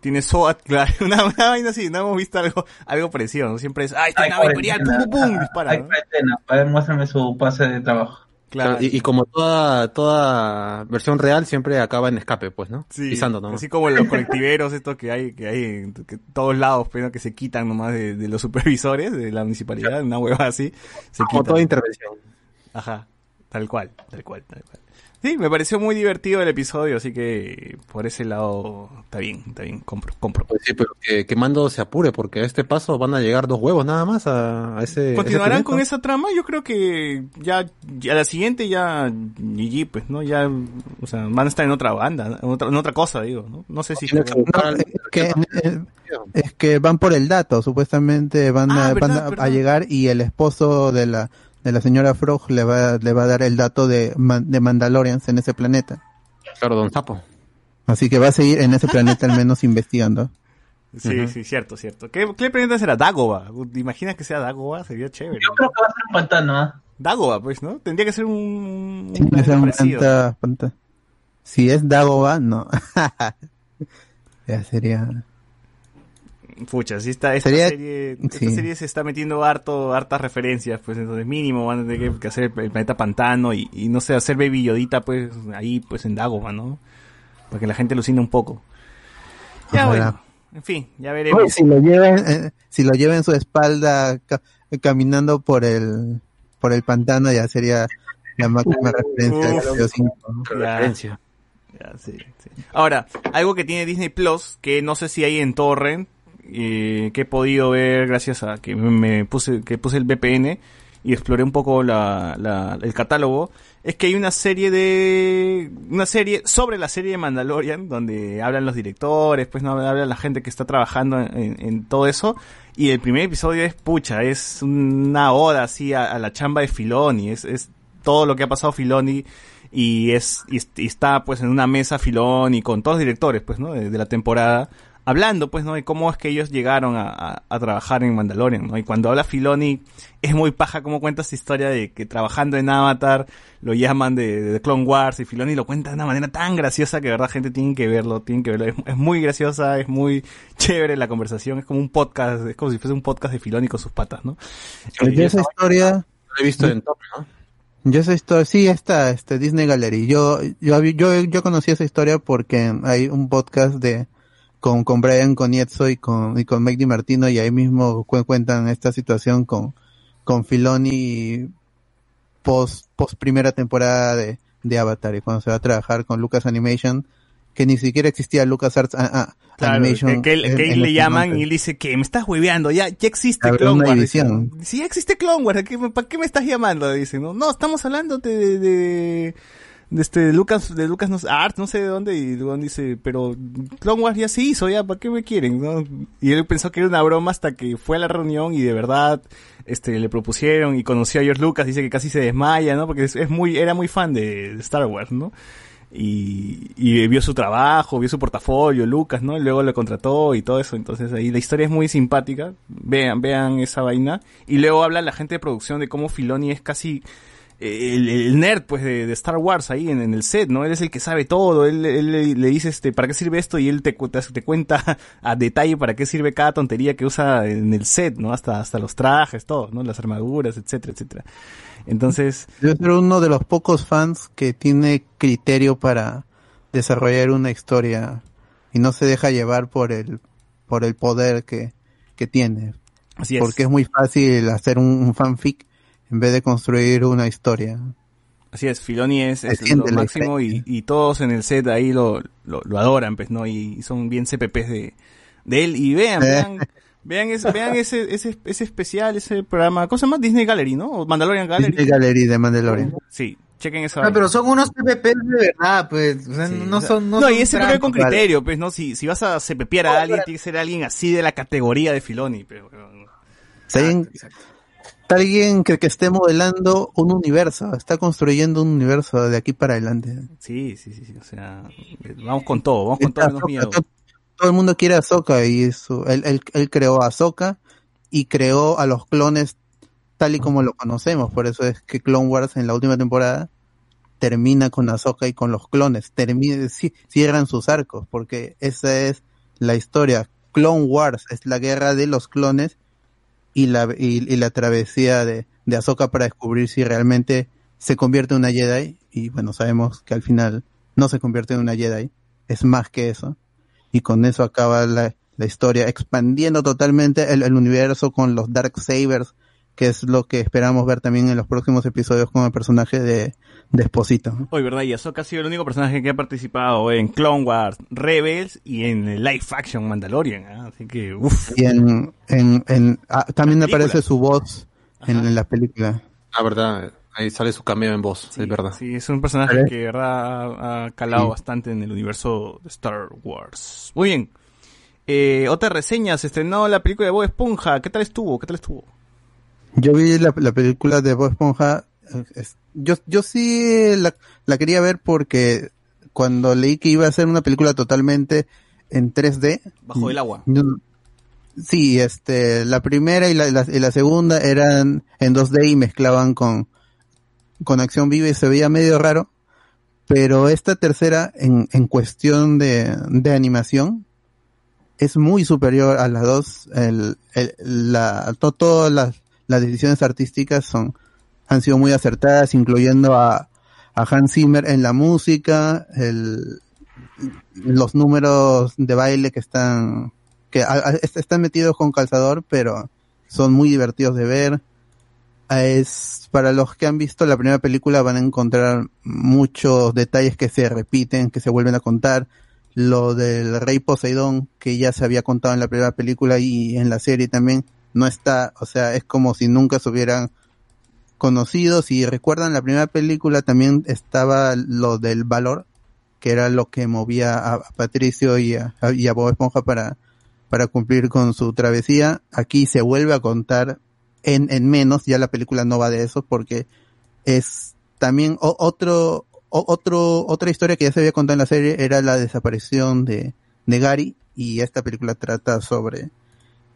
Tiene- SOAT, *laughs* claro. Una, una vaina así, no hemos visto algo, algo parecido, ¿no? Siempre es, ¡ay, esta nave imperial! ¡Pum, pum, pum! Dispara, Hay ¿no? cuarentena. A ver, muéstrame su pase de trabajo. Claro. Y, y como toda, toda versión real siempre acaba en escape, pues, ¿no? Sí, Pisando nomás. así como los colectiveros estos que hay, que hay en que todos lados, pero que se quitan nomás de, de los supervisores de la municipalidad, una hueva así, se Como quitan. toda intervención. Ajá, tal cual, tal cual, tal cual. Sí, me pareció muy divertido el episodio, así que por ese lado está bien, está bien, compro, compro. Pues sí, pero que, que Mando se apure, porque a este paso van a llegar dos huevos nada más a, a ese. ¿Continuarán ese con esa trama? Yo creo que ya, ya la siguiente ya GG, pues, ¿no? Ya, o sea, van a estar en otra banda, en otra, en otra cosa, digo, ¿no? No sé si... No, es que, es que van por el dato, supuestamente van, Ah, a, verdad, van a- a llegar y el esposo de la de la señora Frog le va, le va a dar el dato de, de Mandalorians en ese planeta. Claro, Don Sapo. Así que va a seguir en ese planeta al menos *laughs* investigando. Sí, sí, cierto, cierto. ¿Qué, qué planeta será? Dagoba. ¿Te imaginas que sea Dagoba? Sería chévere. Yo creo que va a ser un pantano, ¿ah? Dagoba, pues, ¿no? Tendría que ser un, Tiene que ser un planta- Si es Dagoba, no. *laughs* ya sería. Pucha, sí está, esta Sería- serie, esta sí. serie se está metiendo harto, hartas referencias, pues entonces mínimo van a tener que, que hacer el planeta pantano y, y no sé, hacer Baby Yodita pues ahí pues en Dagoba, ¿no? Para que la gente alucine un poco. Ya Ojalá. bueno, en fin, ya veremos. Oye, si lo lleva, eh, si lo lleva en su espalda ca- caminando por el por el pantano ya sería la máxima referencia. Ahora, algo que tiene Disney Plus, que no sé si hay en Torrent, eh, que he podido ver gracias a que me puse, que puse el VPN y exploré un poco la, el catálogo, es que hay una serie de, una serie sobre la serie de Mandalorian, donde hablan los directores, pues no habla la gente que está trabajando en, todo eso, y el primer episodio es pucha, es una oda así a, la chamba de Filoni, es, es todo lo que ha pasado Filoni y es y, est- y está pues en una mesa Filoni con todos los directores pues no de la temporada hablando pues no de cómo es que ellos llegaron a, a- a trabajar en Mandalorian no y cuando habla Filoni es muy paja cómo cuenta esta historia de que trabajando en Avatar lo llaman de, de Clone Wars y Filoni lo cuenta de una manera tan graciosa que de verdad gente tiene que verlo tienen que verlo. Es, es muy graciosa es muy chévere la conversación es como un podcast es como si fuese un podcast de Filoni con sus patas no Yo Eh, esa historia, Lo he visto en Top, ¿no? yo esa historia, sí está, este Disney Gallery. Yo, yo, yo, yo conocí esa historia porque hay un podcast de con, con Brian Conietzo y con, y con Mike Di Martino y ahí mismo cu- cuentan esta situación con, con Filoni post, post primera temporada de, de Avatar y cuando se va a trabajar con Lucas Animation, que ni siquiera existía Lucas Arts Claro, Animation. que, que él- en- que él en le llaman y él dice que me estás hueveando, ya, ya existe Clone Wars. ya existe Clone Wars, ¿qué- ¿para qué me estás llamando? Dice, no, no, estamos hablando de, de, este Lucas, de Lucas no, Art, no sé de dónde, y luego dice, pero Clone Wars ya se hizo, ya, ¿para qué me quieren? no? Y él pensó que era una broma hasta que fue a la reunión y de verdad, este, le propusieron y conoció a George Lucas, dice que casi se desmaya, ¿no? Porque es, muy, era muy fan de, Star Wars, ¿no? y, y vio su trabajo, vio su portafolio, Lucas, ¿no? Y luego lo contrató y todo eso. Entonces ahí la historia es muy simpática. Vean, vean esa vaina. Y luego habla la gente de producción de cómo Filoni es casi el, el nerd pues de, de Star Wars ahí en, en el set, ¿no? Él es el que sabe todo, él, él le, le dice este, ¿para qué sirve esto? Y él te, te, te cuenta *laughs* a detalle para qué sirve cada tontería que usa en el set, ¿no? Hasta, hasta los trajes, todo, ¿no? Las armaduras, etcétera, etcétera. Entonces, Yo soy uno de los pocos fans que tiene criterio para desarrollar una historia y no se deja llevar por el por el poder que, que tiene. Así es. Porque es muy fácil hacer un, un fanfic en vez de construir una historia. Así es, Filoni es, es lo máximo y, y todos en el set ahí lo, lo, lo adoran, pues, ¿no? Y son bien CPPs de, de él. Y vean, Eh. vean, vean, ese, vean ese, ese, ese especial, ese programa, ¿cómo se llama? Disney Gallery, ¿no? O Mandalorian Gallery. Disney Gallery de Mandalorian. Sí, chequen esa Ah, pero son unos PPP de verdad, pues. O sea, Sí, no o sea, son. No, No, son y ese pero con criterio, pues, ¿no? Si, si vas a CPPear a alguien, tiene que ser alguien así de la categoría de Filoni, pero... Si alguien, está alguien que, que esté modelando un universo, está construyendo un universo de aquí para adelante. Sí, sí, sí, sí, o sea, vamos con todo, vamos con todo menos Ahsoka, miedo. to- todo el mundo quiere a Ahsoka y eso, él, él, él creó a Ahsoka y creó a los clones tal y como lo conocemos, por eso es que Clone Wars en la última temporada termina con Ahsoka y con los clones, termina, ci- cierran sus arcos, porque esa es la historia. Clone Wars es la guerra de los clones y la, y, la travesía de, de Ahsoka para descubrir si realmente se convierte en una Jedi, y bueno, sabemos que al final no se convierte en una Jedi, es más que eso, y con eso acaba la, historia, expandiendo totalmente el, universo con los Dark Sabers, que es lo que esperamos ver también en los próximos episodios con el personaje de, de Esposito. Hoy, ¿verdad? Y Ahsoka ha sido el único personaje que ha participado en Clone Wars, Rebels y en el live action Mandalorian. ¿ah? Así que, uff. Y en, en, en- ah, también aparece su voz en, en la película. Ah, verdad. Ahí sale su cameo en voz, es verdad. Sí, es un personaje ¿Vale? que, verdad, ha, ha calado Sí. bastante en el universo de Star Wars. Muy bien. Eh, otra reseña, se estrenó la película de Bob Esponja. ¿Qué tal estuvo? ¿Qué tal estuvo? Yo vi la, la película de Bob Esponja. eh, es- yo, yo sí la, la quería ver porque cuando leí que iba a ser una película totalmente en 3D. Bajo el agua. yo- sí, este, la primera y la, la- y la segunda eran en 2D y mezclaban con, con acción viva y se veía medio raro. Pero esta tercera, en, en cuestión de, de animación, es muy superior a las dos. El, el- la, to- todas las, las decisiones artísticas son, han sido muy acertadas, incluyendo a, a Hans Zimmer en la música, el, los números de baile que están, que están metidos con calzador, pero son muy divertidos de ver. Es, para los que han visto la primera película van a encontrar muchos detalles que se repiten, que se vuelven a contar. Lo del rey Poseidón, que ya se había contado en la primera película y en la serie también, no está, o sea, es como si nunca se hubieran conocido. Si recuerdan la primera película también estaba lo del valor, que era lo que movía a, Patricio y a, a- y a Bob Esponja para, para cumplir con su travesía. Aquí se vuelve a contar en, en menos, ya la película no va de eso porque es también otro, otro, otra historia que ya se había contado en la serie era la desaparición de, de Gary y esta película trata sobre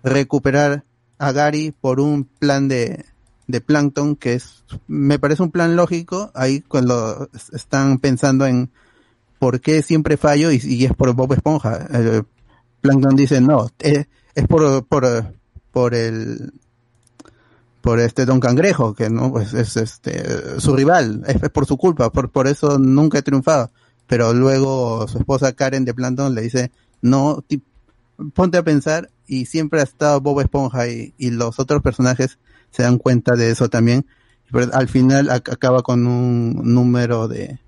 recuperar a Gary por un plan de, de Plankton que es, me parece un plan lógico ahí cuando es- están pensando en por qué siempre fallo y, es por Bob Esponja. El Plankton dice no, es, es por, por, por el, por este Don Cangrejo, que no, pues es este, su rival, es, por su culpa, por, por eso nunca he triunfado. Pero luego su esposa Karen de Planton le dice, no, ponte a pensar y siempre ha estado Bob Esponja y, los otros personajes se dan cuenta de eso también. Pero al final ac- acaba con un número de,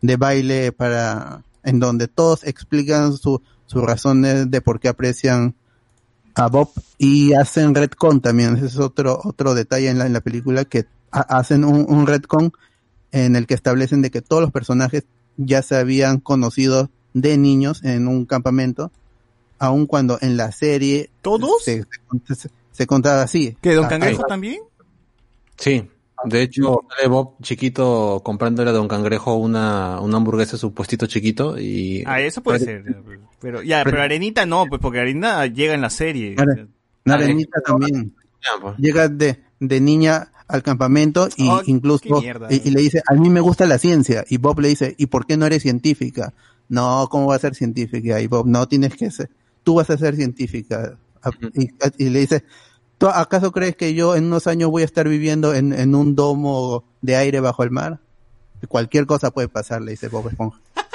de baile para, en donde todos explican su, sus razones de por qué aprecian a Bob y hacen retcon también. Ese es otro, otro detalle en la, en la película que ha- hacen un, un retcon en el que establecen de que todos los personajes ya se habían conocido de niños en un campamento, aun cuando en la serie ¿Todos? se, se- se contaba así. ¿Que Don Ah, Cangrejo también? Sí. De hecho, sale Bob chiquito comprándole a Don Cangrejo una, una hamburguesa, su puestito chiquito y... Ah, eso puede ser. Pero, ya, pero Arenita no, pues porque Arenita llega en la serie. Are- Narenita también. Llega de, de niña al campamento y Oh, incluso y, y le dice, a mí me gusta la ciencia. Y Bob le dice, ¿y por qué no eres científica? No, ¿cómo va a ser científica? Y Bob, no tienes que ser, tú vas a ser científica. Y le dice, ¿tú acaso crees que yo en unos años voy a estar viviendo en, en un domo de aire bajo el mar? Cualquier cosa puede pasar, le dice Bob Esponja. *laughs*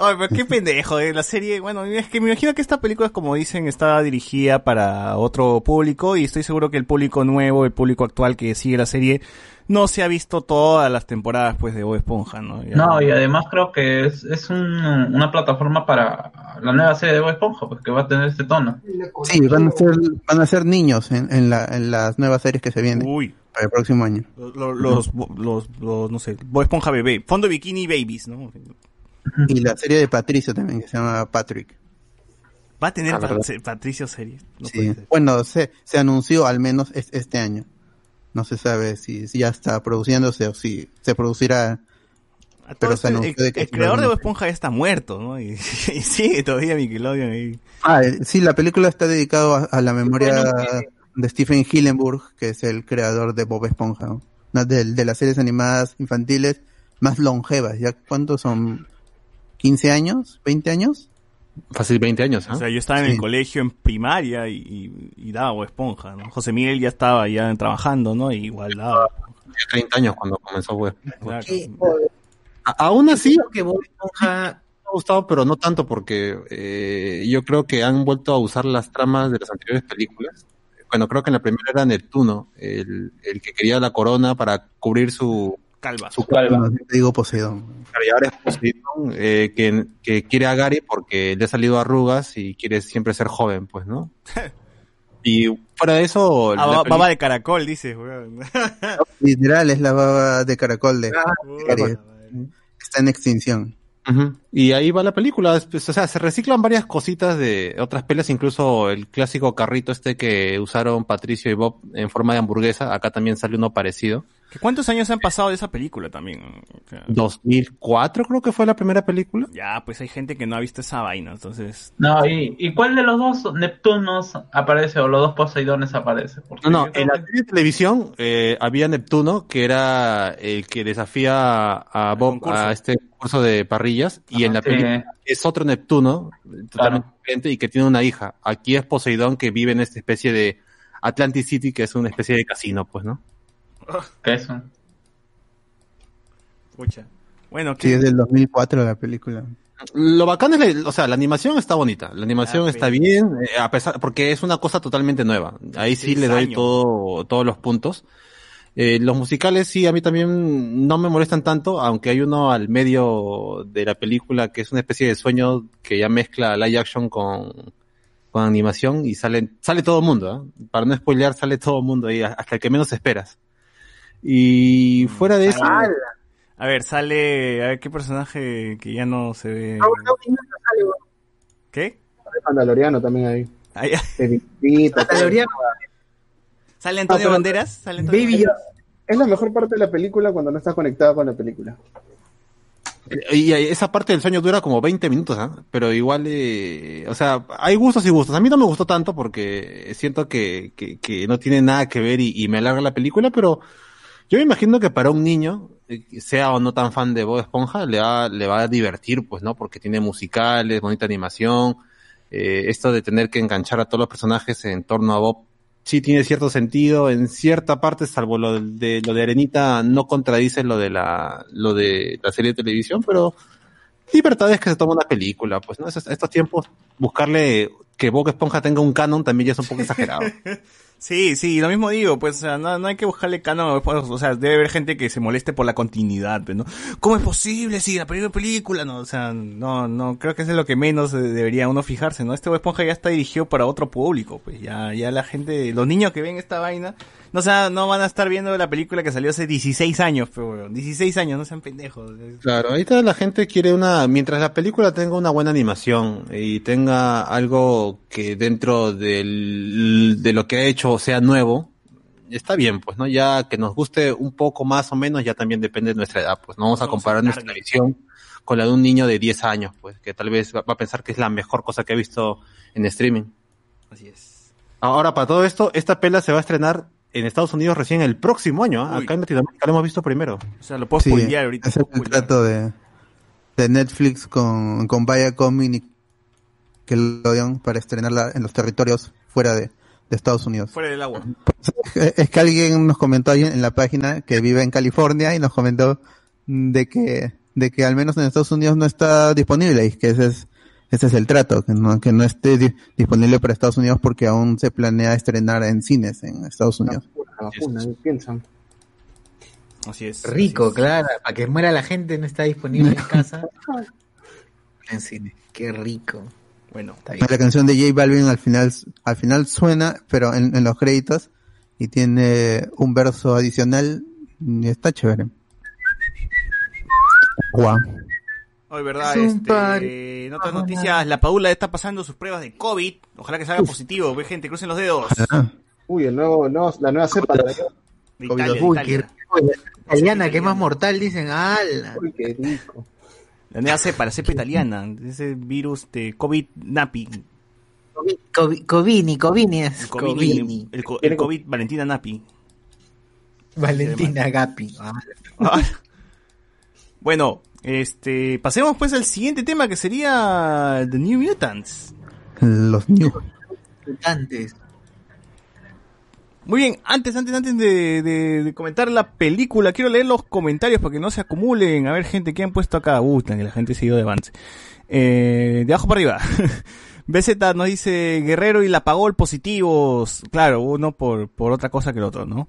Ay, pero qué pendejo, eh, la serie, bueno, es que me imagino que esta película, como dicen, está dirigida para otro público y estoy seguro que el público nuevo, el público actual que sigue la serie, no se ha visto todas las temporadas pues de Bob Esponja, ¿no? Ya- No, y además creo que es, es un- una plataforma para la nueva serie de Bob Esponja, pues que va a tener este tono. Sí, van a ser, van a ser niños en, en, la, en las nuevas series que se vienen Uy, para el próximo año. los, los, los, los- no sé, Bob Esponja bebé, fondo bikini babies, ¿no? Y la serie de Patricio también, que se llama Patrick. Va a tener Ah, Patricio serie. No Sí. Bueno, se, se anunció al menos es- este año. No se sabe si, si ya está produciéndose o si se producirá. A todo Pero se anunció el, de que el creador de Bob Esponja ya está muerto, ¿no? Y, *laughs* y sigue todavía Nickelodeon ahí. Ah, eh, sí, la película está dedicada a, la memoria de Stephen Hillenburg, que es el creador de Bob Esponja, ¿no? Una de, de las series animadas infantiles más longevas. ¿Ya cuántos son? ¿15 años? ¿20 años? Fácil 20 años, ¿ah? O sea, yo estaba en el colegio en primaria y, y, y daba Bob Esponja, ¿no? José Miguel ya estaba ya trabajando, ¿no? Y igual daba. Tenía 30 años cuando comenzó Web. Claro. A- Aún así, que Bob Esponja me ha gustado, pero no tanto porque eh, yo creo que han vuelto a usar las tramas de las anteriores películas. Bueno, creo que en la primera era Neptuno, el, el que quería la corona para cubrir su, Calva. su calva. Te digo Poseidón. Y ahora es Poseidón, eh, que, que quiere a Gary porque le ha salido arrugas y quiere siempre ser joven, pues, ¿no? *laughs* Y fuera de eso, Ah, la baba de caracol, dices, weón. Literal, es la baba de caracol de Ah, serie. Está en extinción. Y ahí va la película, es- pues, o sea, se reciclan varias cositas de otras pelas, incluso el clásico carrito este que usaron Patricio y Bob en forma de hamburguesa, acá también sale uno parecido. ¿Que ¿Cuántos años han pasado de esa película también? O sea, 2004 creo que fue la primera película. ya, pues hay gente que no ha visto esa vaina, entonces... No, ¿y, ¿y cuál de los dos Neptunos aparece o los dos Poseidones aparece? Porque No, no, en la que- serie de televisión eh, había Neptuno, que era el que desafía a Bob a este concurso de parrillas, y en la sí. película es otro Neptuno, totalmente diferente, y que tiene una hija. Aquí es Poseidón, que vive en esta especie de Atlantic City, que es una especie de casino, pues, ¿no? ¿Qué es eso? Pucha. Bueno, Sí, ¿qué? es del 2004 la película. Lo bacán es, la, o sea, la animación está bonita, la animación Ah, está sí. bien, eh, a pesar, porque es una cosa totalmente nueva. Ahí sí le doy años. todo, todos los puntos. Eh, los musicales sí, a mí también no me molestan tanto, aunque hay uno al medio de la película que es una especie de sueño que ya mezcla live action con, con animación y sale, sale todo el mundo, ¿ah? Para no spoilear, sale todo el mundo ahí, hasta el que menos esperas. Y fuera de eso, A ver, sale... A ver, ¿qué personaje que ya no se ve? ¿Qué? Mandaloriano también ahí. Ah, todo. *laughs* Mandaloriano. ¿Sale Antonio pero- Banderas? ¿Sale Antonio Baby Banderas? Es la mejor parte de la película cuando no estás conectado con la película. Y esa parte del sueño dura como 20 minutos, ¿ah? Pero igual, eh, o sea, hay gustos y gustos. A mí no me gustó tanto porque siento que, que, que no tiene nada que ver y, y me alarga la película, pero yo me imagino que para un niño, eh, sea o no tan fan de Bob Esponja, le va, le va a divertir, pues, ¿no? Porque tiene musicales, bonita animación, eh, esto de tener que enganchar a todos los personajes en torno a Bob sí tiene cierto sentido en cierta parte, salvo lo de lo de Arenita no contradice lo de la lo de la serie de televisión, pero libertad es que se toma una película, pues no Estos- estos tiempos buscarle que Bob Esponja tenga un canon también ya es un poco *laughs* exagerado. Sí, sí, lo mismo digo, pues, no, no hay que buscarle canon, pues, o sea, debe haber gente que se moleste por la continuidad, ¿no? ¿Cómo es posible si la primera película, no, o sea, no, no, creo que eso es lo que menos eh, debería uno fijarse, ¿no? Este Bob Esponja ya está dirigido para otro público, pues, ya, ya la gente, los niños que ven esta vaina, no, sea, no van a estar viendo la película que salió hace 16 años, pero, weón, 16 años, no sean pendejos. Claro, ahorita la gente quiere una, mientras la película tenga una buena animación y tenga algo que dentro del, de lo que ha hecho sea nuevo, está bien, pues, ¿no? Ya que nos guste un poco más o menos, ya también depende de nuestra edad, pues, no vamos a comparar nuestra visión con la de un niño de 10 años, pues, que tal vez va a pensar que es la mejor cosa que ha visto en streaming. Así es. Ahora, para todo esto, esta pela se va a estrenar en Estados Unidos recién el próximo año, ¿ah? Acá en Latinoamérica lo hemos visto primero. O sea, lo puedo Sí, spoilear ahorita. es el spoilear. trato de, de Netflix con, con Viacom y Nickelodeon para estrenarla en los territorios fuera de, de Estados Unidos. Fuera del agua. *laughs* Es que alguien nos comentó ahí en la página que vive en California y nos comentó de que, de que al menos en Estados Unidos no está disponible y que ese es, ese es el trato, que no, que no esté di- disponible para Estados Unidos porque aún se planea estrenar en cines en Estados Unidos. La vacuna, ¿qué piensan? Así es. Rico, así es. claro. Para que muera la gente no está disponible en casa. *laughs* en cine. Qué rico. Bueno, Está bien. La canción de J Balvin al final, al final suena, pero en, en los créditos, y tiene un verso adicional, y está chévere. Guau. Hoy, verdad, Es este, en otras noticias, la Paula está pasando sus pruebas de COVID. Ojalá que salga positivo. Ve gente, crucen los dedos. Ah, Uy, el nuevo, el nuevo- la nueva cepa. la- De Italia, de Uy, qué Italia. rico. La italiana, que es más mortal, dicen. ¡Hala! Uy, qué rico. La nueva cepa, la cepa italiana. Ese virus de COVID-Napi. Covi- Covini, Covini es. El COVID, Covini. el, co- el COVID Valentina Napi. Valentina Gapi. Ah, Ah. bueno, este, pasemos pues al siguiente tema que sería The New Mutants. los New. mutantes. Muy bien, antes, antes, antes de, de- de comentar la película, quiero leer los comentarios para que no se acumulen. A ver, gente, ¿qué han puesto acá? Uh, que la gente se ha ido de avance. Eh, de abajo para arriba. *laughs* BZ nos dice Guerrero y la pagó el positivos. Claro, uno por, por otra cosa que el otro, ¿no?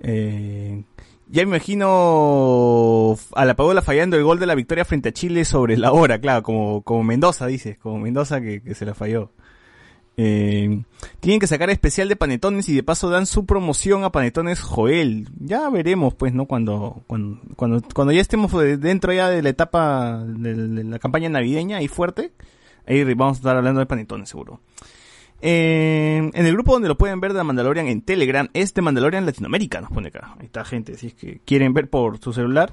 Eh, ya me imagino a la Paola fallando el gol de la victoria frente a Chile sobre la hora, claro, como, como Mendoza, dices, como Mendoza que, que se la falló. Eh, tienen que sacar especial de panetones y de paso dan su promoción a panetones Joel. Ya veremos, pues, ¿no? Cuando, cuando, cuando, cuando ya estemos de- dentro ya de la etapa de, la campaña navideña ahí fuerte, ahí vamos a estar hablando de panetones seguro. Eh, en el grupo donde lo pueden ver de Mandalorian en Telegram es de Mandalorian Latinoamérica, nos pone acá. Ahí está gente, si es que quieren ver por su celular.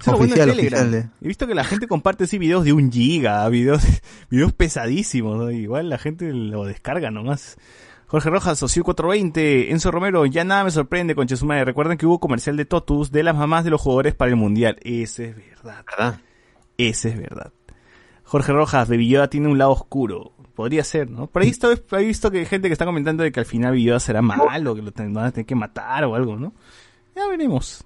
Eso es Oficial, Telegram. oficial, eh. He visto que la gente comparte así videos de un giga, videos, *laughs* videos pesadísimos, ¿no? Igual la gente lo descarga nomás. Jorge Rojas, Socio 420, Enzo Romero, ya nada me sorprende con Chesumare. Recuerden que hubo comercial de Totus de las mamás de los jugadores para el Mundial. Ese es verdad. ¿Verdad? Ese es verdad. Jorge Rojas, de Villoda tiene un lado oscuro. Podría ser, ¿no? Por ahí está- he visto que hay gente que está comentando de que al final Villoda será malo, que lo ten- van a tener que matar o algo, ¿no? Ya veremos.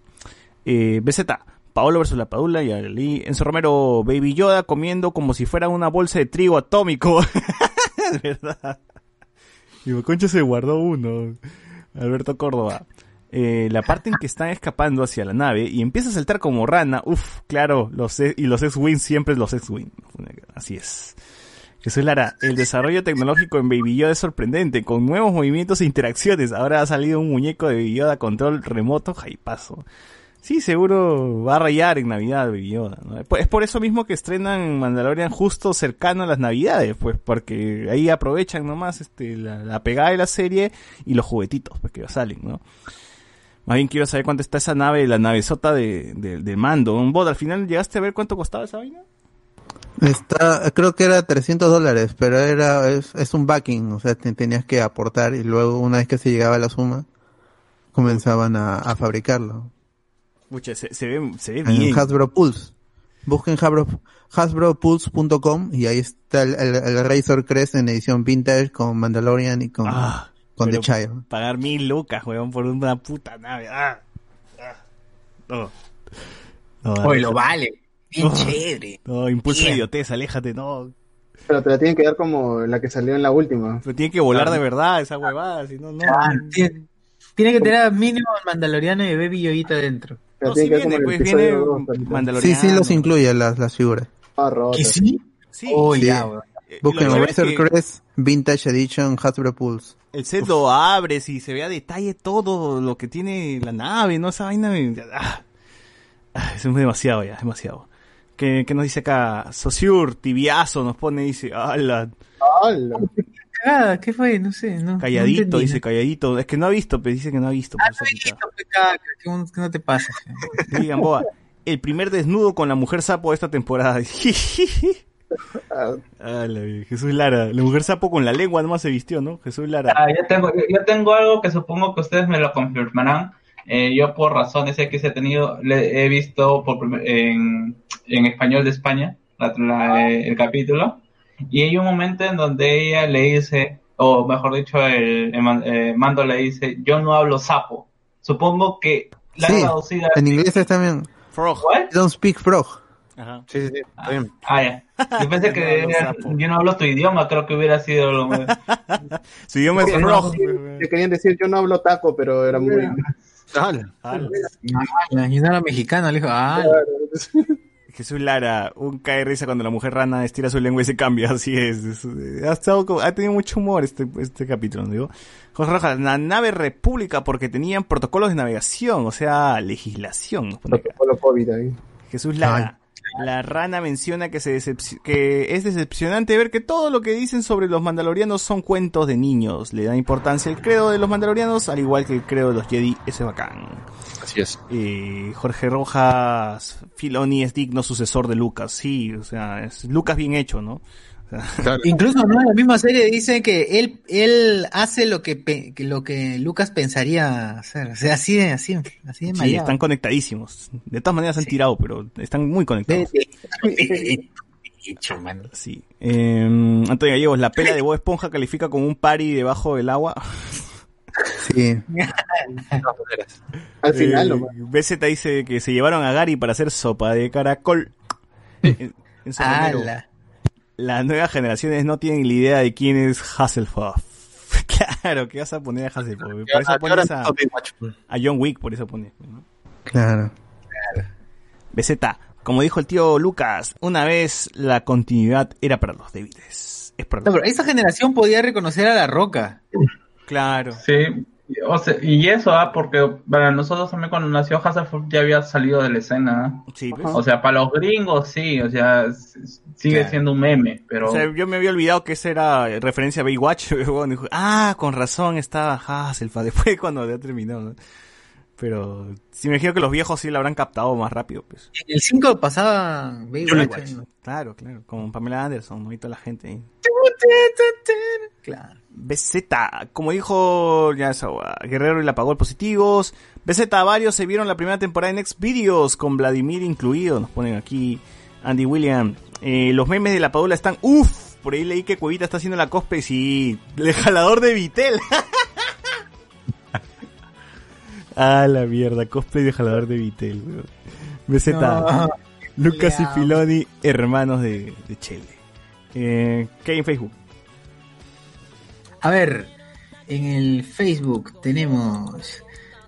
Eh, BZ, Paolo versus la Padula y Ali. Enzo Romero, Baby Yoda comiendo como si fuera una bolsa de trigo atómico. *laughs* es verdad. Y Concha se guardó uno. Alberto Córdoba. Eh, la parte en que están escapando hacia la nave y empieza a saltar como rana. Uf, claro, los e- y los X-Wing siempre los X-Wing. Así es. Jesús Lara, el desarrollo tecnológico en Baby Yoda es sorprendente, con nuevos movimientos e interacciones. Ahora ha salido un muñeco de Baby Yoda control remoto, paso Sí, seguro va a rayar en Navidad Baby Yoda. ¿no? Es por eso mismo que estrenan Mandalorian justo cercano a las Navidades, pues, porque ahí aprovechan nomás este, la, la pegada de la serie y los juguetitos pues, que salen, ¿no? Más bien quiero saber cuánto está esa nave, la navezota de, de, de mando. Un bot, al final llegaste a ver cuánto costaba esa vaina. Está, creo que era 300 dólares, pero era, es, es un backing, o sea, te- tenías que aportar y luego una vez que se llegaba a la suma, comenzaban a, a fabricarlo. Pucha, se, se ve, se ve En bien. Hasbro Pulse. Busquen Hasbro, hasbropulse.com y ahí está el, el, el Razor Crest en edición vintage con Mandalorian y con, Ah, con The Child. Pagar mil lucas, weón, por una puta nave. Ah, ah, no. No, Oye, lo vale. Bien *laughs* Oh. chévere. no, impulso de idiotez, aléjate, no. Pero te la tienen que dar como la que salió en la última. Pero tiene que volar de verdad esa huevada, si no, no. Ah, tiene, tiene que tener mínimo el mandaloriano y Baby Yoyita dentro. No, dar viene, como pues viene. Sí, sí los incluye las, las figuras. Ah. ¿Que sí? Sí, Oh, sí. ya, eh, Busquen que Crest Vintage Edition Hasbro Pulse. El set lo abres y se ve a detalle todo lo que tiene la nave, ¿no? Esa vaina me... ah, ah, es demasiado ya, demasiado. ¿Qué, qué nos dice acá? Sociur, tibiazo, nos pone, dice, ala, ¡Hala! cagada? ¿Qué fue? No sé. No, no Calladito, entendí. dice calladito. Es que no ha visto, pero dice que no ha visto. ha quitado. Qué caca, que un- que no te pasa. *laughs* Digan, Boa, el primer desnudo con la mujer sapo de esta temporada. *laughs* Ah, la vida. Jesús Lara, la mujer sapo con la lengua nomás se vistió, ¿no? Jesús Lara. Ah, yo tengo, yo tengo algo que supongo que ustedes me lo confirmarán. Eh, yo por razones X he tenido, le he visto por en, en español de España la- la- eh, el capítulo y hay un momento en donde ella le dice, o mejor dicho, el, eh, Mando le dice, yo no hablo sapo. Supongo que la Sí, traducido En inglés es también. Frog. ¿What? Don't speak frog. Ajá. Sí, sí, sí. Está bien. Ah, ya. Yo pensé *laughs* que Yo no hablo era- sapo. yo no hablo tu idioma, creo que hubiera sido lo *laughs* Su idioma es decir- que querían decir, yo no hablo taco, pero era muy... Dale. Ah, Ah, y no era mexicano, le dijo, ah, *laughs* Jesús Lara, un cae de risa cuando la mujer rana estira su lengua y se cambia, *laughs* así es. Es- ha, estado ha tenido mucho humor este, este capítulo, ¿no digo? José Rojas, la nave República porque tenían protocolos de navegación, o sea, legislación. Protocolo COVID ahí. Jesús Lara, la rana menciona que, se decep- que es decepcionante ver que todo lo que dicen sobre los mandalorianos son cuentos de niños. Le da importancia el credo de los mandalorianos, al igual que el credo de los Jedi, ese bacán. Así es. Eh, Jorge Rojas, Filoni es digno sucesor de Lucas, sí, o sea, es Lucas bien hecho, ¿no? Claro. Incluso ¿no? en la misma serie dice que él, él hace lo que, pe- que lo que Lucas pensaría hacer. O sea, así de, así, así de sí, están conectadísimos. De todas maneras han tirado, pero están muy conectados. Sí. Eh, Antonio Gallegos, la pela de Bob Esponja califica como un party debajo del agua. Sí. *laughs* Al final, Eh. BZ dice que se llevaron a Gary para hacer sopa de caracol. En- en su. Las nuevas generaciones no tienen ni idea de quién es Hasselhoff. *laughs* claro, ¿qué vas a poner a Hasselhoff? Por eso pones a, a John Wick, por eso pones. ¿no? Claro. BZ, como dijo el tío Lucas, una vez la continuidad era para los débiles. Es para No, los... pero esa generación podía reconocer a la roca. Claro. Sí, o sea, y eso, ah, porque para nosotros también cuando nació Hasselhoff ya había salido de la escena. ¿ah? Sí, pues. O sea, para los gringos sí, o sea, sigue Claro. siendo un meme, pero O sea, yo me había olvidado que esa era referencia a Baywatch. *laughs* Bueno, dijo, ah, con razón estaba Hasselhoff. *laughs* Después cuando ya terminó. ¿no? Pero sí me imagino que los viejos sí la habrán captado más rápido. pues En el 5 pasaba Baywatch. Claro, claro. Como Pamela Anderson, ¿no? Y toda la gente ahí. Claro. BZ, como dijo ya ah, Guerrero y la pagó positivos. BZ, varios se vieron la primera temporada en X Videos, con Vladimir incluido, nos ponen aquí Andy William. Eh, los memes de la Padula están, uff, por ahí leí que Cuevita está haciendo la cosplay, sí, el jalador de Vitel. *laughs* ah, la mierda, cosplay de jalador de Vitel. weón. BZ, No. Lucas y. Filoni, hermanos de, de Chele. Eh, ¿Qué hay en Facebook? A ver, en el Facebook tenemos.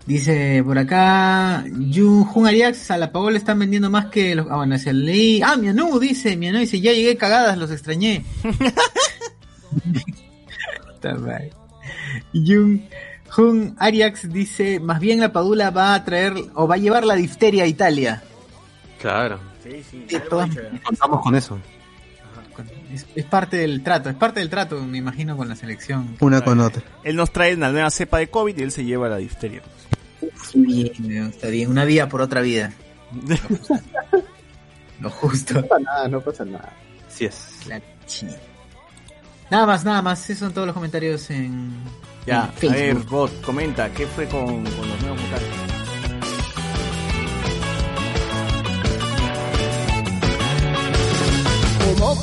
Dice por acá, Jun, Jun Ariax a la Paola están vendiendo más que los. Ah, bueno, es el leí. Ah, Mianú dice, Mianú dice, ya llegué cagadas, los extrañé. *laughs* Jun, Jun Ariax dice, más bien la Padula va a traer o va a llevar la difteria a Italia. Claro. Sí, sí, Contamos con eso. Es, es parte del trato, es parte del trato, me imagino, con la selección. Una con otra. Él nos trae una nueva cepa de COVID y él se lleva la difteria. Bien, weón, está bien, una vida por otra vida. *laughs* Lo justo. No pasa nada, no pasa nada. Así es. La Nada más, nada más. Esos son todos los comentarios en, Ya, en a ver. Bot, comenta, ¿qué fue con, con los nuevos mutantes?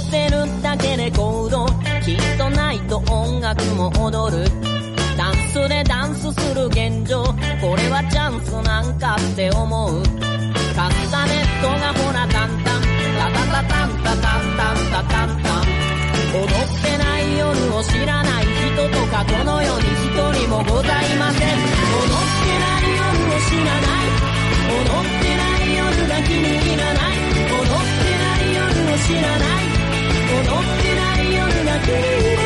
ってるだけで行動。きっとないと音楽も踊る。ダンスでダンスする現状。これはチャンスなんかって思う。カスタネットがほらタンタン。タタタタンタタンタンタタンタン。踊ってない夜を知らない人とかこの世に一人もございません。踊ってない夜を知らない。踊ってない夜が気に入らない。踊ってない夜を知らない。踊ってない夜が気に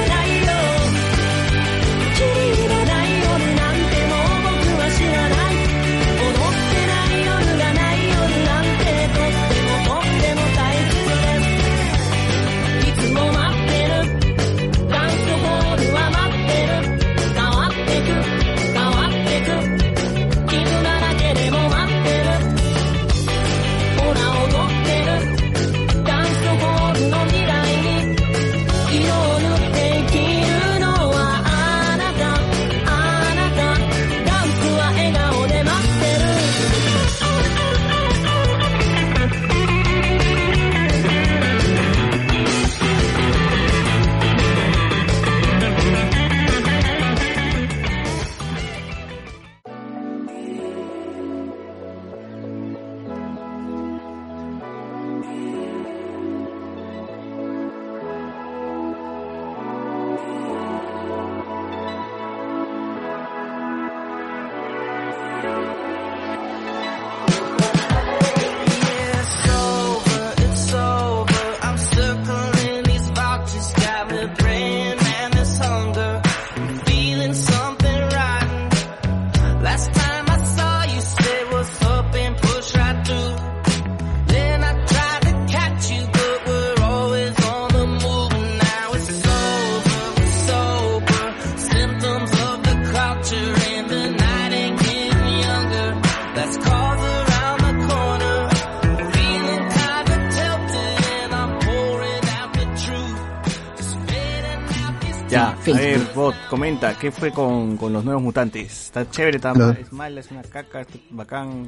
comenta, ¿qué fue con, con los nuevos mutantes? Está chévere, está Lo- es mala, es una caca, está bacán.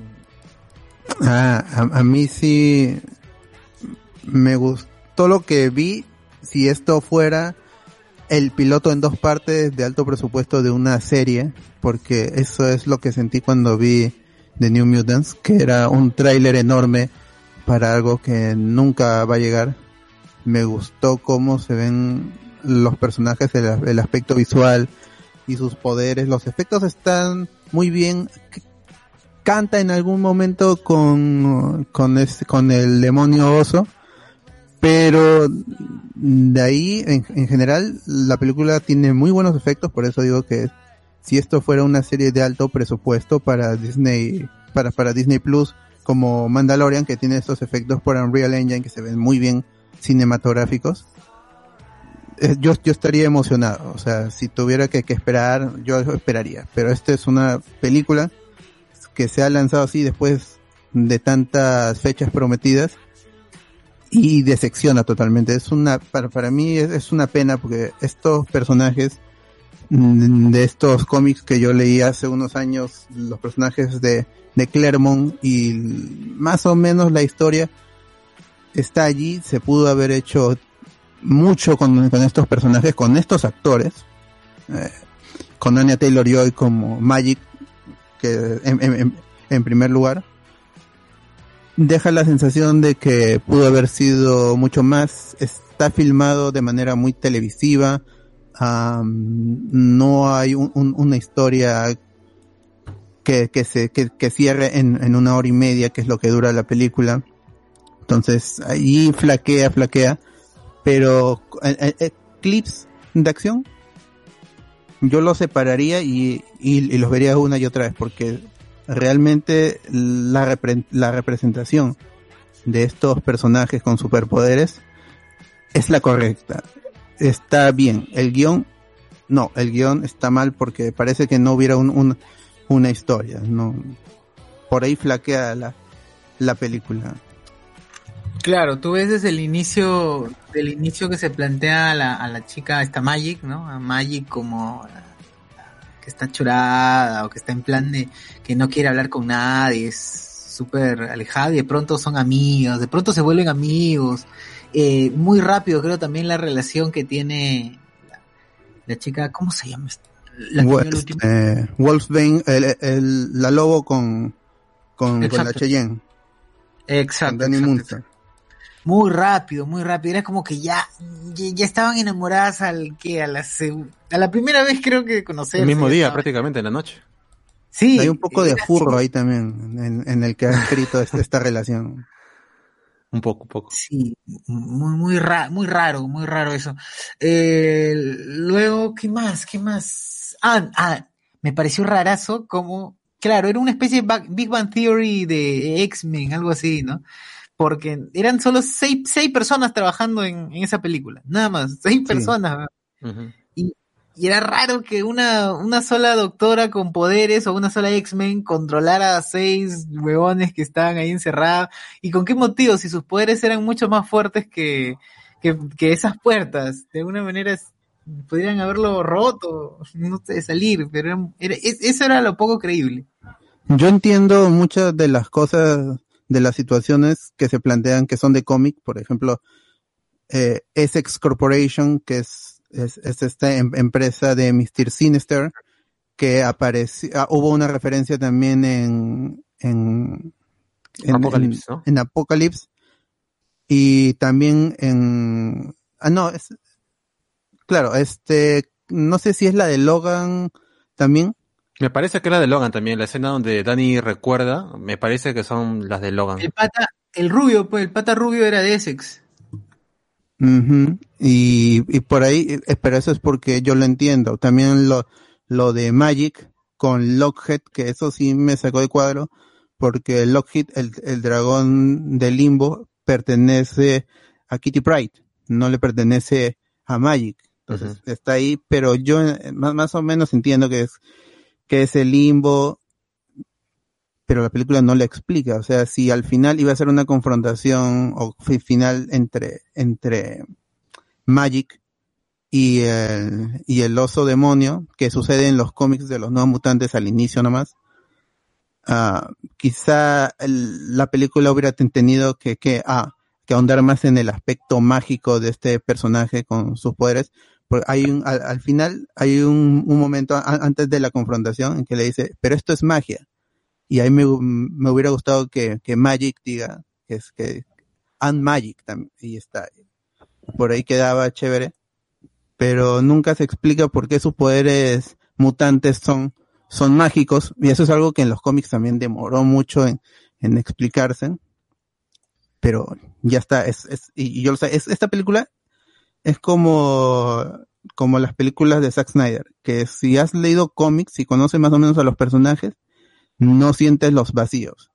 Ah, a, a mí sí me gustó lo que vi. Si esto fuera el piloto en dos partes de alto presupuesto de una serie, porque eso es lo que sentí cuando vi The New Mutants, que era un tráiler enorme para algo que nunca va a llegar. Me gustó cómo se ven los personajes, el, aspecto visual y sus poderes. Los efectos están muy bien canta en algún momento con, con, el demonio oso, pero de ahí, en, en general, la película tiene muy buenos efectos, por eso digo que si esto fuera una serie de alto presupuesto para Disney, para, para Disney Plus, como Mandalorian, que tiene estos efectos por Unreal Engine que se ven muy bien cinematográficos, yo, yo estaría emocionado. O sea, si tuviera que, esperar, yo esperaría. Pero esta es una película que se ha lanzado así después de tantas fechas prometidas y decepciona totalmente. Es una, para, para mí es, es una pena porque estos personajes mm, de estos cómics que yo leí hace unos años, los personajes de, de Claremont y más o menos la historia está allí, se pudo haber hecho mucho con, estos personajes, con estos actores, eh, con Anya Taylor Joy como Magic, que en, primer lugar, deja la sensación de que pudo haber sido mucho más, está filmado de manera muy televisiva, no hay un- un- una historia que, se que cierre en, en una hora y media, que es lo que dura la película. Entonces, ahí flaquea, flaquea, pero eh, eh, eh, clips de acción, yo los separaría y, y, los vería una y otra vez, porque realmente la, repre- la representación de estos personajes con superpoderes es la correcta. Está bien. El guion, no, el guion está mal porque parece que no hubiera un, un- una historia. No, por ahí flaquea la, la película. Claro, tú ves desde el inicio, del inicio que se plantea a la, a la chica, esta Magic, ¿no? A Magic como que está chorada o que está en plan de que no quiere hablar con nadie, es súper alejada y de pronto son amigos, de pronto se vuelven amigos. Eh, muy rápido creo también la relación que tiene la, la chica, ¿cómo se llama? esta? La último- eh, Wolfsbane, el, el- la lobo con, con, con la. Cheyenne, Exacto. con Danny exacto, Munster. Muy rápido, muy rápido. Era como que ya, ya, ya estaban enamoradas al que a la a la primera vez creo que conocer. El mismo día, prácticamente, en la noche. Sí. Hay un poco de furro así. ahí también, en, en el que ha escrito esta, esta relación. Un poco, un poco. Sí, muy, muy, ra- muy raro, muy raro eso. Eh, luego, ¿qué más? ¿Qué más? Ah, ah, me pareció rarazo como, claro, era una especie de Big Bang Theory de X-Men, algo así, ¿no? Porque eran solo seis, seis personas trabajando en, en esa película, nada más, seis personas. Y, y era raro que una, una sola doctora con poderes o una sola X-Men controlara a seis huevones que estaban ahí encerrados. ¿Y con qué motivo? Si sus poderes eran mucho más fuertes que, que, que esas puertas. De alguna manera podrían haberlo roto, no sé, salir, pero era- era- es- eso era lo poco creíble. Yo entiendo muchas de las cosas, de las situaciones que se plantean que son de cómic, por ejemplo, eh, Essex Corporation, que es, es, es esta em- empresa de Mr. Sinister, que apareció, ah, hubo una referencia también en, en, en Apocalypse, en- ¿no? en Apocalypse, y también en, ah, no, es, claro, este, no sé si es la de Logan también, Me parece que era de Logan también, la escena donde Danny recuerda, me parece que son las de Logan. El pata, el rubio, pues, el pata rubio era de Essex. Y, y por ahí, pero eso es porque yo lo entiendo. También lo, lo de Magic con Lockheed, que eso sí me sacó de cuadro, porque Lockheed, el, el dragón de Limbo, pertenece a Kitty Pride, no le pertenece a Magic. Entonces está ahí, pero yo eh, más, más o menos entiendo que es, que es el Limbo, pero la película no le explica. O sea, si al final iba a ser una confrontación o fi- final entre, entre Magic y el, y el oso demonio, que sucede en los cómics de los nuevos mutantes al inicio nomás. Ah, quizá la película hubiera tenido que, que, ah, que ahondar más en el aspecto mágico de este personaje con sus poderes. Hay un, al, al final hay un, momento antes de la confrontación en que le dice, pero esto es magia. Y ahí me, me hubiera gustado que, que Magic diga es que and Magic también, y está. Por ahí quedaba chévere. Pero nunca se explica por qué sus poderes mutantes son, son mágicos. Y eso es algo que en los cómics también demoró mucho en, en explicarse. Pero ya está, es, es, y yo lo sé, es, esta película es como, como las películas de Zack Snyder, que si has leído cómics y conoces más o menos a los personajes, no sientes los vacíos.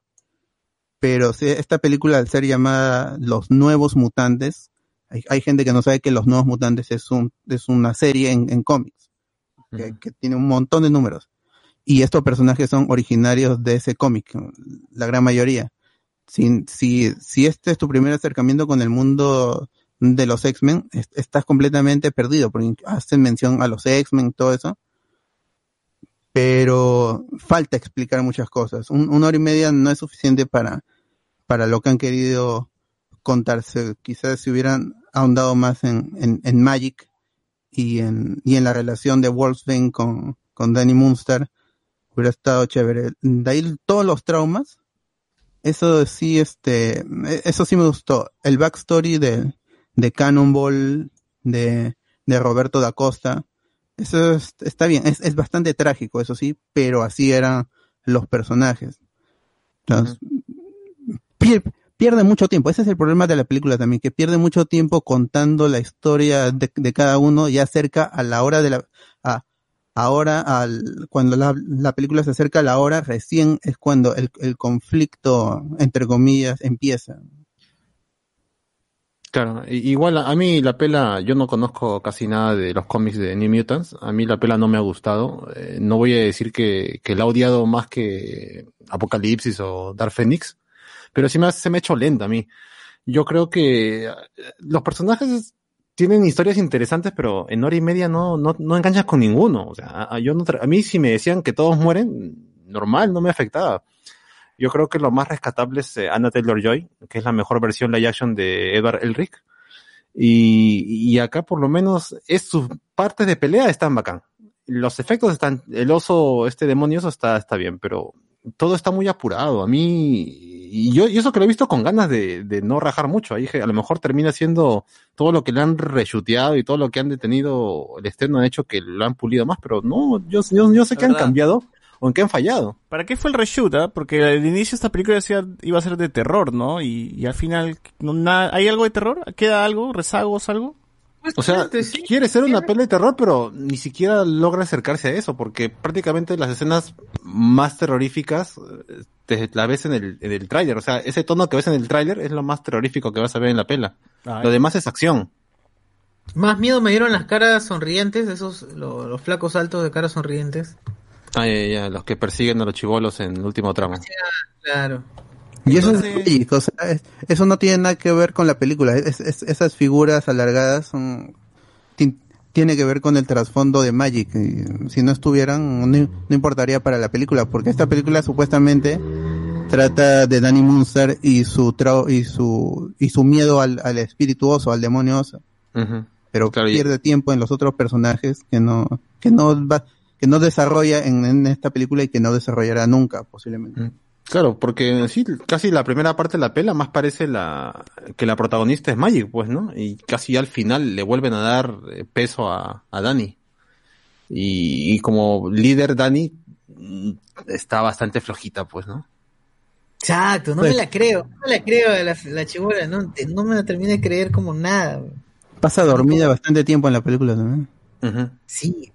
Pero si esta película, al ser llamada Los Nuevos Mutantes, hay, hay gente que no sabe que Los Nuevos Mutantes es, un, es una serie en, en cómics, que, que tiene un montón de números. Y estos personajes son originarios de ese cómic, la gran mayoría. Si, si, si este es tu primer acercamiento con el mundo de los X-Men, es- estás completamente perdido, porque hacen mención a los X-Men, todo eso. Pero falta explicar muchas cosas. Un- una hora y media no es suficiente para, para lo que han querido contarse. Quizás si hubieran ahondado más en, en, en Magic y en, y en la relación de Wolfsbane con, con Danny Munster, hubiera estado chévere. De ahí todos los traumas, eso sí, este, e- eso sí me gustó. El backstory de, de Cannonball, de, de Roberto da Costa, eso es- está bien, es, es bastante trágico, eso sí, pero así eran los personajes. Entonces, pier- pierde mucho tiempo, ese es el problema de la película también, que pierde mucho tiempo contando la historia de, de cada uno, ya cerca a la hora de la, a, ahora al, cuando la, la película se acerca a la hora, recién es cuando el, el conflicto, entre comillas, empieza. Claro, igual a mí la pela, yo no conozco casi nada de los cómics de New Mutants, a mí la pela no me ha gustado, Eh, no voy a decir que, la he odiado más que Apocalipsis o Dark Phoenix, pero sí me, se me ha hecho lenta a mí. Yo creo que eh, los personajes tienen historias interesantes, pero en hora y media no, no, no enganchas con ninguno. O sea, a, yo no a mí si me decían que todos mueren, normal, no me afectaba. Yo creo que lo más rescatable es eh, Anna Taylor-Joy, que es la mejor versión live action de Edward Elric. Y, y acá por lo menos es sus partes de pelea están bacán. Los efectos están, el oso, este demonioso está, está bien, pero todo está muy apurado. A mí, y yo, y eso que lo he visto con ganas de, de no rajar mucho. Ahí dije, a lo mejor termina siendo todo lo que le han reshuteado y todo lo que han detenido el estreno han hecho que lo han pulido más, pero no, yo, yo, yo sé que han cambiado o en qué han fallado. ¿Para qué fue el reshoot? ah? Porque al inicio esta película decía iba a ser de terror, ¿no? Y, y al final, no, nada- ¿hay algo de terror? ¿Queda algo? ¿Rezagos? ¿Algo? O sea, quiere ser una peli de terror, pero ni siquiera logra acercarse a eso, porque prácticamente las escenas más terroríficas eh, te la ves en el, en el tráiler. O sea, ese tono que ves en el tráiler es lo más terrorífico que vas a ver en la pela. Ay. Lo demás es acción. Más miedo me dieron las caras sonrientes, esos, lo- los flacos altos de caras sonrientes. Ah, ya, ya, los que persiguen a los chivolos en el último tramo. Claro. Y eso es Magic, o sea, es- eso no tiene nada que ver con la película. Es- es- esas figuras alargadas son, ti- tiene que ver con el trasfondo de Magic. Y si no estuvieran, no, no importaría para la película, porque esta película supuestamente trata de Danny Munster y su trau- y su y su miedo al, al espirituoso, al demonioso, pero Claro, y- pierde tiempo en los otros personajes que no que no va que no desarrolla en, en esta película y que no desarrollará nunca posiblemente. Claro, porque sí, casi la primera parte de la pela más parece la que la protagonista es Magic, pues, ¿no? Y casi al final le vuelven a dar eh, peso a, a Dani. Y, y como líder Dani mm, está bastante flojita, pues, ¿no? Exacto, no Pues- me la creo, no me la creo a la, la chibola, no, no me la terminé de creer como nada. Pasa dormida bastante tiempo en la película también. Sí.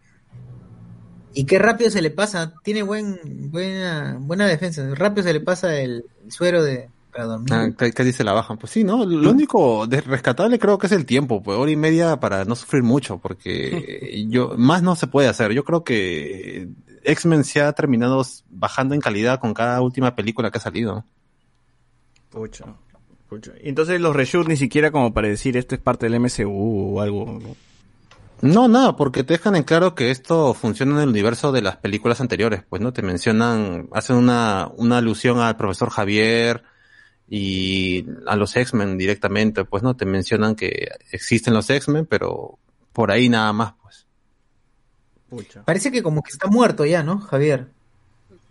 Y qué rápido se le pasa, tiene buen, buena, buena defensa, rápido se le pasa el, el suero de, para dormir. Ah, ca- casi se la bajan. Pues sí, ¿no? Lo único de rescatable creo que es el tiempo, pues hora y media para no sufrir mucho, porque *laughs* yo, más no se puede hacer. Yo creo que X-Men se ha terminado bajando en calidad con cada última película que ha salido. Pucha. pucha. Y entonces los reshoots ni siquiera como para decir esto es parte del MCU o algo. ¿no? No, nada, porque te dejan en claro que esto funciona en el universo de las películas anteriores, pues, ¿no? Te mencionan, hacen una, una alusión al profesor Javier y a los X-Men directamente, pues, ¿no? Te mencionan que existen los X-Men, pero por ahí nada más, pues. Parece que como que está muerto ya, ¿no, Javier?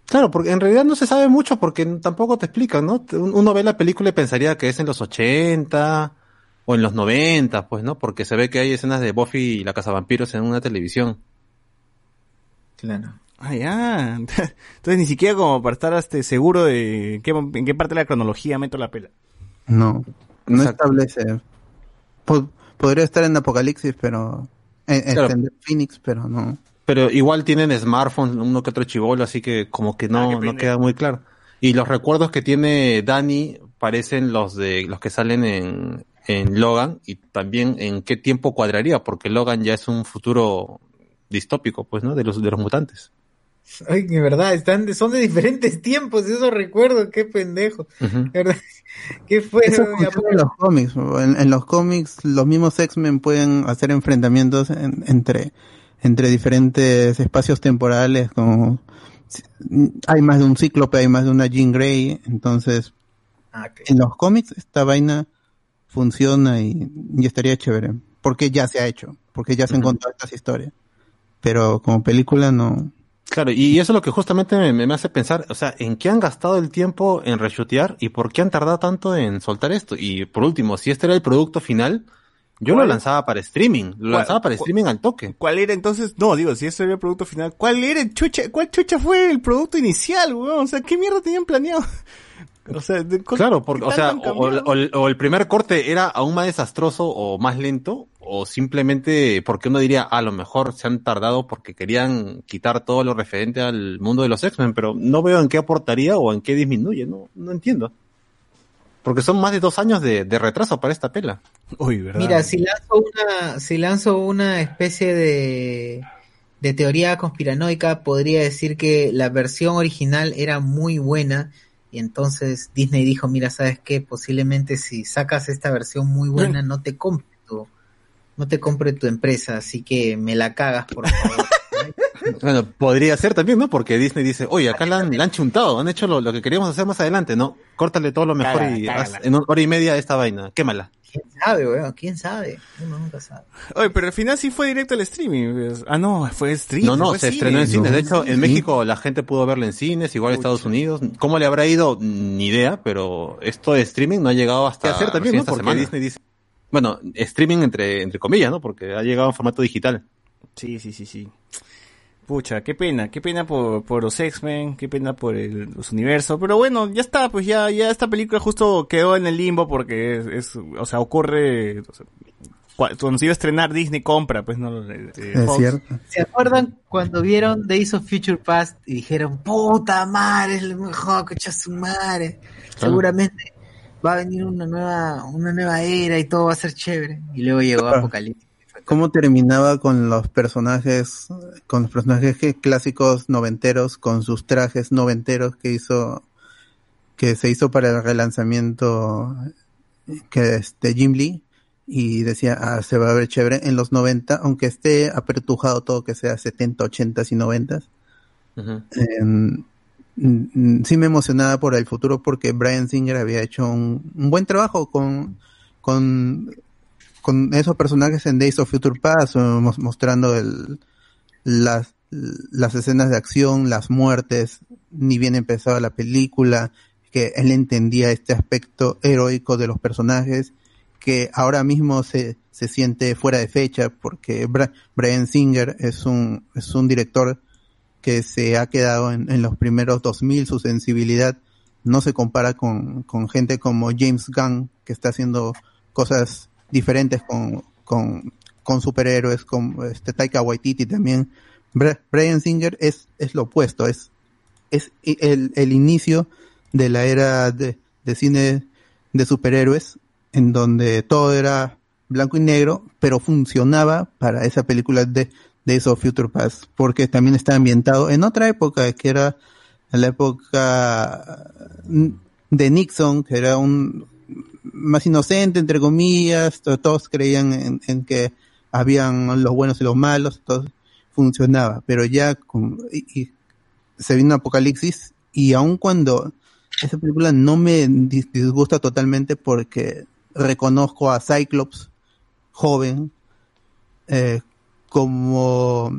Claro, porque en realidad no se sabe mucho porque tampoco te explican, ¿no? Uno ve la película y pensaría que es en los 80 o en los 90, pues, ¿no? Porque se ve que hay escenas de Buffy y la Cazavampiros en una televisión. Claro. Ah, ya. *laughs* Entonces ni siquiera como para estar este, seguro de qué, en qué parte de la cronología meto la pela. No, no establece. Po- podría estar en Apocalipsis, pero. En, Claro. en Phoenix, pero no. Pero igual tienen smartphones, uno que otro chivolo, así que como que no, no queda muy claro. Y los recuerdos que tiene Dani parecen los de los que salen en, en Logan y también en qué tiempo cuadraría, porque Logan ya es un futuro distópico, pues, ¿no? De los, de los mutantes. Ay, de verdad, están de- son de diferentes tiempos, eso recuerdo, qué pendejo. Verdad, *laughs* ¿Qué fue? Eso en los cómics. En, en los cómics, los mismos X-Men pueden hacer enfrentamientos en- entre, entre diferentes espacios temporales, como hay más de un cíclope, hay más de una Jean Grey, entonces Ah, en los cómics esta vaina funciona y, y estaría chévere, porque ya se ha hecho, porque ya se han contado estas historias, pero como película no. Claro, y eso es lo que justamente me, me hace pensar, o sea, ¿en qué han gastado el tiempo en reshutear y por qué han tardado tanto en soltar esto? Y por último, si este era el producto final, yo lo lanzaba para streaming, lo ¿Cuál? lanzaba para streaming al toque. ¿Cuál era entonces? No, digo, si ese era el producto final, ¿cuál era el chucha? ¿Cuál chucha fue el producto inicial, weón? O sea, ¿qué mierda tenían planeado? O sea, Claro, porque, ¿qué o sea, o, el- o el primer corte era aún más desastroso o más lento, o simplemente porque uno diría, a lo mejor se han tardado porque querían quitar todo lo referente al mundo de los X-Men, pero no veo en qué aportaría o en qué disminuye, no, no entiendo. Porque son más de dos años de, de retraso para esta pela. Uy, ¿verdad? Mira, si lanzo una, si lanzo una especie de, de teoría conspiranoica, podría decir que la versión original era muy buena y entonces Disney dijo, mira, ¿sabes qué? Posiblemente si sacas esta versión muy buena no te compre tu, no te compre tu empresa, así que me la cagas, por favor. *laughs* Bueno, podría ser también, ¿no? Porque Disney dice, oye, acá la han, la han chuntado, han hecho lo, lo que queríamos hacer más adelante, ¿no? Córtale todo lo mejor Cágala, y cágala. haz en una hora y media esta vaina, quémala. ¿Quién sabe, weón? ¿Quién sabe? Uno nunca sabe. Oye, pero al final sí fue directo al streaming. Ah, no, fue streaming. No, no, fue se cine. estrenó en cines. De hecho, en. México la gente pudo verla en cines, igual en Estados Unidos. ¿Cómo le habrá ido? Ni idea, pero esto de streaming no ha llegado hasta hacer también, ¿no? esta Porque semana. Disney dice... Bueno, streaming entre, entre comillas, ¿no? Porque ha llegado en formato digital. Sí, sí, sí, sí. Pucha, qué pena, qué pena por, por los X-Men, qué pena por el, los universos, pero bueno, ya está, pues ya, ya esta película justo quedó en el limbo porque es, es- o sea, ocurre, o sea, cuando se iba a estrenar Disney compra, pues no, Eh, Es Fox. cierto. ¿Se acuerdan cuando vieron Days of Future Past y dijeron, puta madre, es lo mejor, cocha su madre? Seguramente va a venir una nueva, una nueva era y todo va a ser chévere. Y luego llegó. Apocalipsis. Cómo terminaba con los personajes, con los personajes clásicos noventeros, con sus trajes noventeros que hizo, que se hizo para el relanzamiento que es de Jim Lee y decía, ah, se va a ver chévere en los 90, aunque esté apertujado todo que sea 70, 80 y 90. Em, mm, mm, sí me emocionaba por el futuro porque Brian Singer había hecho un, un buen trabajo con, con, con esos personajes en Days of Future Past, eh, mos- mostrando el, las, las escenas de acción, las muertes, ni bien empezaba la película, que él entendía este aspecto heroico de los personajes, que ahora mismo se, se siente fuera de fecha porque Bra- Brian Singer es un, es un director que se ha quedado en, en los primeros 2000, su sensibilidad no se compara con, con gente como James Gunn, que está haciendo cosas diferentes con, con, con superhéroes, con este Taika Waititi también. Brian Singer es, es lo opuesto, es, es el, el inicio de la era de, de cine de superhéroes, en donde todo era blanco y negro, pero funcionaba para esa película de Days of Future Past, porque también está ambientado en otra época, que era la época mm, de Nixon, que era un más inocente, entre comillas, to- todos creían en, que habían los buenos y los malos, todo funcionaba, pero ya con, y, se vino Apocalipsis y aun cuando esa película no me dis- disgusta totalmente porque reconozco a Cyclops joven eh, como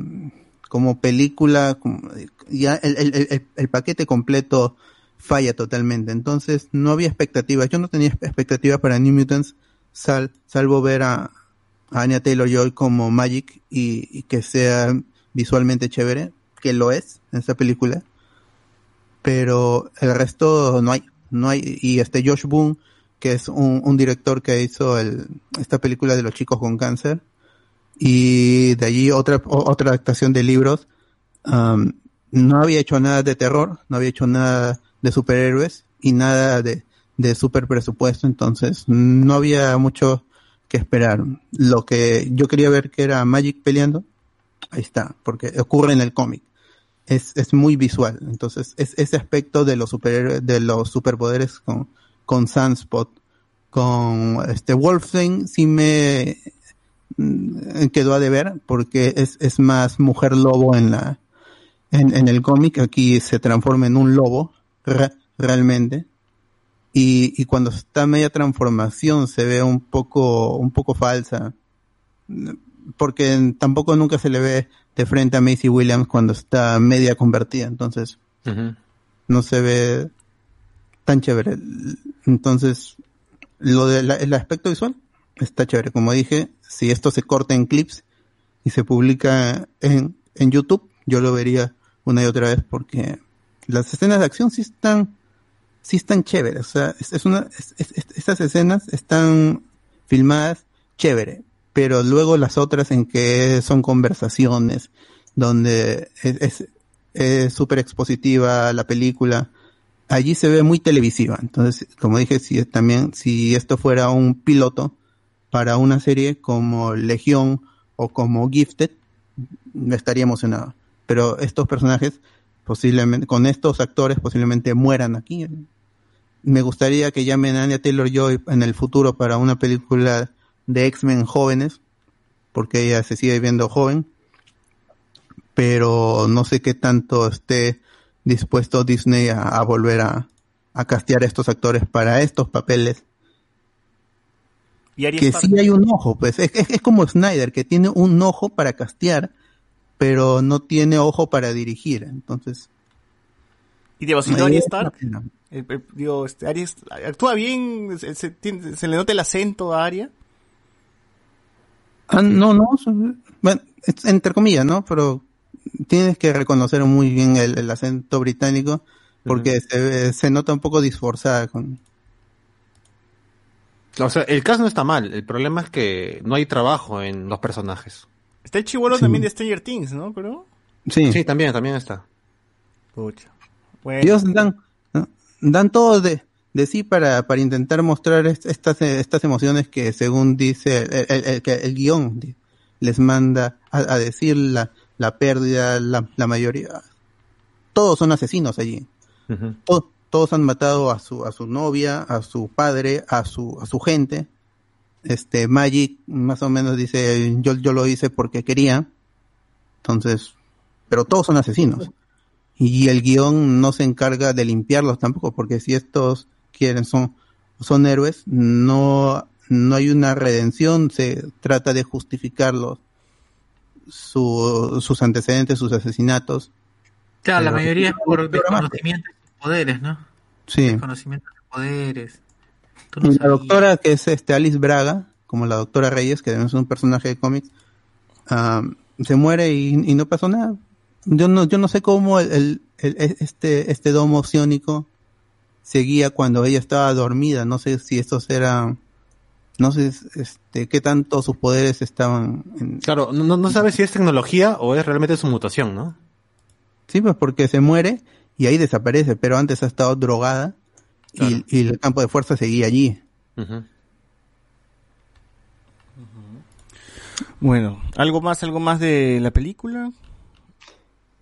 como película ya el- el- el paquete completo falla totalmente. Entonces no había expectativas. Yo no tenía expectativas para New Mutants sal- salvo ver a, Anya Taylor Joy como Magic y, que sea visualmente chévere que lo es en esta película. Pero el resto no hay, no hay, y este Josh Boone, que es un, un director que hizo el, esta película de los chicos con cáncer, y de allí otra, otra adaptación de libros, um, no había hecho nada de terror, no había hecho nada de superhéroes, y nada de, de super presupuesto, entonces no había mucho que esperar. Lo que yo quería ver que era Magic peleando, ahí está, porque ocurre en el cómic es, es muy visual. Entonces, es ese aspecto de los superhéroes, de los superpoderes con, con Sunspot, con este Wolfsbane, sí me mm, quedó a deber, porque es, es más mujer lobo en la, en, en el cómic, aquí se transforma en un lobo, re- realmente. Y, y cuando está media transformación se ve un poco, un poco falsa porque tampoco nunca se le ve de frente a Macy Williams cuando está media convertida, entonces no se ve tan chévere. Entonces, lo del el aspecto visual está chévere. Como dije, si esto se corta en clips y se publica en, en YouTube, yo lo vería una y otra vez porque las escenas de acción sí están, sí están chéveres. O sea, es, una, es- es- es- estas escenas están filmadas chévere, pero luego las otras en que son conversaciones, donde es, es, es súper expositiva la película, allí se ve muy televisiva. Entonces, como dije, si también, si esto fuera un piloto para una serie como Legión o como Gifted, estaría emocionado. Pero estos personajes, posiblemente, con estos actores, posiblemente mueran aquí. Me gustaría que llamen a Anya Taylor Joy en el futuro para una película de X-Men jóvenes, porque ella se sigue viendo joven, pero no sé qué tanto esté dispuesto Disney a, a volver a, a castear a estos actores para estos papeles. Y que Stark. sí hay un ojo, pues es, es- es como Snyder, que tiene un ojo para castear, pero no tiene ojo para dirigir. Entonces, Y digo, si no, Arya Stark, eh, eh, digo, este, Arya actúa bien, se, se tiene- se le nota el acento a Arya. Ah, no, no, so- bueno, entre comillas, ¿no? Pero tienes que reconocer muy bien el, el acento británico porque se, ve- se nota un poco disforzada con... O sea, el caso no está mal. El problema es que no hay trabajo en los personajes. Está el chivolo Sí. también de Stranger Things, ¿no? Pero... Sí, Sí, también, también está. Pucha. Bueno, ellos dan, ¿no? dan todo de, de sí para, para intentar mostrar est- estas, eh, estas emociones que según dice el, el- el- que el guion les manda a, a decir la, la pérdida, la, la mayoría. Todos son asesinos allí. Ujú. To- todos han matado a su, a su novia, a su padre, a su, a su gente. Este, Magic más o menos dice, yo, yo lo hice porque quería. Entonces, pero todos son asesinos. Y el guion no se encarga de limpiarlos tampoco, porque si estos quieren, son, son héroes, no, no hay una redención, se trata de justificarlos, su, sus antecedentes, sus asesinatos. Claro, la mayoría es por desconocimiento de sus poderes, ¿no? Sí. Desconocimiento de sus poderes. No La doctora, que es este Alice Braga, como la doctora Reyes, que es un personaje de cómics, ah, se muere y, y no pasó nada. Yo no, yo no sé cómo el, el- el- este, este domo psiónico seguía cuando ella estaba dormida. No sé si estos eran, no sé este, qué tanto sus poderes estaban en, Claro, no, no- sabes si es tecnología o es realmente su mutación, ¿no? Sí, pues porque se muere y ahí desaparece, pero antes ha estado drogada Claro. y, el campo de fuerza seguía allí. Bueno, ¿algo más, algo más de la película?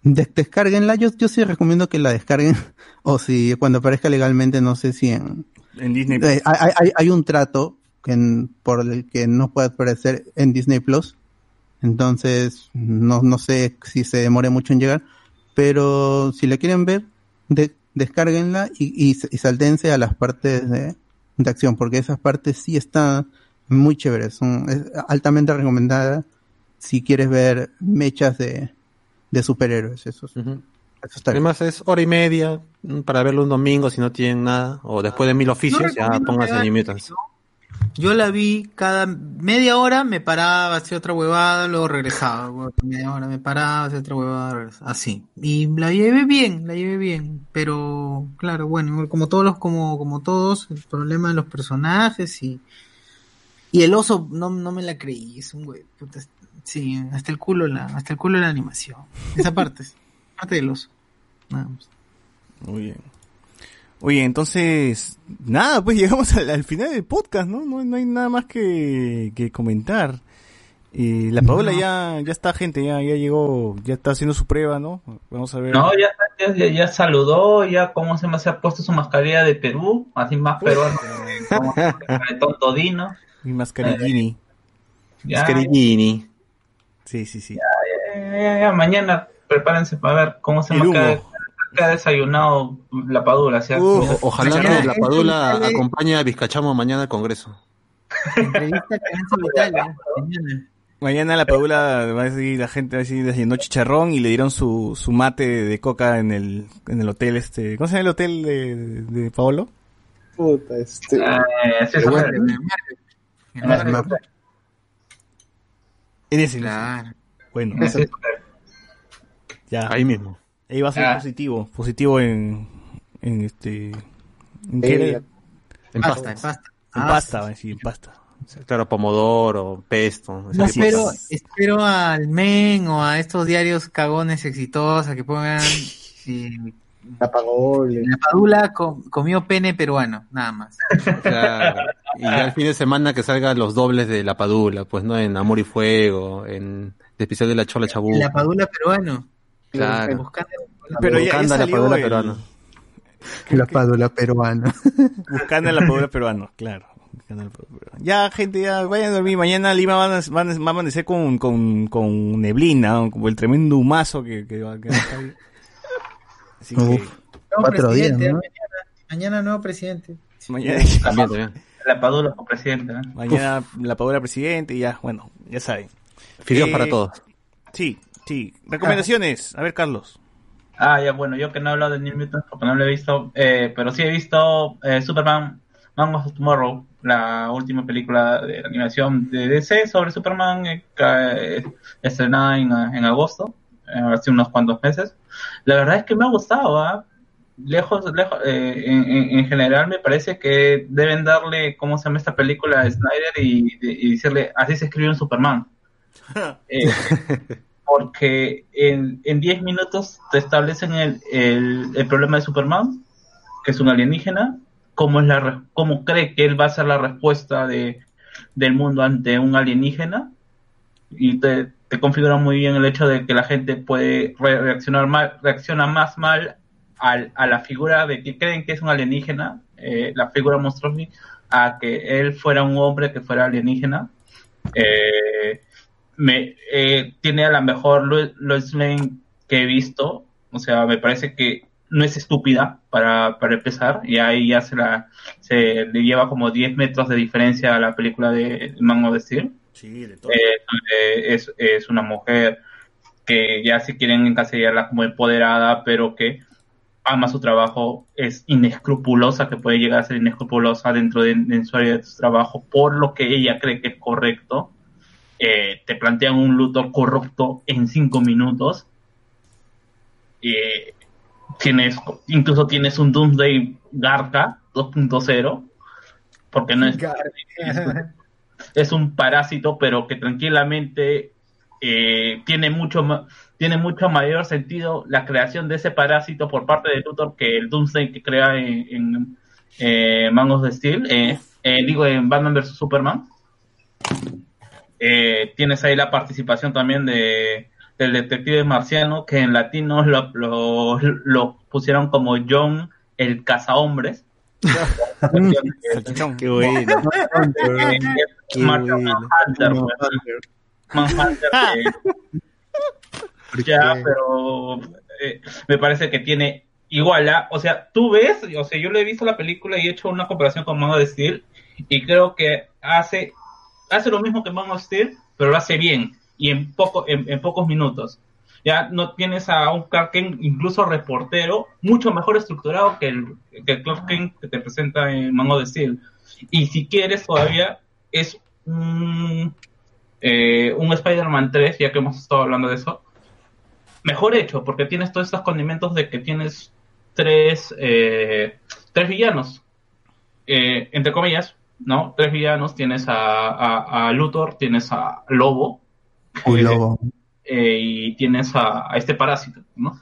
Des- descárguenla, yo, yo sí recomiendo que la descarguen, *laughs* o si cuando aparezca legalmente, no sé si en... En Disney. Eh, hay, hay- hay un trato que en- por el que no puede aparecer en Disney Plus, Entonces, no, no sé si se demore mucho en llegar, pero si la quieren ver, de, descárguenla y, y, y saltense a las partes de, de acción, porque esas partes sí están muy chéveres, son es altamente recomendada si quieres ver mechas de, de superhéroes, eso, es- eso está bien. Además es hora y media mm, para verlo un domingo si no tienen nada. O después de mil oficios, ya pónganse hagan Mutants. Yo la vi cada media hora, me paraba, hacía otra huevada, luego regresaba. Media hora me paraba, hacía otra huevada, regresaba. Así. Y la llevé bien, la llevé bien. Pero, claro, bueno, como todos los, como, como todos, el problema de los personajes y, y el oso no, no me la creí, es un güey, puta, sí, hasta el culo la, hasta el culo la animación. Esa parte, *laughs* parte del oso. Nada más. Muy bien. Oye, entonces, nada, pues *laughs* llegamos al, al final del podcast, ¿no? No, no hay nada más que, que comentar. Eh, la Paola ya, ya está, gente, ya, ya llegó, ya está haciendo su prueba, ¿no? Vamos a ver. No, ya, ya, ya- saludó, ya como se me se ha puesto su mascarilla de Perú, así más peruano, *laughs* como el tonto Dino. Mi mascarillini. Ya, Mascarillini. Sí, sí, sí. ya, ya, ya, mañana prepárense para ver cómo se me cae, ha desayunado la padula, ojalá Mañana- que la Padula Mañana- acompañe a Vizcachamo mañana al Congreso. Entrevista Vitale, mañana. Mañana la Paula va a decir, la gente va a decir desayunó chicharrón y le dieron su, su mate de coca en el, en el hotel este, ¿cómo se llama el hotel de, de Paolo? Puta, este. Eh, sí, sí, bueno, sí. en ese. Claro. Bueno, ya. Ahí mismo. Ahí va a ser Ah. positivo, positivo en, en este, ¿en qué Eh, era? En Pasta, en pasta. En Ah, pasta, a decir, en pasta. Claro, pomodoro, pesto. No, espero, espero al Men o a estos diarios cagones exitosos que pongan *laughs* La padula com- comió pene peruano, nada más. Claro. Y ya el fin de semana que salgan los dobles de la Padula, pues no en Amor y Fuego, en el especial de la Chola Chabú. La padula peruano. Claro. Buscando- Pero ya, ya Buscando a la Padula el- peruana. La pádula peruana. *laughs* Buscando a la Padula peruano, claro. Buscando a la Padula peruana. Ya, gente, ya vayan a dormir. Mañana Lima van a, van a- va a amanecer con, con, con neblina, ¿no? como el tremendo humazo que, que va que va a caer. Así que Uf. Nuevo Cuatro días. Mañana, mañana nuevo presidente. mañana, *laughs* También, también. La padula como presidente, ¿no? mañana la Padula presidente y ya, bueno, ya saben. Fideos Eh, para todos. Sí, sí. Recomendaciones. A ver, Carlos. Ah, ya, bueno, yo que no he hablado de New Mutants porque no lo he visto, eh, pero sí he visto eh, Superman Man of Tomorrow, la última película de animación de DC sobre Superman, eh, eh, estrenada en, en agosto, hace unos cuantos meses. La verdad es que me ha gustado, ¿ah? Lejos, lejos, en, en- en general me parece que deben darle, ¿cómo se llama esta película? A Snyder y, y decirle, así se escribe un Superman. *laughs* Porque en, en 10 minutos te establecen el, problema de Superman, que es un alienígena, cómo, es la, cómo cree que él va a ser la respuesta de, del mundo ante un alienígena, y te, configura muy bien el hecho de que la gente puede re- reaccionar mal, reacciona más mal al, a la figura de que creen que es un alienígena, eh, la figura monstruosa, a que él fuera un hombre que fuera alienígena. Eh, me eh, tiene a la mejor Lo- Lois Lane que he visto. O sea, me parece que no es estúpida para, para empezar. Y ahí ya se la se le lleva como 10 metros de diferencia a la película de Man of Steel. Sí, de todo. Eh, es, es una mujer que ya si quieren encasillarla como empoderada, pero que ama su trabajo, es inescrupulosa, que puede llegar a ser inescrupulosa dentro de, de su área de su trabajo por lo que ella cree que es correcto. Eh, te plantean un Luthor corrupto en cinco minutos. Eh, tienes, incluso tienes un Doomsday Garca 2.0, porque no es, *laughs* es un parásito, pero que tranquilamente eh, tiene mucho tiene mucho mayor sentido la creación de ese parásito por parte de Luthor que el Doomsday que crea en, en eh, Man of Steel, eh, eh, digo en Batman vs Superman. Eh, tienes ahí la participación también de del detective marciano que en latino lo, lo, lo pusieron como John el cazahombres. *laughs* Qué bueno. *laughs* Manhunter. Manhunter *laughs* ya, pero eh, me parece que tiene igual, ¿ah? o sea, tú ves, o sea, yo le he visto la película y he hecho una comparación con Man of Steel y creo que hace hace lo mismo que Man of Steel, pero lo hace bien y en poco en, pocos minutos. Ya no tienes a un Clark Kent, incluso reportero, mucho mejor estructurado que el, que Clark Kent que te presenta en Man of Steel. Y si quieres todavía, es un, eh, Spider-Man 3, ya que hemos estado hablando de eso, mejor hecho, porque tienes todos estos condimentos de que tienes tres, eh, tres villanos, eh, entre comillas, ¿no? Tres villanos, tienes a, a, a Luthor, tienes a Lobo, Un lobo. eh, y tienes a, a este parásito, ¿no?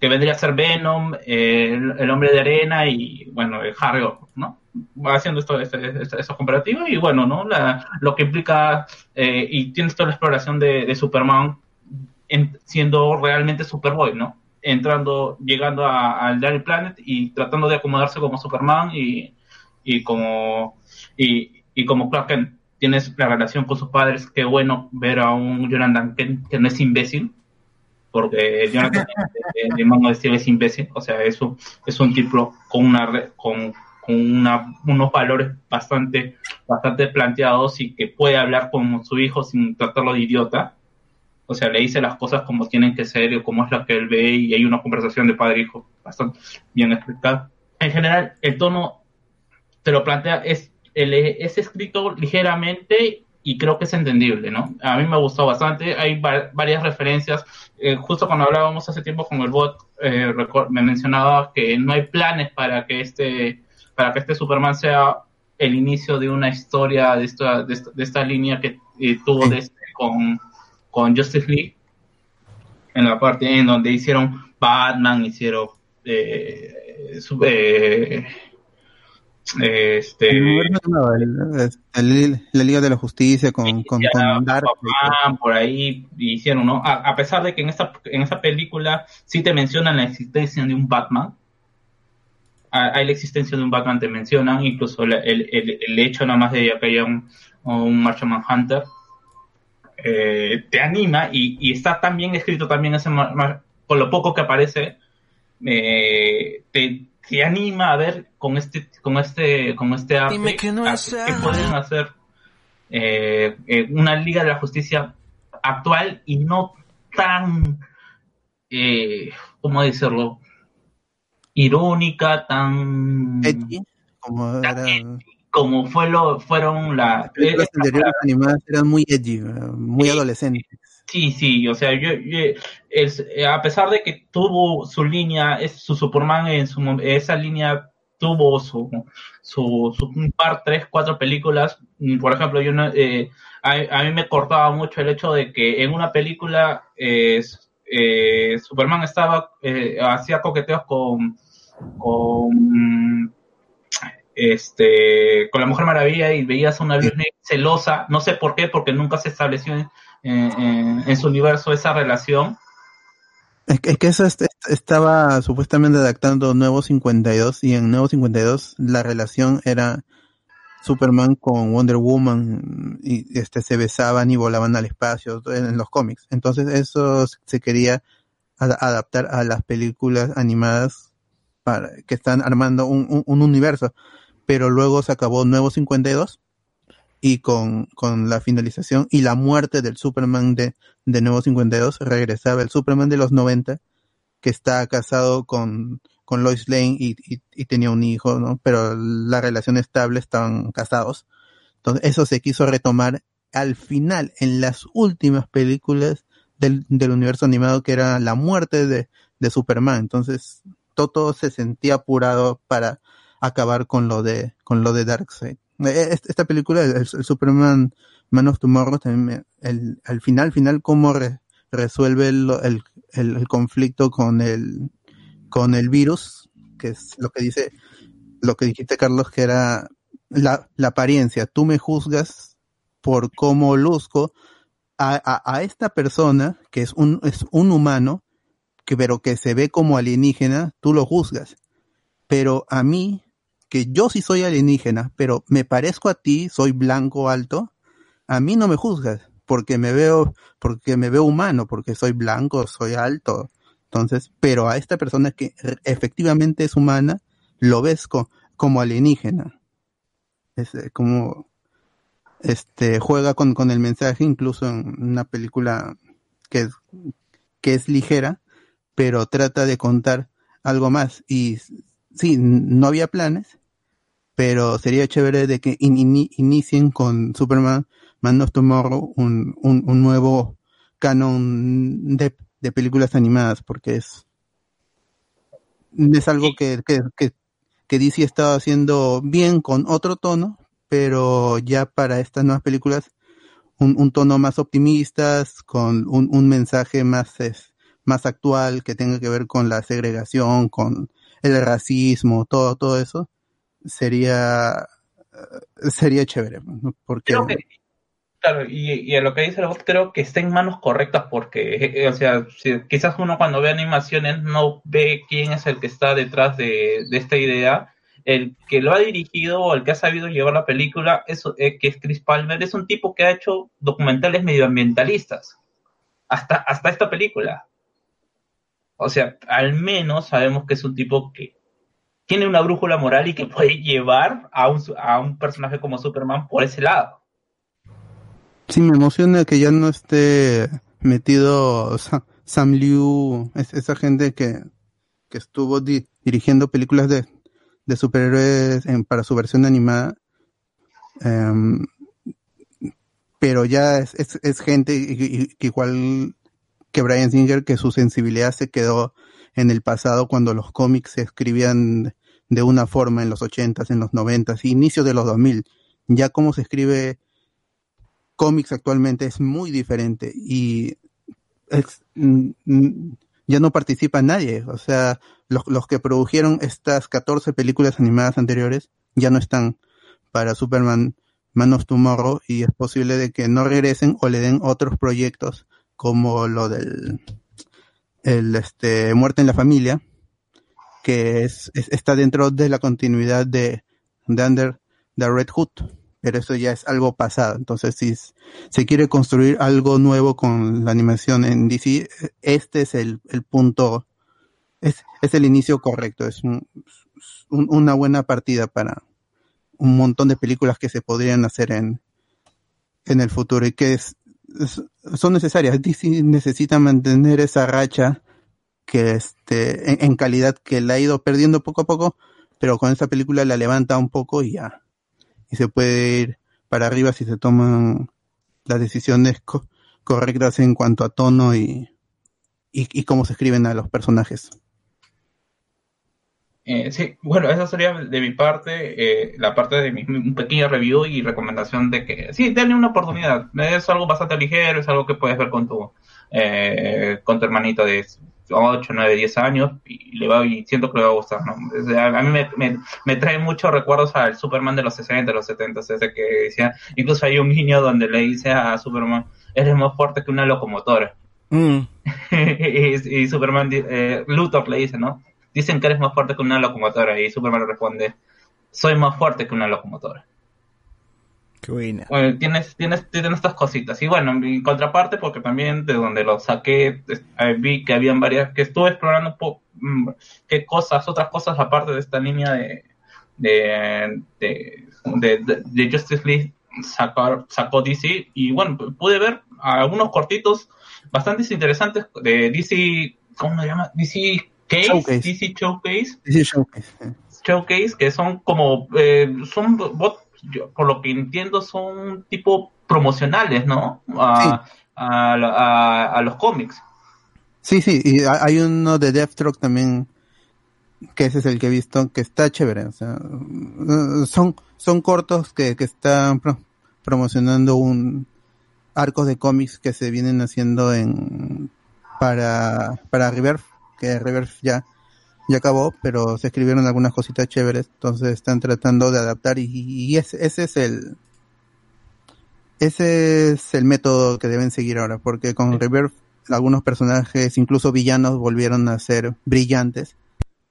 Que vendría a ser Venom, eh, el, el hombre de arena y, bueno, el Harry ¿no? Va haciendo esto, este- este- esos comparativos y, bueno, ¿no? La, lo que implica, eh, y tienes toda la exploración de, de Superman en- siendo realmente Superboy, ¿no? Entrando, llegando a- al Daily Planet y tratando de acomodarse como Superman y, y como y, y como Clark Kent tienes la relación con sus padres, qué bueno ver a un Jonathan Kent que no es imbécil, porque Jonathan *laughs* de, de Man of Steel es imbécil, o sea, es un, es un tipo con una con, con una, unos valores bastante bastante planteados y que puede hablar con su hijo sin tratarlo de idiota. O sea, le dice las cosas como tienen que ser y como es la que él ve y hay una conversación de padre e hijo bastante bien explicada. En general, el tono te lo plantea, es, es escrito ligeramente y creo que es entendible, ¿no? A mí me gustó bastante, hay va- varias referencias, Eh, justo cuando hablábamos hace tiempo con el bot, eh, me mencionaba que no hay planes para que este, para que este Superman sea el inicio de una historia de esta, de esta, de esta línea que eh, tuvo desde con, con Justice League, en la parte en donde hicieron Batman, hicieron eh, su- eh, este No, el- el- la Liga de la Justicia con, con, con Dark. Por ahí hicieron, ¿no? A, a pesar de que en esta, en esta película sí te mencionan la existencia de un Batman, hay la existencia de un Batman, te mencionan, incluso la- el, el, el hecho nada más de que haya un, un Martian Manhunter, eh, te anima y, y está tan bien escrito también ese, ma- ma- con lo poco que aparece, eh, te, te anima a ver con este, con este, con este arte Dime que no a- es qué pueden hacer eh, eh, una Liga de la Justicia actual y no tan, eh, ¿cómo decirlo? Irónica, tan Edgy, como eran como fue lo, fueron la, las películas anteriores animadas eran muy edgy, muy adolescentes. Sí, sí, o sea, yo, yo- es- eh, a pesar de que tuvo su línea, es, su Superman en su esa línea tuvo su, su, su un par, tres, cuatro películas. Mm, Por ejemplo, yo no, eh, a, a mí me cortaba mucho el hecho de que en una película eh, eh, Superman estaba, eh, hacía coqueteos con, con este con la Mujer Maravilla y veías a una Virgen celosa, no sé por qué, porque nunca se estableció en, su universo esa relación. Es que, es que eso est- est- estaba supuestamente adaptando Nuevo 52 y en Nuevo 52 la relación era Superman con Wonder Woman y este se besaban y volaban al espacio en, los cómics. Entonces eso se quería ad- adaptar a las películas animadas para que están armando un universo. Pero luego se acabó Nuevo 52 y con, con la finalización y la muerte del Superman de, de Nuevo 52 regresaba el Superman de los 90 que está casado con, con Lois Lane y, y- tenía un hijo, ¿no? Pero la relación estable estaban casados. Entonces eso se quiso retomar al final, en las últimas películas del, del universo animado que era la muerte de, de Superman. Entonces Toto se sentía apurado para acabar con lo de, con lo de Darkseid. Eh, Esta esta película, el, el Superman Man of Tomorrow, también el, al final, final, cómo re- resuelve el, el, el- el conflicto con el, con el virus, que es lo que dice, lo que dijiste Carlos, que era la, la apariencia. Tú me juzgas por cómo luzco a, a, a esta persona, que es un, es un humano, que, pero que se ve como alienígena, tú lo juzgas. Pero a mí, que yo sí soy alienígena, pero me parezco a ti, soy blanco alto, a mí no me juzgas, porque me veo, porque me veo humano, porque soy blanco, soy alto. Entonces, pero a esta persona que efectivamente es humana, lo ves co- como alienígena. Es eh, como, este, juega con, con el mensaje, incluso en una película que es, que es ligera, pero trata de contar algo más. Y sí, no había planes, pero sería chévere de que in- ini- inicien con Superman Man of Tomorrow un, un, un nuevo canon de, de películas animadas, porque es, es algo que, que, que, que DC estaba haciendo bien con otro tono, pero ya para estas nuevas películas un, un tono más optimistas, con un, un mensaje más, es, más actual que tenga que ver con la segregación, con el racismo, todo, todo eso, sería, sería chévere, ¿no? porque Creo que, claro, y, y a lo que dice la voz, creo que está en manos correctas porque, eh, o sea, quizás uno cuando ve animaciones no ve quién es el que está detrás de, de esta idea. El que lo ha dirigido o el que ha sabido llevar la película, es, eh, que es Chris Palmer, es un tipo que ha hecho documentales medioambientalistas. Hasta, hasta esta película. O sea, al menos sabemos que es un tipo que tiene una brújula moral y que puede llevar a un, a un personaje como Superman por ese lado. Sí, me emociona que ya no esté metido Sa- Sam Liu, es- esa gente que, que estuvo di- dirigiendo películas de, de superhéroes para su versión animada. Em, pero ya es, es, es gente que igual que Brian Singer, que su sensibilidad se quedó en el pasado cuando los cómics se escribían de una forma en los 80s, en los 90s, inicios de los 2000. Ya como se escribe cómics actualmente es muy diferente y mm, mm, ya no participa nadie. O sea, los, los que produjeron estas 14 películas animadas anteriores ya no están para Superman Man of Tomorrow y es posible de que no regresen o le den otros proyectos como lo del el este Muerte en la familia que es, es- está dentro de la continuidad de, de Under the Red Hood pero eso ya es algo pasado. Entonces, si se quiere construir algo nuevo con la animación en DC, este es el, el punto, es, es el inicio correcto, es un- un- una buena partida para un montón de películas que se podrían hacer en, en el futuro y que es- son necesarias. DC necesita mantener esa racha que este, en, calidad que la ha ido perdiendo poco a poco, pero con esta película la levanta un poco y ya y se puede ir para arriba si se toman las decisiones co- correctas en cuanto a tono y, y cómo se escriben a los personajes. Eh, sí, bueno, eso sería de mi parte, eh, la parte de mi, un pequeño review y recomendación de que sí, denle una oportunidad. Es algo bastante ligero, es algo que puedes ver con tu, eh, con tu hermanito de 8, 9, 10 años y le va y siento que le va a gustar, ¿no? O sea, a mí me, me, me trae muchos recuerdos al Superman de los 60, de los 70, ese que decía, incluso hay un niño donde le dice a Superman, eres más fuerte que una locomotora. Mm. *laughs* y, y Superman, eh, Luthor le dice, ¿no? Dicen que eres más fuerte que una locomotora y Superman responde, soy más fuerte que una locomotora. Qué buena. Bueno, tienes, tienes, tienes estas cositas. Y bueno, en contraparte, porque también de donde lo saqué, eh, vi que habían varias, que estuve explorando poco mm, qué cosas, otras cosas aparte de esta línea de, de, de, de, de- de Justice League sacar, sacó DC. Y bueno, pude ver algunos cortitos bastante interesantes de DC, ¿cómo se llama? DC Case, Showcase. DC Showcase DC Showcase, eh. showcase que son como eh, son bot- yo, por lo que entiendo son tipo promocionales no a, a, la- a- a los cómics Sí, sí, y ha- hay uno de Deathstroke también, que ese es el que he visto, que está chévere. O sea, eh, son, son cortos que, que están pro- promocionando un arcos de cómics que se vienen haciendo en para, para Reverb, que Reverb ya, ya acabó, pero se escribieron algunas cositas chéveres, entonces están tratando de adaptar y, y ese, ese es el ese es el método que deben seguir ahora, porque con Reverb algunos personajes, incluso villanos, volvieron a ser brillantes.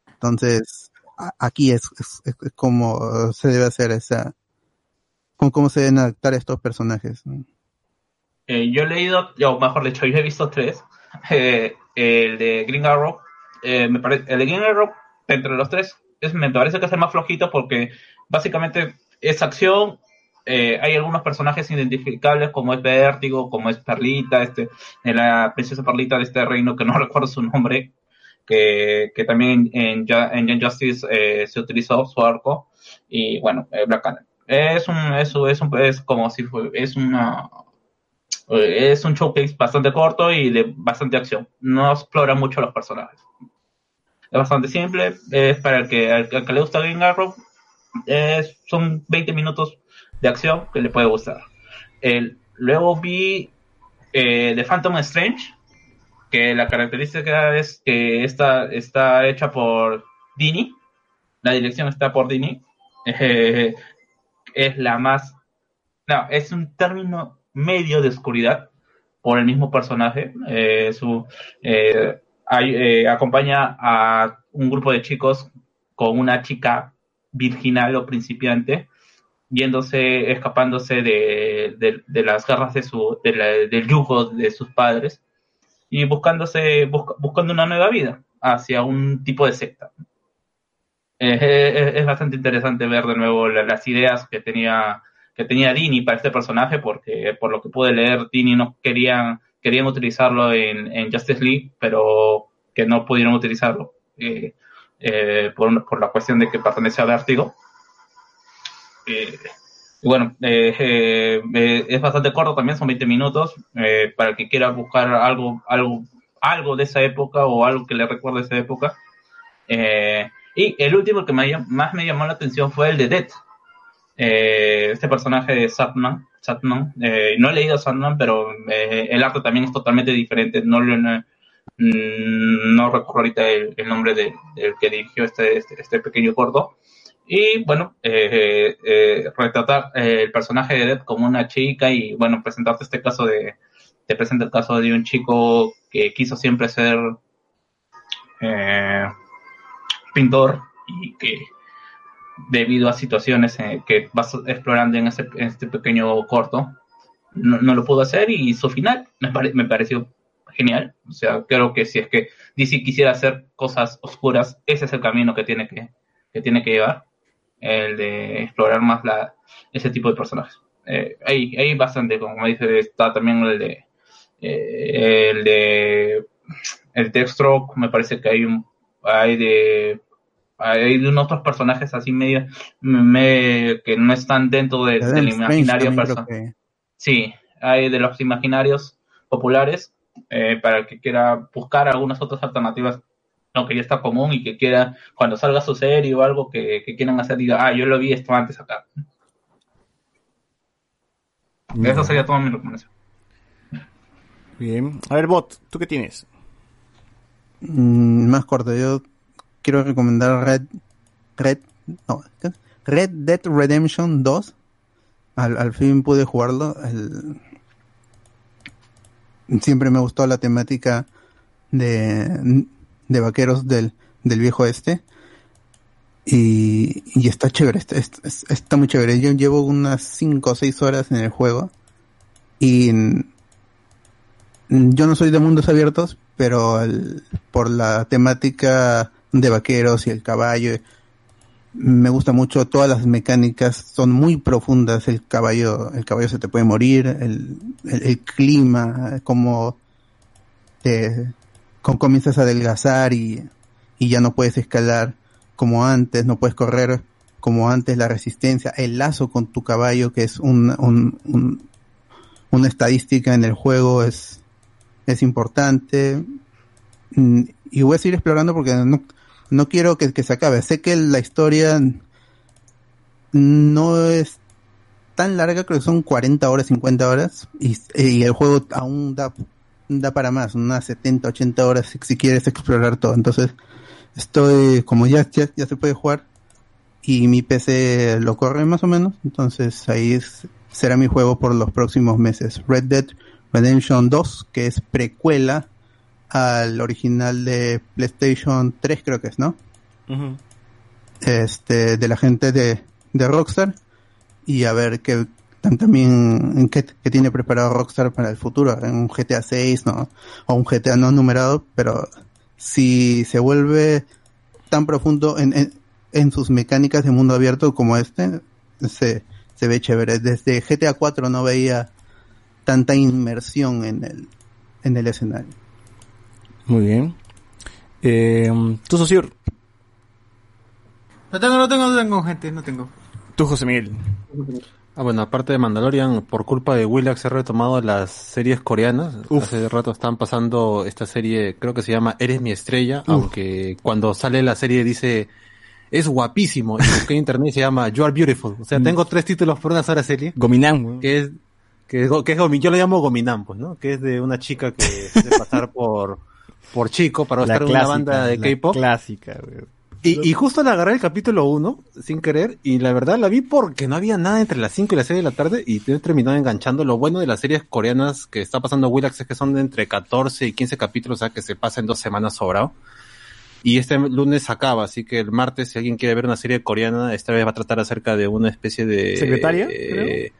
Entonces, a- aquí es, es, es como se debe hacer esa, con cómo se deben adaptar estos personajes. Eh, yo he leído, o mejor dicho, yo he visto tres. *laughs* Eh, el de Green Arrow, eh, me parece, el de Green Arrow, entre los tres, es, me parece que es el más flojito porque básicamente es acción. eh, hay algunos personajes identificables como es Vértigo, como es Perlita, este, eh, la princesa Perlita de este reino que no *laughs* recuerdo su nombre, que, que también en, en Young Justice eh, se utilizó su arco y bueno, eh, Black Cannon. Es un, eso es un, es como si fue, es una, es un showcase bastante corto y de bastante acción. No explora mucho los personajes. Es bastante simple, es para el que, al, que le gusta Green Arrow, es- son 20 minutos de acción que le puede gustar. El, luego vi eh, The Phantom Strange, que la característica es que esta está hecha por Dini, la dirección está por Dini, Eh, *laughs* es la más, no, es un término medio de oscuridad por el mismo personaje, eh, su, eh, eh, acompaña a un grupo de chicos con una chica virginal o principiante, yéndose, escapándose de, de- las garras de su, de la- del yugo de sus padres y buscándose, busca- buscando una nueva vida hacia un tipo de secta. Es, bastante interesante ver de nuevo la- las ideas que tenía que tenía Dini para este personaje, porque por lo que pude leer, Dini no querían, querían utilizarlo en, en Justice League, pero que no pudieron utilizarlo eh, eh, por, por la cuestión de que pertenece a Vértigo. Eh, bueno, eh, eh, eh, es bastante corto también, son 20 minutos, para el que quiera buscar algo, algo, algo de esa época o algo que le recuerde esa época. Y el último que me, más me llamó la atención fue el de Death. Eh, este personaje de Satman, Satman eh, no he leído Satman, pero eh, el arte también es totalmente diferente. No, mm, no recuerdo ahorita el, nombre de- del que dirigió este, este, este pequeño corto. Y bueno, retratar el personaje de Death como una chica y bueno, presentarte este caso de, te presenta el caso de un chico que quiso siempre ser pintor y que debido a situaciones eh, que vas explorando en, en este pequeño corto, no, no lo pudo hacer y su final me, pare- me pareció genial. O sea, creo que si es que DC quisiera hacer cosas oscuras, ese es el camino que tiene que, que tiene que llevar, el de explorar más la, ese tipo de personajes. Eh, hay, hay bastante, como dice, está también el de eh, el de el Deathstroke, me parece que hay un hay de hay de unos otros personajes así medio me- que no están dentro de- del Strange imaginario personal. que- Sí, hay de los imaginarios populares eh, para el que quiera buscar algunas otras alternativas, aunque ya está común y que quiera, cuando salga su serie o algo que, que quieran hacer, diga, ah, yo lo vi esto antes acá. Esa sería toda mi recomendación. Bien. A ver, Bot, ¿tú qué tienes? Mm, más corto, yo quiero recomendar Red Red no. Red Dead Redemption 2. Al, al fin pude jugarlo. Siempre me gustó la temática de, de vaqueros del, del viejo este. Y, y está chévere, está, está- muy chévere. Yo llevo unas 5 o 6 horas en el juego. Y yo no soy de mundos abiertos, pero el- por la temática de vaqueros y el caballo, me gusta mucho todas las mecánicas, son muy profundas, el caballo, el caballo se te puede morir, el, el, clima, cómo te, comienzas a adelgazar y, y ya no puedes escalar como antes, no puedes correr como antes, la resistencia, el lazo con tu caballo, que es un- una estadística en el juego, es, es importante. Mm, Y voy a seguir explorando porque no, no quiero que, que se acabe. Sé que la historia no es tan larga, creo que son 40 horas, 50 horas, y, el juego aún da, da para más, unas 70, 80 horas si, quieres explorar todo. Entonces, estoy, como ya, ya, ya se puede jugar, y mi PC lo corre más o menos, entonces ahí será mi juego por los próximos meses. Red Dead Redemption 2, que es precuela al original de PlayStation 3 creo que es, ¿no? este de la gente de, de Rockstar y a ver qué Tam- También que, que tiene preparado Rockstar para el futuro, en un GTA 6, ¿no? O un GTA no numerado, pero si se vuelve tan profundo en, en, en sus mecánicas de mundo abierto como este, se, se ve chévere. Desde GTA 4 no veía tanta inmersión en el, en el escenario. Muy bien. Eh, tú, Sosur. No tengo, no tengo, no tengo, gente, no tengo. Tú, José Miguel. Ah, bueno, aparte de Mandalorian, por culpa de Willax he retomado las series coreanas. Hace rato están pasando esta serie, creo que se llama Eres mi estrella, aunque cuando sale la serie dice es guapísimo y busqué en internet y se llama You are beautiful. O sea, tengo tres títulos por una sola serie. Gominam. Que es, que es, que es Gomi- yo lo llamo Gominam, pues, ¿no? Que es de una chica que se hace pasar *laughs* por, por chico para estar en una banda de K-pop. Clásica, güey. Y, y justo la agarré el capítulo 1, sin querer, y la verdad la vi porque no había nada entre las 5 y las 6 de la tarde, y te he terminado enganchando. Lo bueno de las series coreanas que está pasando Willax es que son de entre 14 y 15 capítulos, o sea que se pasa en dos semanas sobrado. Y este lunes acaba, así que el martes, si alguien quiere ver una serie coreana, esta vez va a tratar acerca de una especie de... ¿Secretaria, eh, creo?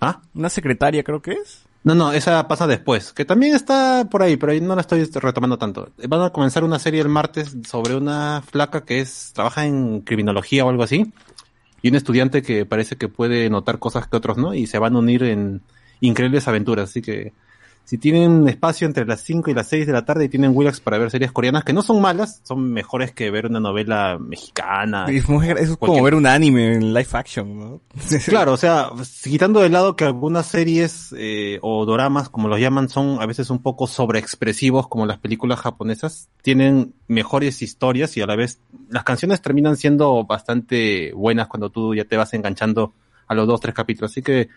¿Ah? Una secretaria, creo que es. No, no, esa pasa después, que también está por ahí, pero ahí no la estoy retomando tanto. Van a comenzar una serie el martes sobre una flaca que es trabaja en criminología o algo así, y un estudiante que parece que puede notar cosas que otros no, y se van a unir en increíbles aventuras, así que si tienen espacio entre las 5 y las 6 de la tarde y tienen Willax para ver series coreanas que no son malas, son mejores que ver una novela mexicana. Es, muy- es como ver un anime en live action, ¿no? *laughs* Claro, o sea, quitando de lado que algunas series eh, o doramas, como los llaman, son a veces un poco sobreexpresivos, como las películas japonesas, tienen mejores historias y a la vez las canciones terminan siendo bastante buenas cuando tú ya te vas enganchando a los dos, tres capítulos. Así que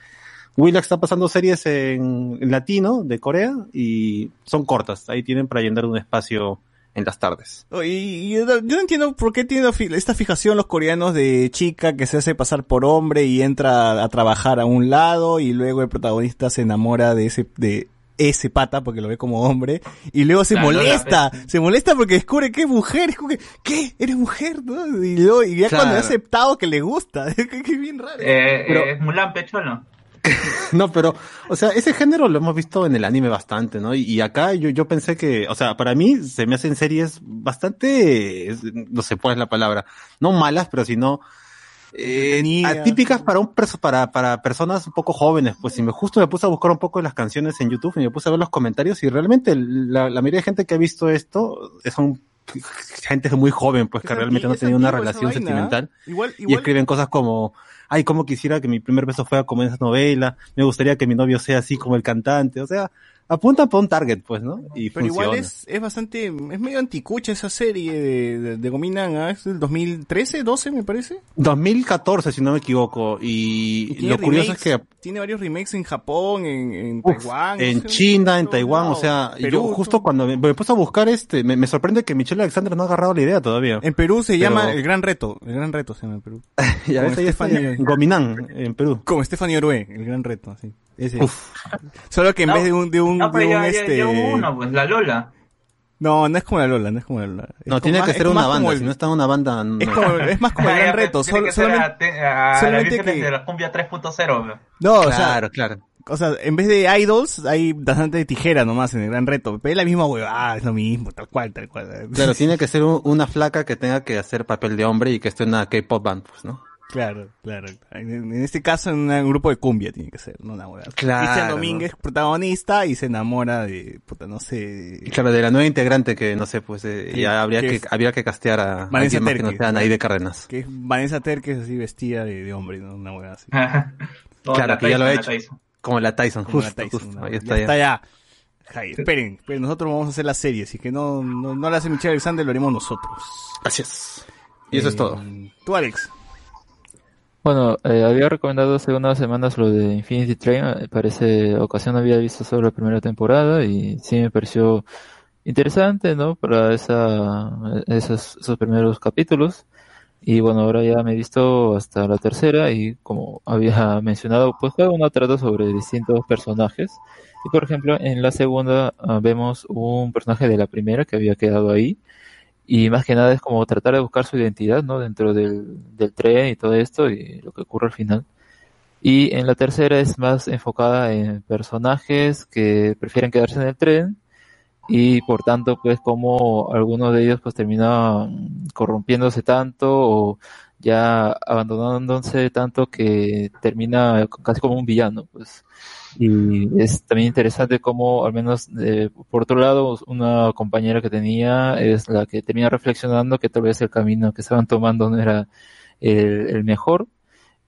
Willax está pasando series en latino de Corea y son cortas. Ahí tienen para llenar un espacio en las tardes. Oh, Y, y yo, no- yo no entiendo por qué tienen esta fijación los coreanos de chica que se hace pasar por hombre y entra a trabajar a un lado y luego el protagonista se enamora de ese, de ese pata porque lo ve como hombre y luego se Claro, molesta, la- se molesta porque descubre que es mujer, es como que, ¿qué? ¿Eres mujer? ¿no? Y luego, y ya Claro. cuando ha aceptado que le gusta, *laughs* es que, que bien raro. Eh, Pero- eh, Mulan Pecholo. *laughs* No, pero, o sea, ese género lo hemos visto en el anime bastante, ¿no? Y, y acá yo, yo pensé que, o sea, para mí se me hacen series bastante, no sé cuál es la palabra, no malas, pero sino eh, atípicas para un perso- para, para personas un poco jóvenes. Pues si me justo me puse a buscar un poco las canciones en YouTube y me puse a ver los comentarios y realmente la, la mayoría de gente que ha visto esto son gente muy joven, pues que realmente no ha tenido una relación vaina, sentimental. Igual, y escriben cosas como, ay, cómo quisiera que mi primer beso fuera como en esa novela, me gustaría que mi novio sea así como el cantante, o sea, apuntan para un target, pues, ¿no? Y Pero funciona. igual es, es bastante, es medio anticucha esa serie de, de, de Gominan, ¿ah? es del 2013, 12 me parece. 2014, si no me equivoco, y, lo curioso es que tiene varios remakes en Japón, en, en uf, Taiwán. no en sé, China, en Taiwán, o sea, Perú, yo justo cuando me, me puse a buscar este, me, me sorprende que Michelle Alexander no ha agarrado la idea todavía. En Perú se Pero- llama El Gran Reto, El Gran Reto se llama en Perú. y a veces ahí está Stephanie- en Perú. Como Stephanie Orue, El Gran Reto, sí. Ese. Uf. Solo que en No, vez de un, de un, No, de un ya, este... ya hubo uno, pues, la Lola. No, no es como la Lola, no es como la Lola. Es No, como tiene más- que ser una banda, el- si no está en una banda, no. Es, como, es más como el *laughs* Ah, Gran Reto, tiene sol- que ser solamente... a, te- a las solamente que- de la cumbia 3.0. pues. No, o sea, claro, claro. O sea, en vez de idols, hay bastante de tijera nomás en el gran reto. Pero es la misma huevada, es lo mismo, tal cual, tal cual. Claro, tiene que ser un- una flaca que tenga que hacer papel de hombre y que esté en una K-pop band, pues, ¿no? Claro, claro. En, en este caso, en un grupo de cumbia tiene que ser, no una huevada. Claro, Cristian. Domínguez, protagonista, y se enamora de, puta, no sé... Y claro, de la nueva integrante que, no sé, pues, eh, Que- ya habría que que, es- habría que castear a Vanessa alguien más que no Terque. sea Naide Cárdenas. Que es Vanessa Terques así vestida de, de hombre, ¿no? Una huevada así. Claro, la que ya lo ha la hecho. Como la Tyson, Como la justo, Tyson, justo. ¿no? Ahí ya está, está ya. ya. Ay, esperen, pero nosotros vamos a hacer la serie, así que no, no, no la hace Michelle Alexander, lo haremos nosotros. Gracias. Y eso es Eh, todo. Tú, Alex. Bueno, eh, había recomendado hace unas semanas lo de Infinity Train. eh, Parece ocasión había visto solo la primera temporada y sí me pareció interesante, ¿no? Para esa, esos, esos primeros capítulos. Y bueno, ahora ya me he visto hasta la tercera y como había *laughs* mencionado, pues cada uno trata sobre distintos personajes. Y por ejemplo, en la segunda ah, vemos un personaje de la primera que había quedado ahí. Y más que nada es como tratar de buscar su identidad, ¿no? Dentro del, del tren y todo esto y lo que ocurre al final. Y en la tercera es más enfocada en personajes que prefieren quedarse en el tren y por tanto pues como algunos de ellos pues terminan corrompiéndose tanto o ya abandonándose tanto que termina casi como un villano pues y es también interesante como al menos eh, por otro lado una compañera que tenía es la que termina reflexionando que tal vez el camino que estaban tomando no era el, mejor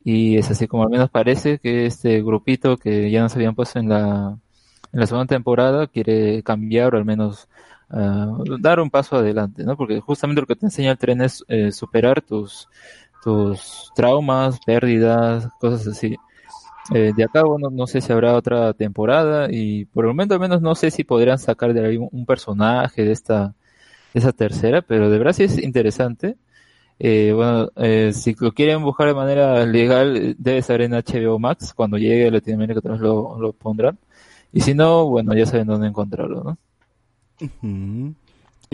y es así como al menos parece que este grupito que ya nos habían puesto en la en la segunda temporada quiere cambiar o al menos ah, dar un paso adelante, ¿no? Porque justamente lo que te enseña el tren es eh, superar tus, tus traumas, pérdidas, cosas así. Eh, de acá, bueno, no sé si habrá otra temporada y por el momento al menos no sé si podrían sacar de ahí un, personaje de esta, esa tercera, pero de verdad sí es interesante. Eh, bueno, eh, si lo quieren buscar de manera legal, debe estar en HBO Max. Cuando llegue a Latinoamérica, lo, lo pondrán. Y si no, bueno, ya saben dónde encontrarlo, ¿no?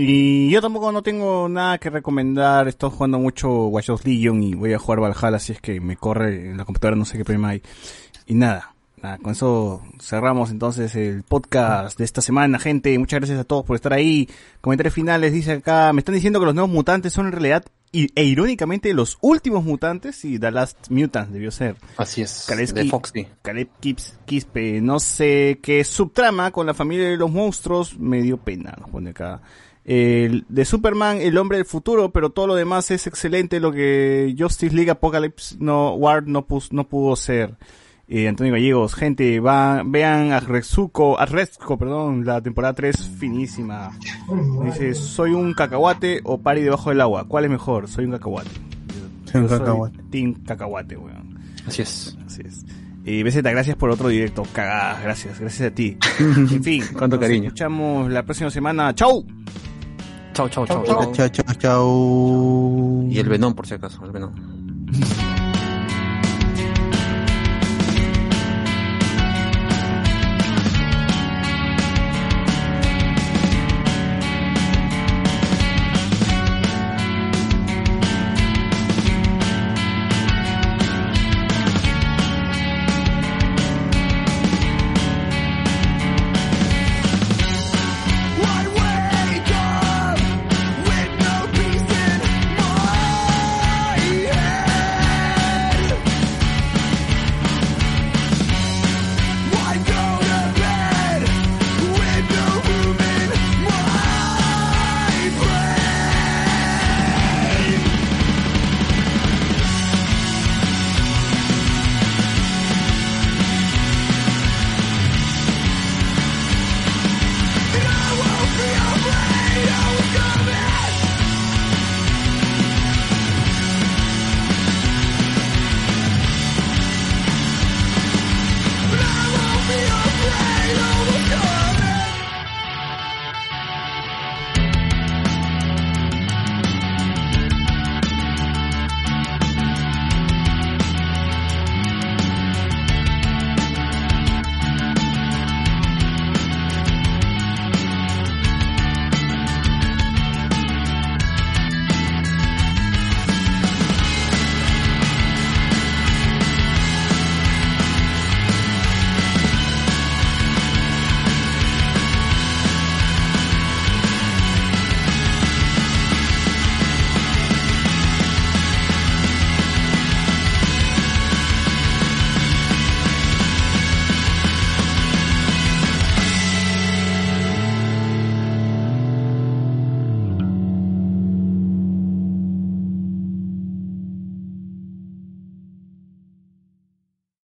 Y yo tampoco no tengo nada que recomendar. Estoy jugando mucho Watch Dogs Legion y voy a jugar Valhalla, así es que me corre en la computadora, no sé qué problema hay. Y nada, nada, con eso cerramos entonces el podcast de esta semana, gente. Muchas gracias a todos por estar ahí. Comentarios finales, dice acá, me están diciendo que los nuevos mutantes son en realidad y- e irónicamente los últimos mutantes y The Last Mutant debió ser. Así es. Kalevsky- De Foxy. Caleb Kips, Quispe, no sé qué subtrama con la familia de los monstruos, me dio pena, nos pone acá. El, de Superman, el hombre del futuro, pero todo lo demás es excelente, lo que Justice League Apocalypse no, Ward no, pus- no pudo ser. Eh, Antonio Gallegos, gente, va, vean a Rezuko, a Rezco, perdón, la temporada 3 finísima. Dice, soy un cacahuate o pari debajo del agua. ¿Cuál es mejor? Soy un cacahuate. un Yo soy cacahuate. Team cacahuate, weón. Así es. Así es. Y BZ, gracias por otro directo. Cagadas, gracias, gracias a ti. *laughs* en fin, Cuánto nos cariño. escuchamos la próxima semana. ¡Chau! Chao, chao, chao. Chao, chao, chao. Y el Venom, por si acaso, el Venom. *laughs*